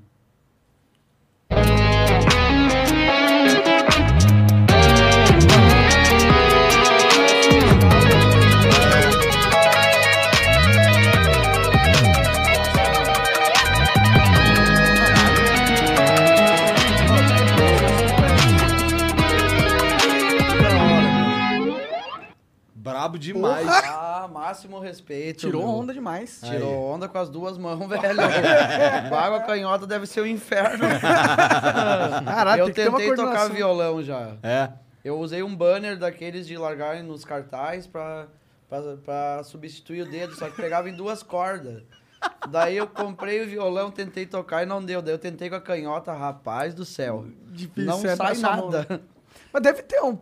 Brabo demais. Ah, máximo respeito. Tirou meu. onda demais. Tirou Aí. onda com as duas mãos, velho. Água canhota deve ser o inferno. Caralho, eu tentei tocar violão já. É. Eu usei um banner daqueles de largarem nos cartazes pra, pra, pra substituir o dedo, só que pegava em duas cordas. Daí eu comprei o violão, tentei tocar e não deu. Daí eu tentei com a canhota, rapaz do céu. Difícil, não é sai nada. Mas deve ter um,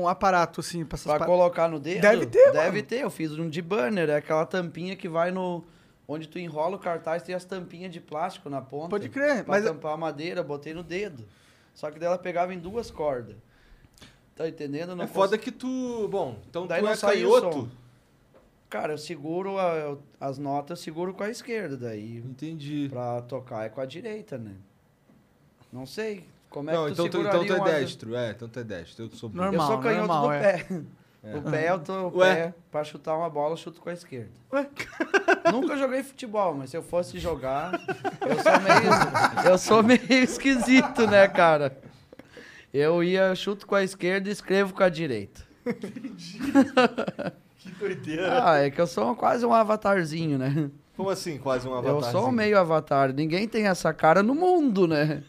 um aparato, assim, pra essas Pra pa- colocar no dedo? Deve ter, Deve mano. ter. Eu fiz um de banner, é aquela tampinha que vai no... Onde tu enrola o cartaz, tem as tampinhas de plástico na ponta. Pode crer, Pra mas- tampar a madeira, botei no dedo. Só que daí ela pegava em duas cordas. Tá entendendo? Eu Não É foda cons- que tu. Bom, então Daí tu não é canhoto. Cara, eu seguro a- as notas, eu seguro com a esquerda daí. Entendi. Pra tocar é com a direita, né? Não sei. Como é Não, que tu então tu, então tu é uma- destro. É, então tu é destro. Eu sou burro. eu Normal, sou canhoto normal, do é. pé. É. O pé, eu tô. O Ué? pé, pra chutar uma bola, eu chuto com a esquerda. Nunca joguei futebol, mas se eu fosse jogar, eu sou meio. eu sou meio esquisito, né, cara? Eu ia, chuto com a esquerda e escrevo com a direita. Que doideira. Ah, é que eu sou quase um avatarzinho, né? Como assim, quase um Eu avatar? sou meio avatar. Ninguém tem essa cara no mundo, né?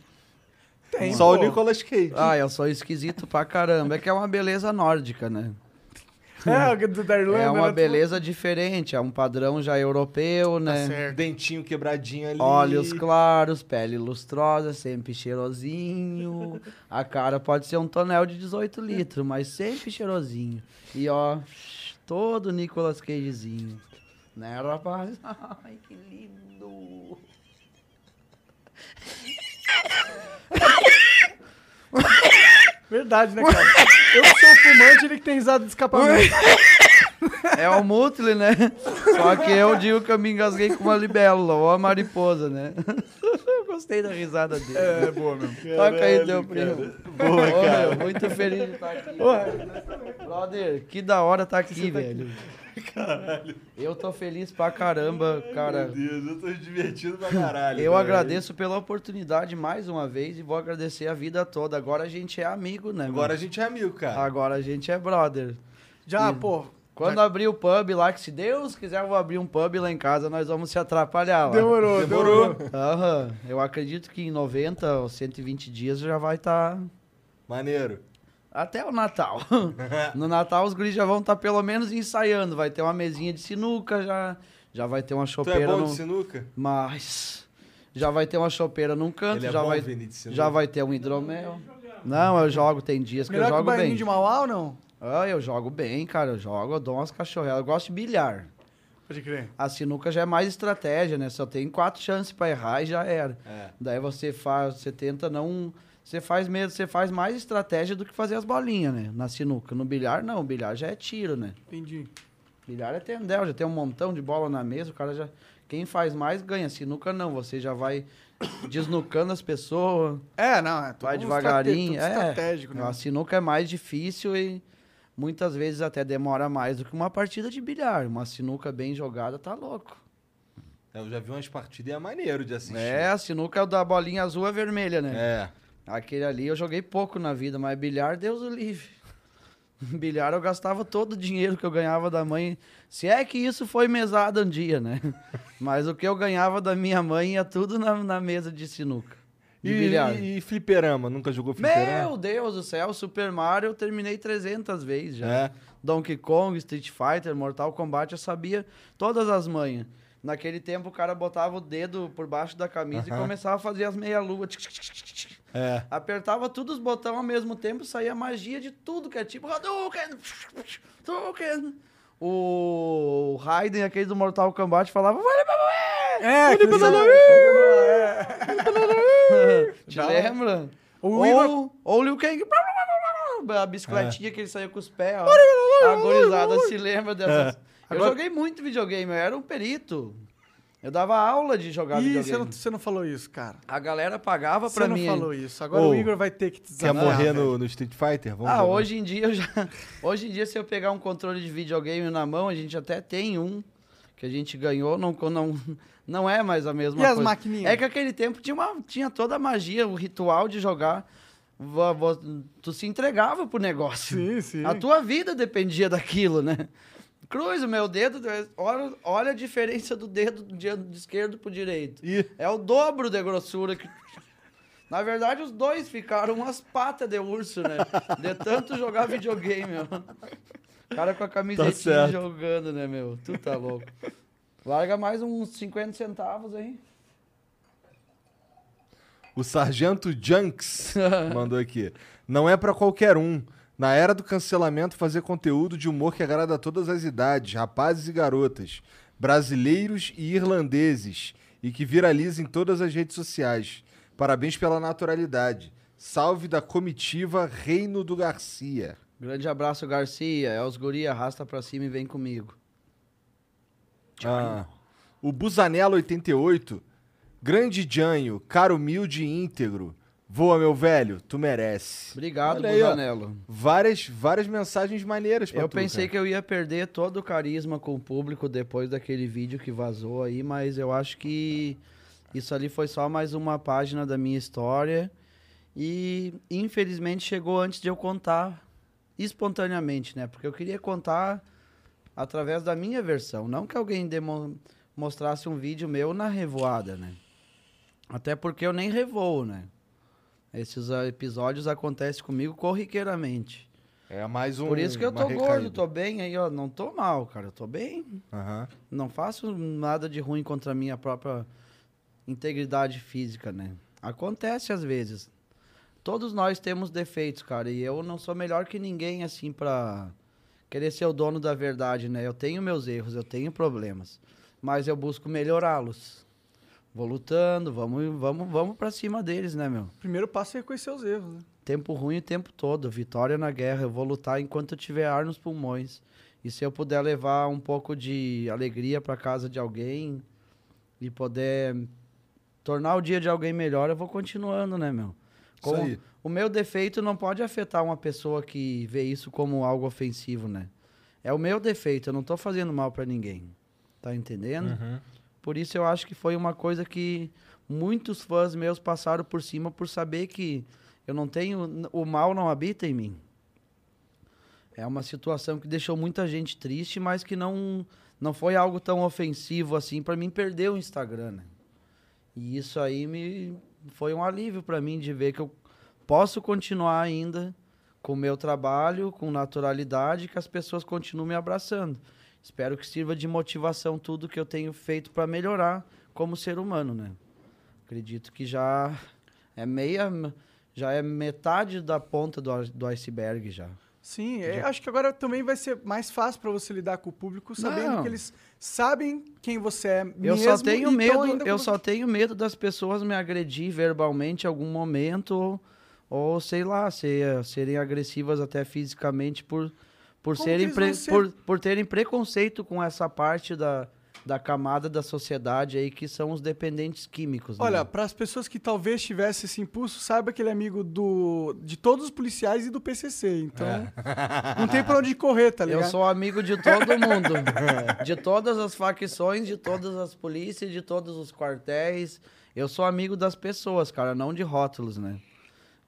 Tem, Só o pô. Nicolas Cage. Ah, eu sou esquisito pra caramba. É que é uma beleza nórdica, né? É, o do da Irlanda. É uma né? beleza diferente, é um padrão já europeu, né? certo. Dentinho quebradinho ali. Olhos claros, pele lustrosa, sempre cheirosinho. A cara pode ser um tonel de 18 litros, mas sempre cheirosinho. E ó, todo Nicolas Cagezinho. Né, rapaz? Ai, que lindo. Verdade, né, cara? Eu que sou fumante, ele que tem risada de escapamento. É o Mutley, né? Só que eu digo que eu me engasguei com uma libélula ou a mariposa, né? gostei da risada dele. É, boa mesmo. Toca aí, teu primo. cara. Boa, Ô, cara. meu, muito feliz de estar aqui. Brother, que da hora tá aqui, velho. Caralho. Eu tô feliz pra caramba, cara. Meu Deus, eu tô divertido pra caralho. Eu cara. agradeço pela oportunidade mais uma vez e vou agradecer a vida toda. Agora a gente é amigo, né? Agora a mano? gente é amigo, cara. Agora a gente é brother. Já, E pô. Quando abrir o pub lá, que se Deus quiser eu vou abrir um pub lá em casa, nós vamos se atrapalhar lá. Demorou, demorou. Aham. Eu acredito que em 90 ou 120 dias já vai estar... Maneiro. Até o Natal. no Natal os guris já vão estar pelo menos ensaiando. Vai ter uma mesinha de sinuca já. Já vai ter uma Tu chopeira é bom no... de sinuca? Mas já vai ter uma chopeira num canto, Ele é já bom, vai Vini, de sinuca? já vai ter um hidromel. Não, eu jogo, tem dias que Melhor eu que o jogo bailinho bem. de Mauá ou não? Ah, eu jogo bem, cara, eu jogo, eu dou umas cachorrelas. Eu gosto de bilhar. Pode crer. A sinuca já é mais estratégia, né? Só tem quatro chances pra errar e já era. É. Daí você faz, você tenta não, você faz mesmo, você faz mais estratégia do que fazer as bolinhas, né? Na sinuca. No bilhar não, o bilhar já é tiro, né? Entendi. Bilhar é tendel, já tem um montão de bola na mesa, o cara já. Quem faz mais ganha. Sinuca não, você já vai desnucando as pessoas. É, não, é tudo Vai devagarinho. tudo é. estratégico, né? A sinuca é mais difícil e muitas vezes até demora mais do que uma partida de bilhar. Uma sinuca bem jogada tá louco. Eu já vi umas partidas e é maneiro de assistir. É, a sinuca é o da bolinha azul é vermelha, né? É. Aquele ali eu joguei pouco na vida, mas bilhar, Deus o livre. Bilhar eu gastava todo o dinheiro que eu ganhava da mãe. Se é que isso foi mesada um dia, né? Mas o que eu ganhava da minha mãe ia tudo na, na mesa de sinuca. De E, bilhar. e, e fliperama? Nunca jogou fliperama? Meu Deus do céu, Super Mario eu terminei 300 vezes já. É. Donkey Kong, Street Fighter, Mortal Kombat, eu sabia todas as manhas. Naquele tempo o cara botava o dedo por baixo da camisa Aham. e começava a fazer as meia-lua. É. Apertava todos os botões ao mesmo tempo, saía magia de tudo, que é tipo Hadouken, Hadouken. O Raiden, aquele do Mortal Kombat, falava... "Vale, vale, vale, É, que vale." Te lembra? O ou, o Liu Kang... A bicicletinha que ele saiu com os pés, ó. A gorizada se lembra dessas... É. Eu Agora- joguei muito videogame, eu era um perito. Eu dava aula de jogar Ih, videogame. você não, você não falou isso, cara. A galera pagava Você pra não mim. falou isso. Agora Ô, o Igor vai ter que te Quer morrer no, no Street Fighter? Vamos ah, jogar. hoje em dia eu já. Hoje em dia, se eu pegar um controle de videogame na mão, a gente até tem um que a gente ganhou, não, não, não é mais a mesma E as coisa. maquininhas? É que aquele tempo tinha, uma, tinha toda a magia, o ritual de jogar. Tu se entregava pro negócio. Sim, sim. A tua vida dependia daquilo, né? Cruz, o meu dedo, olha, olha a diferença do dedo de, esquerdo pro direito. É o dobro de grossura que. Na verdade, os dois ficaram umas patas de urso, né? De tanto jogar videogame, meu. Cara com a camisetinha certo. jogando, né, meu? Tu tá louco. Larga mais uns 50 centavos aí. O Sargento Junks mandou aqui. Não é pra qualquer um. Na era do cancelamento, fazer conteúdo de humor que agrada a todas as idades, rapazes e garotas, brasileiros e irlandeses, e que viraliza em todas as redes sociais. Parabéns pela naturalidade. Salve da comitiva Reino do Garcia. Grande abraço, Garcia. É os guri, arrasta pra cima e vem comigo. Ah, o Busanello 88. Grande Janho, caro humilde e íntegro. Voa, meu velho, tu merece. Obrigado, Olha aí, ó. Busanello. Várias, várias mensagens maneiras pra Eu tu, pensei cara. que eu ia perder todo o carisma com o público depois daquele vídeo que vazou aí, mas eu acho que isso ali foi só mais uma página da minha história e infelizmente chegou antes de eu contar espontaneamente, né? Porque eu queria contar através da minha versão, não que alguém demo- mostrasse um vídeo meu na revoada, né? Até porque eu nem revoo, né? Esses ah, episódios acontecem comigo corriqueiramente. É mais um. Por isso que eu tô recaída. gordo, tô bem aí, ó. Não tô mal, cara. Eu tô bem. Aham. Não faço nada de ruim contra a minha própria integridade física, né? Acontece às vezes. Todos nós temos defeitos, cara. E eu não sou melhor que ninguém, assim, pra querer ser o dono da verdade, né? Eu tenho meus erros, eu tenho problemas. Mas eu busco melhorá-los. Vou lutando, vamos, vamos, vamos pra cima deles, né, meu? Primeiro passo é reconhecer os erros, né? Tempo ruim o tempo todo, vitória na guerra. Eu vou lutar enquanto eu tiver ar nos pulmões. E se eu puder levar um pouco de alegria para casa de alguém e poder tornar o dia de alguém melhor, eu vou continuando, né, meu? Como o meu defeito não pode afetar uma pessoa que vê isso como algo ofensivo, né? É o meu defeito, eu não tô fazendo mal pra ninguém. Tá entendendo? Uhum. Por isso eu acho que foi uma coisa que muitos fãs meus passaram por cima por saber que eu não tenho. O mal não habita em mim. É uma situação que deixou muita gente triste, mas que não, não foi algo tão ofensivo assim para mim perder o Instagram, né? E isso aí me foi um alívio para mim de ver que eu posso continuar ainda com o meu trabalho, com naturalidade, que as pessoas continuem me abraçando. Espero que sirva de motivação tudo que eu tenho feito para melhorar como ser humano, né? Acredito que já é meia, já é metade da ponta do, do iceberg já. Sim, é, acho que agora também vai ser mais fácil pra você lidar com o público, sabendo Não. que eles sabem quem você é Eu mesmo só tenho medo, eu com- só tenho medo das pessoas me agredir verbalmente em algum momento ou, ou, sei lá, ser, serem agressivas até fisicamente por por Como serem pre- ser? por, por terem preconceito com essa parte da, da camada da sociedade aí que são os dependentes químicos. né? Olha, para as pessoas que talvez tivessem esse impulso, saiba que ele é amigo do, de todos os policiais e do PCC. Então, não tem pra onde correr, tá ligado? Eu sou amigo de todo mundo. de todas as facções, de todas as polícias, de todos os quartéis. Eu sou amigo das pessoas, cara, não de rótulos, né?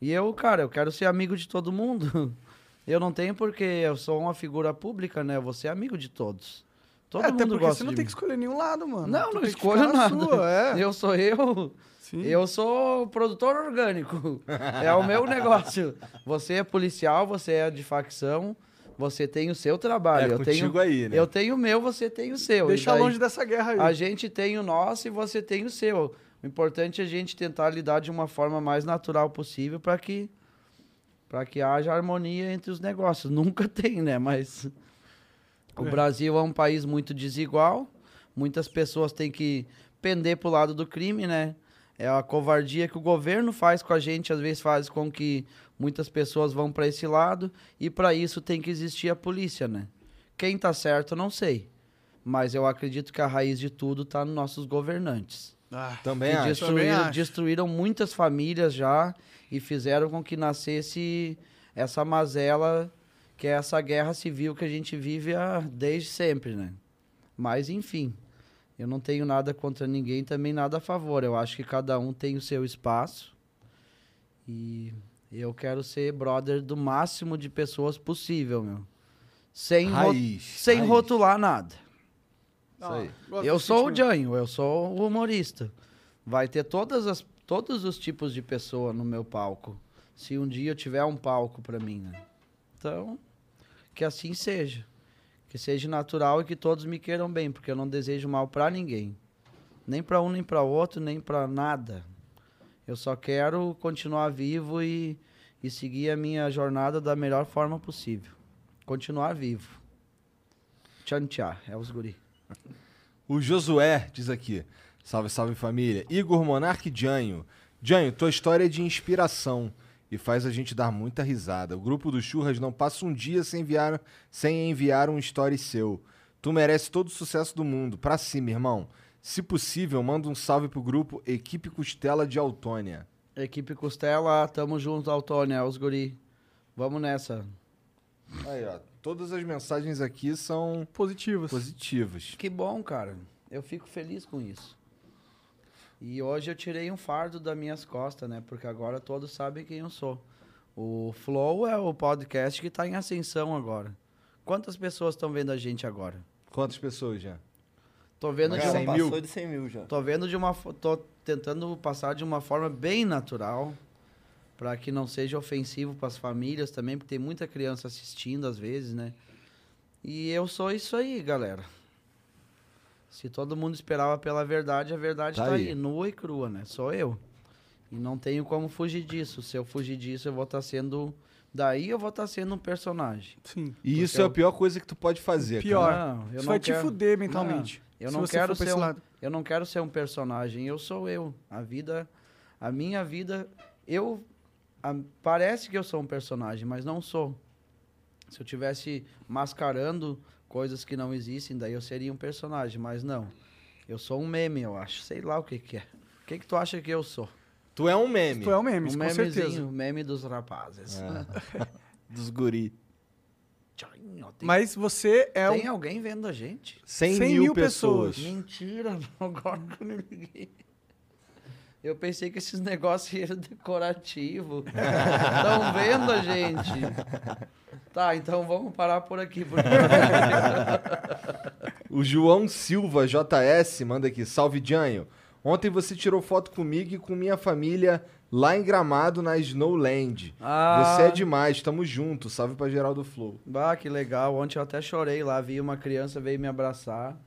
E eu, cara, eu quero ser amigo de todo mundo. Eu não tenho porque eu sou uma figura pública, né? Eu vou ser amigo de todos. Todo É, até mundo porque gosta você não tem mim. que escolher nenhum lado, mano. Não, Tu não na nada. sua, é. Eu sou eu. Sim. Eu sou produtor orgânico. É o meu negócio. Você é policial, você é de facção, você tem o seu trabalho. É eu contigo tenho, aí, né? Eu tenho o meu, você tem o seu. Deixa daí, longe dessa guerra aí. A gente tem o nosso e você tem o seu. O importante é a gente tentar lidar de uma forma mais natural possível para que para que haja harmonia entre os negócios. Nunca tem, né? Mas o É. Brasil é um país muito desigual. Muitas pessoas têm que pender pro lado do crime, né? É a covardia que o governo faz com a gente, às vezes faz com que muitas pessoas vão para esse lado e para isso tem que existir a polícia, né? Quem tá certo, não sei. Mas eu acredito que a raiz de tudo tá nos nossos governantes. Também que acho. destruíram, Também acho. destruíram muitas famílias já e fizeram com que nascesse essa mazela, que é essa guerra civil que a gente vive há, desde sempre, né? Mas, enfim, eu não tenho nada contra ninguém, também nada a favor. Eu acho que cada um tem o seu espaço e eu quero ser brother do máximo de pessoas possível, meu. Sem, ro- Raiz, sem raiz. rotular nada. Eu sou o. Janho, eu sou o humorista. Vai ter todas as, todos os tipos de pessoa no meu palco. Se um dia eu tiver um palco pra mim, né? Então, que assim seja. Que seja natural e que todos me queiram bem, porque eu não desejo mal pra ninguém. Nem pra um, nem pra outro, nem pra nada. Eu só quero continuar vivo e, e seguir a minha jornada da melhor forma possível. Continuar vivo. Tchan tchá, é os guri. O Josué diz aqui: Salve, salve família. Igor Monarque Janho. Janho, tua história é de inspiração e faz a gente dar muita risada. O grupo do Churras não passa um dia sem enviar, sem enviar um story seu. Tu merece todo o sucesso do mundo. Pra cima, irmão. Se possível, manda um salve pro grupo Equipe Costela de Autônia. Equipe Costela, tamo junto, Altônia, é os guri. Vamos nessa. Aí, ó. Todas as mensagens aqui são positivas. Positivas. Que bom, cara. Eu fico feliz com isso. E hoje eu tirei um fardo das minhas costas, né? Porque agora todos sabem quem eu sou. O Flow é o podcast que tá em ascensão agora. Quantas pessoas estão vendo a gente agora? Quantas pessoas já? Tô vendo Mas de uma passou de 100 mil já. Tô vendo de uma tô tentando passar de uma forma bem natural para que não seja ofensivo para as famílias também, porque tem muita criança assistindo às vezes, né? E eu sou isso aí, galera. Se todo mundo esperava pela verdade, a verdade Tá tá, aí. aí. nua e crua, né? Sou eu. E não tenho como fugir disso. Se eu fugir disso, eu vou estar sendo daí eu vou estar sendo um personagem. Sim. E isso é a pior coisa que tu pode fazer, Pior. cara. Não, eu Isso não vai te quero- fuder mentalmente, Não, eu se não você quero ser um, eu não quero ser um personagem. Eu sou eu. A vida, a minha vida, eu a- parece que eu sou um personagem, mas não sou. Se eu tivesse mascarando coisas que não existem, daí eu seria um personagem, mas não. Eu sou um meme, eu acho. Sei lá o que que é. que, que tu acha que eu sou? Tu é um meme. Tu é um meme, um com memezinho, certeza. um meme dos rapazes. É. Dos guri. Mas você é Tem um... alguém vendo a gente? 100, 100 mil, mil pessoas. Mentira, agora que eu me liguei. Eu pensei que esses negócios eram decorativos. Estão vendo a gente? Tá, então vamos parar por aqui. Porque... O João Silva JS manda aqui, salve Janho. Ontem você tirou foto comigo e com minha família lá em Gramado na Snowland. Ah. Você é demais, tamo junto. Salve pra Geraldo Flow. Bah, que legal. Ontem eu até chorei lá, vi uma criança veio me abraçar.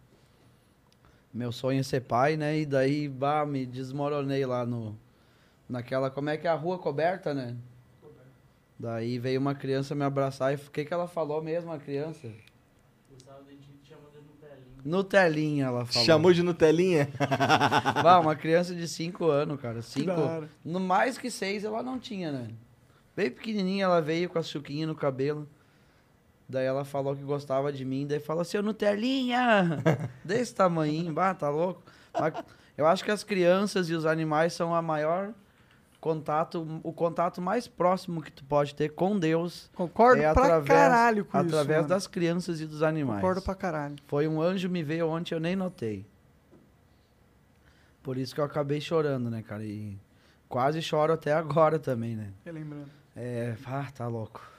Meu sonho é ser pai, né? E daí, bah, me desmoronei lá no naquela, como é que é a rua coberta, né? Daí veio uma criança me abraçar e o que que ela falou mesmo, a criança? Nutelinha, ela falou. Chamou de Nutelinha? Bah, uma criança de 5 anos, cara. Cinco, da hora. no mais que 6 ela não tinha, né? Bem pequenininha, ela veio com a chuquinha no cabelo. Daí ela falou que gostava de mim, daí falou, seu Nutelinha! Desse tamanhinho, bah, tá louco? Mas eu acho que as crianças e os animais são a maior contato, o contato mais próximo que tu pode ter com Deus. Concordo é pra através, caralho com isso, Através das crianças e dos animais. Concordo pra caralho. Foi um anjo me veio ontem, eu nem notei. Por isso que eu acabei chorando, né, cara? E quase choro até agora também, né? Relembrando. É, ah, tá louco.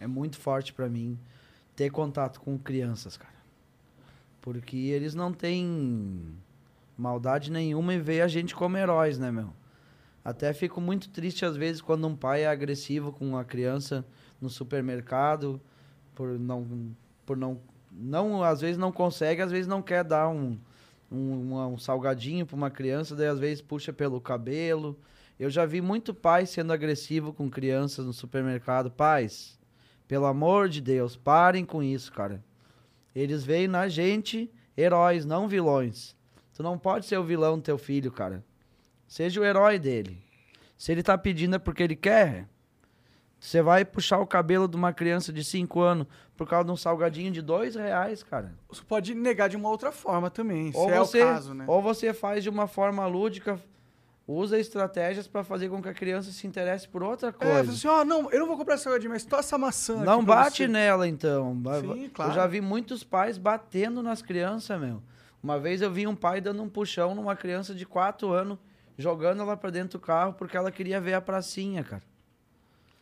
É muito forte pra mim ter contato com crianças, cara. Porque eles não têm maldade nenhuma e veem a gente como heróis, né, meu? Até fico muito triste às vezes quando um pai é agressivo com uma criança no supermercado por não por não não às vezes não consegue, às vezes não quer dar um um, um salgadinho para uma criança, daí às vezes puxa pelo cabelo. Eu já vi muito pai sendo agressivo com crianças no supermercado. Pais, pelo amor de Deus, parem com isso, cara. Eles veem na gente heróis, não vilões. Tu não pode ser o vilão do teu filho, cara. Seja o herói dele. Se ele tá pedindo é porque ele quer. Você vai puxar o cabelo de uma criança de 5 anos por causa de um salgadinho de dois reais, cara. Você pode negar de uma outra forma também, Ou se é você, o caso, né? ou você faz de uma forma lúdica, usa estratégias pra fazer com que a criança se interesse por outra É, coisa. fala assim, ó, não, eu não vou comprar esse salgadinho, mas tô essa maçã Não bate você. nela, então. Sim, Eu claro. já vi muitos pais batendo nas crianças, meu. Uma vez eu vi um pai dando um puxão numa criança de 4 anos, jogando ela pra dentro do carro porque ela queria ver a pracinha, cara.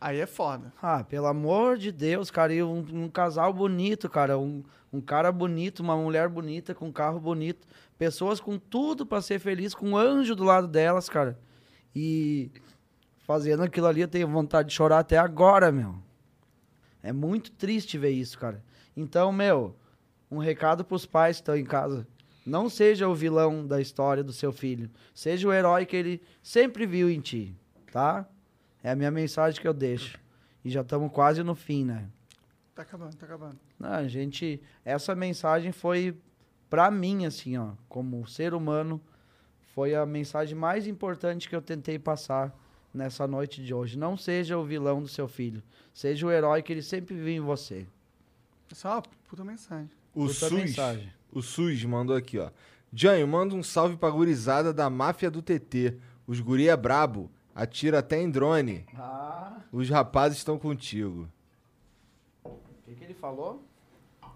Aí é foda. Ah, pelo amor de Deus, cara. E um, um casal bonito, cara. Um, um cara bonito, uma mulher bonita, com um carro bonito. Pessoas com tudo pra ser feliz, com um anjo do lado delas, cara. E fazendo aquilo ali, eu tenho vontade de chorar até agora, meu. É muito triste ver isso, cara. Então, meu, um recado pros pais que estão em casa. Não seja o vilão da história do seu filho. Seja o herói que ele sempre viu em ti, tá? É a minha mensagem que eu deixo. E já estamos quase no fim, né? Tá acabando, tá acabando. Não, a gente, essa mensagem foi pra mim assim, ó, como ser humano, foi a mensagem mais importante que eu tentei passar nessa noite de hoje. Não seja o vilão do seu filho, seja o herói que ele sempre viu em você. Essa é uma puta mensagem. O Puta SUS, mensagem. o SUS mandou aqui, ó. Janho, manda um salve pra gurizada da máfia do TT. Os guri é brabo, atira até em drone. Ah, Os rapazes estão contigo. o que, que ele falou?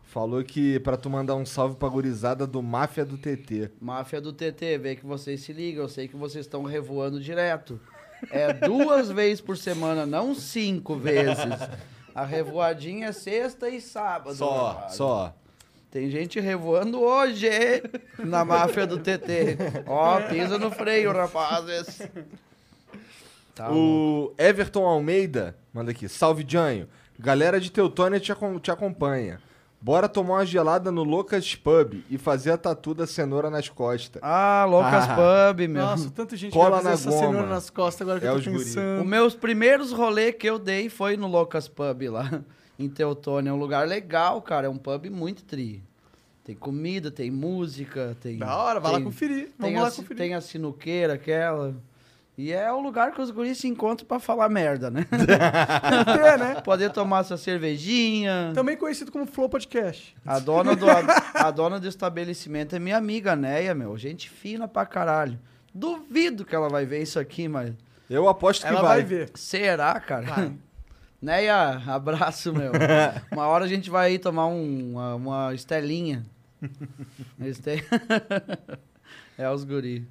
Falou que pra tu mandar um salve pra gurizada do Máfia do TT. Máfia do TT, vê que vocês se ligam, eu sei que vocês estão revoando direto. É duas vezes por semana, não cinco vezes. A revoadinha é sexta e sábado. Só, rapaz. só. Tem gente revoando hoje na máfia do TT. Ó, pisa no freio, rapazes. Tá o Everton Almeida manda aqui. Salve, Janho. Galera de Teutônia te, acom- te acompanha. Bora tomar uma gelada no Lucas Pub e fazer a tatu da cenoura nas costas. Ah, Loucas Pub, meu. Nossa, tanta gente Cola vai fazer na essa goma. cenoura nas costas agora que É eu os tô guri. pensando. Os meus primeiros rolês que eu dei foi no Loucas Pub lá, em Teutônia. É um lugar legal, cara. É um pub muito tri. Tem comida, tem música, tem. Da hora, vai lá tem- conferir. Tem Vamos a, lá si- conferir. tem a sinuqueira, aquela. E é o lugar que os guris se encontram pra falar merda, né? Tem, né? Poder tomar sua cervejinha. Também conhecido como Flow Podcast. A dona, do, a, a dona do estabelecimento é minha amiga, Neia, meu. Gente fina pra caralho. Duvido que ela vai ver isso aqui, mas. Eu aposto que Ela vai. vai ver. Será, cara? Vai. Iá? Abraço, meu. uma hora a gente vai aí tomar um- uma, uma estelinha. Este... é os guri.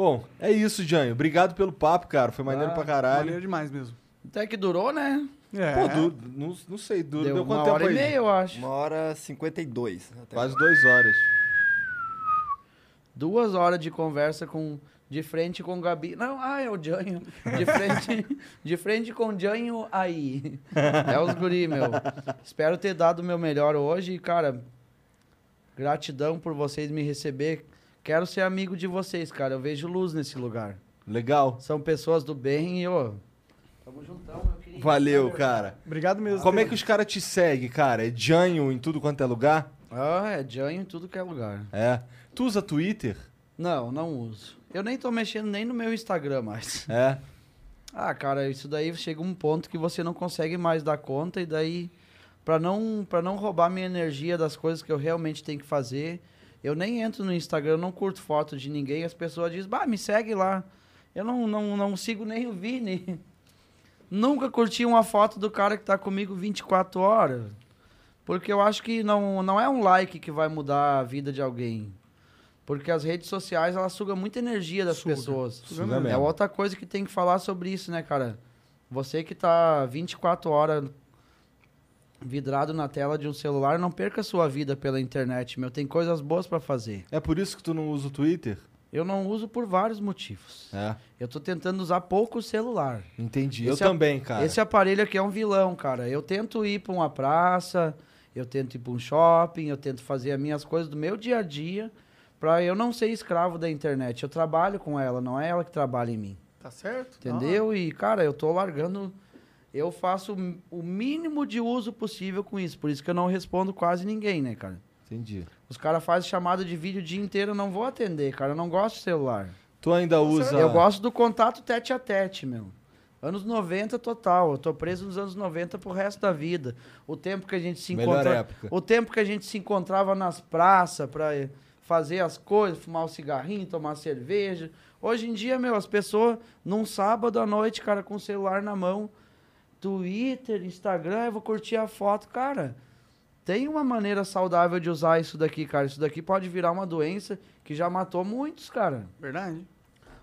Bom, é isso, Janho. Obrigado pelo papo, cara. Foi maneiro Ah, pra caralho. Maneiro demais mesmo. Até que durou, né? É. Pô, du- não, não sei, du- Deu deu, uma quanto tempo hora e aí? meia, eu acho. Uma hora e 52. Até Quase duas horas. Duas horas de conversa com de frente com o Gabi. Não, ah, é o Janho. De frente, de frente com o Janho aí. É os guri, meu. Espero ter dado o meu melhor hoje. E, cara, gratidão por vocês me receber. Quero ser amigo de vocês, cara. Eu vejo luz nesse lugar. Legal. São pessoas do bem e, ô... Tamo juntão, meu querido. Valeu, cara. Obrigado mesmo. Como é que os caras te seguem, cara? É Janho em tudo quanto é lugar? Ah, é Janho em tudo que é lugar. É. Tu usa Twitter? Não, não uso. Eu nem tô mexendo nem no meu Instagram mais. É. Ah, cara, isso daí chega um ponto que você não consegue mais dar conta e daí para não para não roubar minha energia das coisas que eu realmente tenho que fazer, eu nem entro no Instagram, eu não curto foto de ninguém, as pessoas dizem: "Bah, me segue lá". Eu não não, não sigo nem o Vini. Nunca curti uma foto do cara que tá comigo 24 horas. Porque eu acho que não, não é um like que vai mudar a vida de alguém. Porque as redes sociais, elas sugam muita energia das pessoas. Suga é outra coisa que tem que falar sobre isso, né, cara? Você que tá 24 horas vidrado na tela de um celular, não perca a sua vida pela internet, meu. Tem coisas boas pra fazer. É por isso que tu não usa o Twitter? Eu não uso por vários motivos. É. Eu tô tentando usar pouco o celular. Entendi. Esse eu a- também, cara. Esse aparelho aqui é um vilão, cara. Eu tento ir pra uma praça, eu tento ir pra um shopping, eu tento fazer as minhas coisas do meu dia a dia pra eu não ser escravo da internet. Eu trabalho com ela, não é ela que trabalha em mim. Tá certo? Entendeu? E, cara, eu tô largando. Eu faço o mínimo de uso possível com isso. Por isso que eu não respondo quase ninguém, né, cara? Entendi. Os caras fazem chamada de vídeo o dia inteiro, eu não vou atender, cara. Eu não gosto de celular. Tu ainda usa. Eu gosto do contato tete a tete, meu. Anos 90 total. Eu tô preso nos anos 90 pro resto da vida. O tempo que a gente se Melhor encontra... época. O tempo que a gente se encontrava nas praças pra eh, fazer as coisas, fumar um cigarrinho, tomar cerveja. Hoje em dia, meu, as pessoas num sábado à noite, cara, com o celular na mão, Twitter, Instagram, eu vou curtir a foto, cara. Tem uma maneira saudável de usar isso daqui, cara. Isso daqui pode virar uma doença que já matou muitos, cara. Verdade.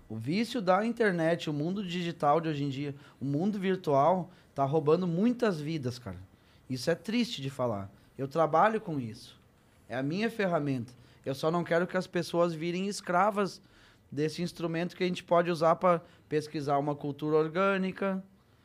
O vício da internet, o mundo digital de hoje em dia, o mundo virtual, tá roubando muitas vidas, cara. Isso é triste de falar. Eu trabalho com isso. É a minha ferramenta. Eu só não quero que as pessoas virem escravas desse instrumento que a gente pode usar para pesquisar uma cultura orgânica,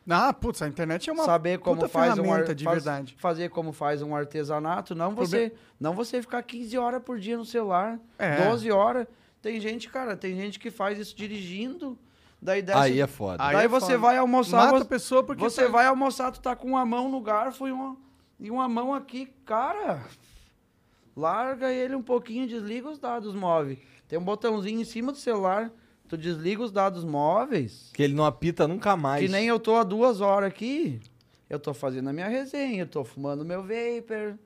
Ah, putz, a internet é uma saber como puta faz um ar- de faz- verdade. fazer como faz um artesanato, não você, não você ficar 15 horas por dia no celular, É. 12 horas. Tem gente, cara, tem gente que faz isso dirigindo, daí desce, Aí é foda. Aí Daí é você foda. vai almoçar, Mata você, a pessoa porque você tá- vai almoçar, tu tá com uma mão no garfo e uma, e uma mão aqui, cara. Larga ele um pouquinho, desliga os dados móveis. Tem um botãozinho em cima do celular, tu desliga os dados móveis. Que ele não apita nunca mais. Que nem eu tô há duas horas aqui. Eu tô fazendo a minha resenha, eu tô fumando meu vapor.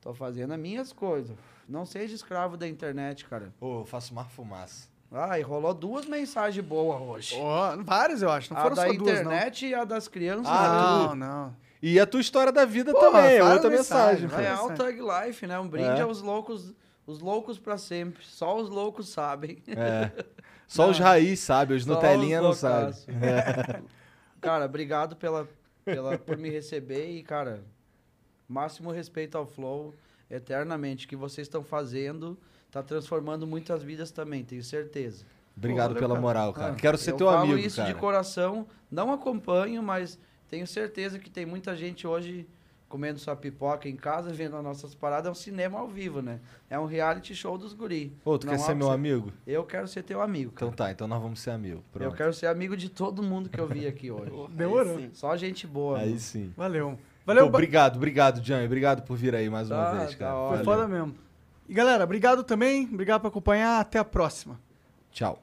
Tô fazendo as minhas coisas. Não seja escravo da internet, cara. Ô, eu faço mais fumaça. Ah, e rolou duas mensagens boas hoje. Ó, várias, eu acho. Não a foram da só duas, não. internet e a das crianças. Ah, não, não. E a tua história da vida Porra, também, é outra mensagem, mensagem. pô. É. Real Thug Life, né? Um brinde É. aos loucos, os loucos pra sempre. Só os loucos sabem. É. Só os raiz, sabe? Os Nutelinha não sabem. loucaços. Cara, obrigado pela, pela, por me receber e, cara, máximo respeito ao Flow, eternamente. O que vocês estão fazendo tá transformando muitas vidas também, tenho certeza. Obrigado Pô, pela cara. moral, cara. Ah, Quero ser eu teu falo amigo, isso cara. de coração, não acompanho, mas tenho certeza que tem muita gente hoje comendo sua pipoca em casa, vendo as nossas paradas, é um cinema ao vivo, né? É um reality show dos guri. Ô, tu Não quer ser meu ser- amigo? Eu quero ser teu amigo, cara. Então tá, então nós vamos ser amigos. Eu quero ser amigo de todo mundo que eu vi aqui hoje. Demorou. Só gente boa. Aí mano. sim. Valeu. Pô, Valeu, ba- obrigado, obrigado, Jan. Obrigado por vir aí mais uma Tá, vez, da cara. Foi foda mesmo. E galera, obrigado também. Obrigado por acompanhar. Até a próxima. Tchau.